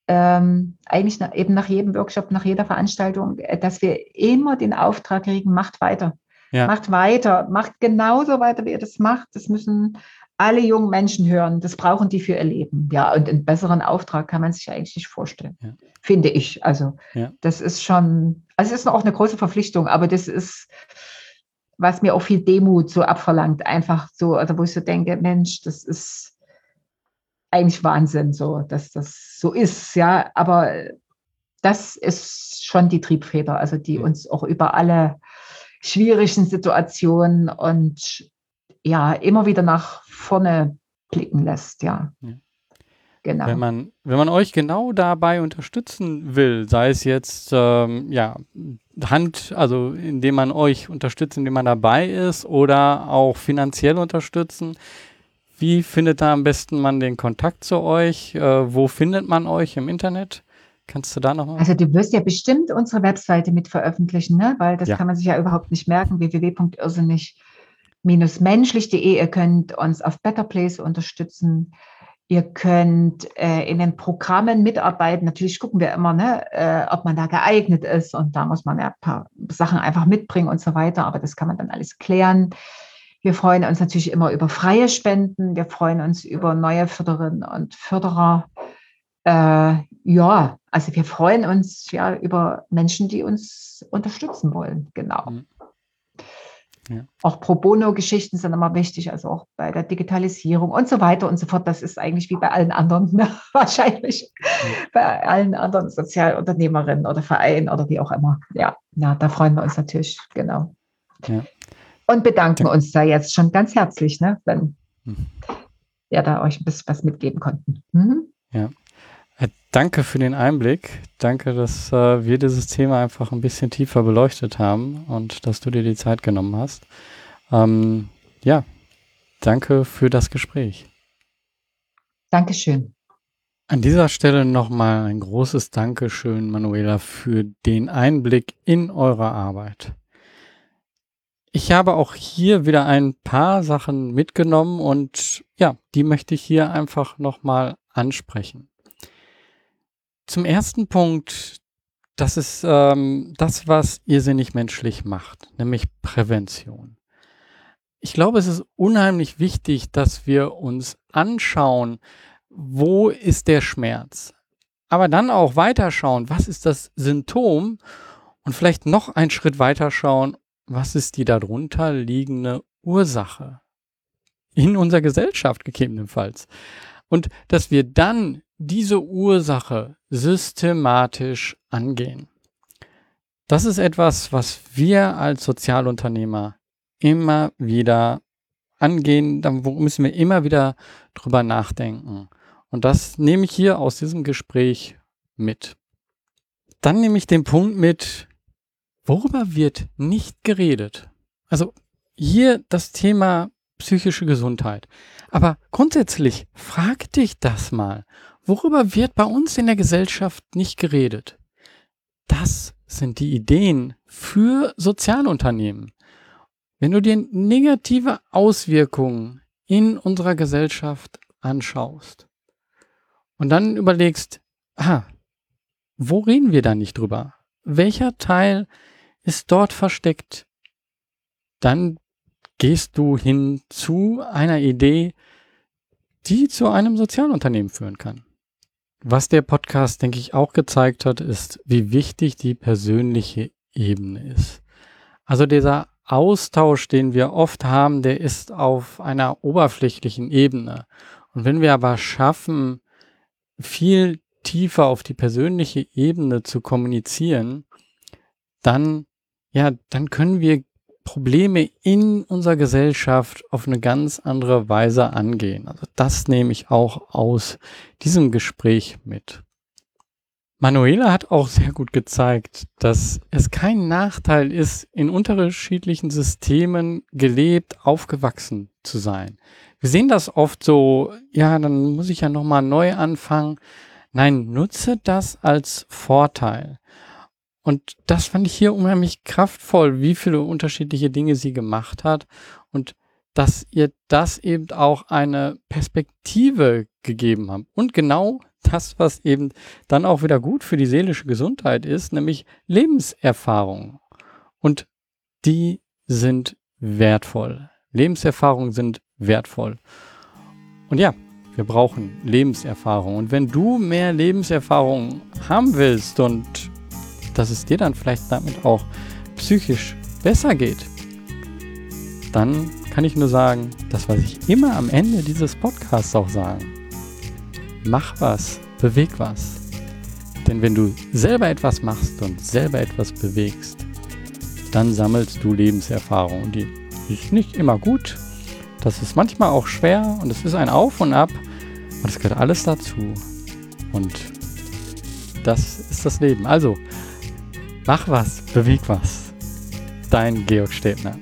ähm, eigentlich eben nach jedem Workshop, nach jeder Veranstaltung, äh, dass wir immer den Auftrag kriegen, macht weiter. Ja. Macht weiter, macht genauso weiter, wie ihr das macht. Das müssen alle jungen Menschen hören. Das brauchen die für ihr Leben. Ja, und einen besseren Auftrag kann man sich eigentlich nicht vorstellen, ja. finde ich. Also, ja. das ist schon, also es ist auch eine große Verpflichtung, aber das ist, was mir auch viel Demut so abverlangt. Einfach so, also wo ich so denke, Mensch, das ist eigentlich Wahnsinn, so, dass das so ist. Ja, aber das ist schon die Triebfeder, also die uns auch über alle schwierigen Situationen und ja, immer wieder nach vorne blicken lässt, ja. ja. Genau. Wenn man, wenn man euch genau dabei unterstützen will, sei es jetzt ähm, ja, Hand, also indem man euch unterstützt, indem man dabei ist oder auch finanziell unterstützen, wie findet da am besten man den Kontakt zu euch? Äh, wo findet man euch im Internet? Kannst du da nochmal? Also du wirst ja bestimmt unsere Webseite mit veröffentlichen, ne? weil das ja. kann man sich ja überhaupt nicht merken, www.irrsinnig-menschlich.de. Ihr könnt uns auf Better Place unterstützen. Ihr könnt äh, in den Programmen mitarbeiten. Natürlich gucken wir immer, ne, äh, ob man da geeignet ist. Und da muss man ja ein paar Sachen einfach mitbringen und so weiter. Aber das kann man dann alles klären. Wir freuen uns natürlich immer über freie Spenden. Wir freuen uns über neue Förderinnen und Förderer. Äh, ja, also wir freuen uns ja über Menschen, die uns unterstützen wollen. Genau. Mhm. Ja. Auch Pro Bono-Geschichten sind immer wichtig, also auch bei der Digitalisierung und so weiter und so fort. Das ist eigentlich wie bei allen anderen, ne? wahrscheinlich ja. bei allen anderen Sozialunternehmerinnen oder Vereinen oder wie auch immer. Ja, ja da freuen wir uns natürlich, genau. Ja. Und bedanken uns da jetzt schon ganz herzlich, ne, wenn mhm. wir da euch ein bisschen was mitgeben konnten. Mhm. Ja. Danke für den Einblick. Danke, dass äh, wir dieses Thema einfach ein bisschen tiefer beleuchtet haben und dass du dir die Zeit genommen hast. Ähm, ja, danke für das Gespräch. Dankeschön. An dieser Stelle nochmal ein großes Dankeschön, Manuela, für den Einblick in eure Arbeit. Ich habe auch hier wieder ein paar Sachen mitgenommen und ja, die möchte ich hier einfach nochmal ansprechen. Zum ersten Punkt, das ist ähm, das, was irrsinnig menschlich macht, nämlich Prävention. Ich glaube, es ist unheimlich wichtig, dass wir uns anschauen, wo ist der Schmerz, aber dann auch weiterschauen, was ist das Symptom und vielleicht noch einen Schritt weiter schauen, was ist die darunter liegende Ursache in unserer Gesellschaft gegebenenfalls. Und dass wir dann diese Ursache systematisch angehen. Das ist etwas, was wir als Sozialunternehmer immer wieder angehen, da müssen wir immer wieder drüber nachdenken. Und das nehme ich hier aus diesem Gespräch mit. Dann nehme ich den Punkt mit, worüber wird nicht geredet? Also hier das Thema psychische Gesundheit. Aber grundsätzlich frag dich das mal. Worüber wird bei uns in der Gesellschaft nicht geredet? Das sind die Ideen für Sozialunternehmen. Wenn du dir negative Auswirkungen in unserer Gesellschaft anschaust und dann überlegst, ah, wo reden wir da nicht drüber? Welcher Teil ist dort versteckt? Dann gehst du hin zu einer Idee, die zu einem Sozialunternehmen führen kann. Was der Podcast, denke ich, auch gezeigt hat, ist, wie wichtig die persönliche Ebene ist. Also dieser Austausch, den wir oft haben, der ist auf einer oberflächlichen Ebene. Und wenn wir aber schaffen, viel tiefer auf die persönliche Ebene zu kommunizieren, dann, ja, dann können wir Probleme in unserer Gesellschaft auf eine ganz andere Weise angehen. Also das nehme ich auch aus diesem Gespräch mit. Manuela hat auch sehr gut gezeigt, dass es kein Nachteil ist, in unterschiedlichen Systemen gelebt, aufgewachsen zu sein. Wir sehen das oft so, ja, dann muss ich ja nochmal neu anfangen. Nein, nutze das als Vorteil. Und das fand ich hier unheimlich kraftvoll, wie viele unterschiedliche Dinge sie gemacht hat und dass ihr das eben auch eine Perspektive gegeben habt. Und genau das, was eben dann auch wieder gut für die seelische Gesundheit ist, nämlich Lebenserfahrung. Und die sind wertvoll. Lebenserfahrungen sind wertvoll. Und ja, wir brauchen Lebenserfahrung. Und wenn du mehr Lebenserfahrung haben willst und dass es dir dann vielleicht damit auch psychisch besser geht, dann kann ich nur sagen, das, was ich immer am Ende dieses Podcasts auch sage. Mach was, beweg was. Denn wenn du selber etwas machst und selber etwas bewegst, dann sammelst du Lebenserfahrung. Und die ist nicht immer gut. Das ist manchmal auch schwer und es ist ein Auf und Ab. Und es gehört alles dazu. Und das ist das Leben. Also, mach was, beweg was. Dein Georg Stebner.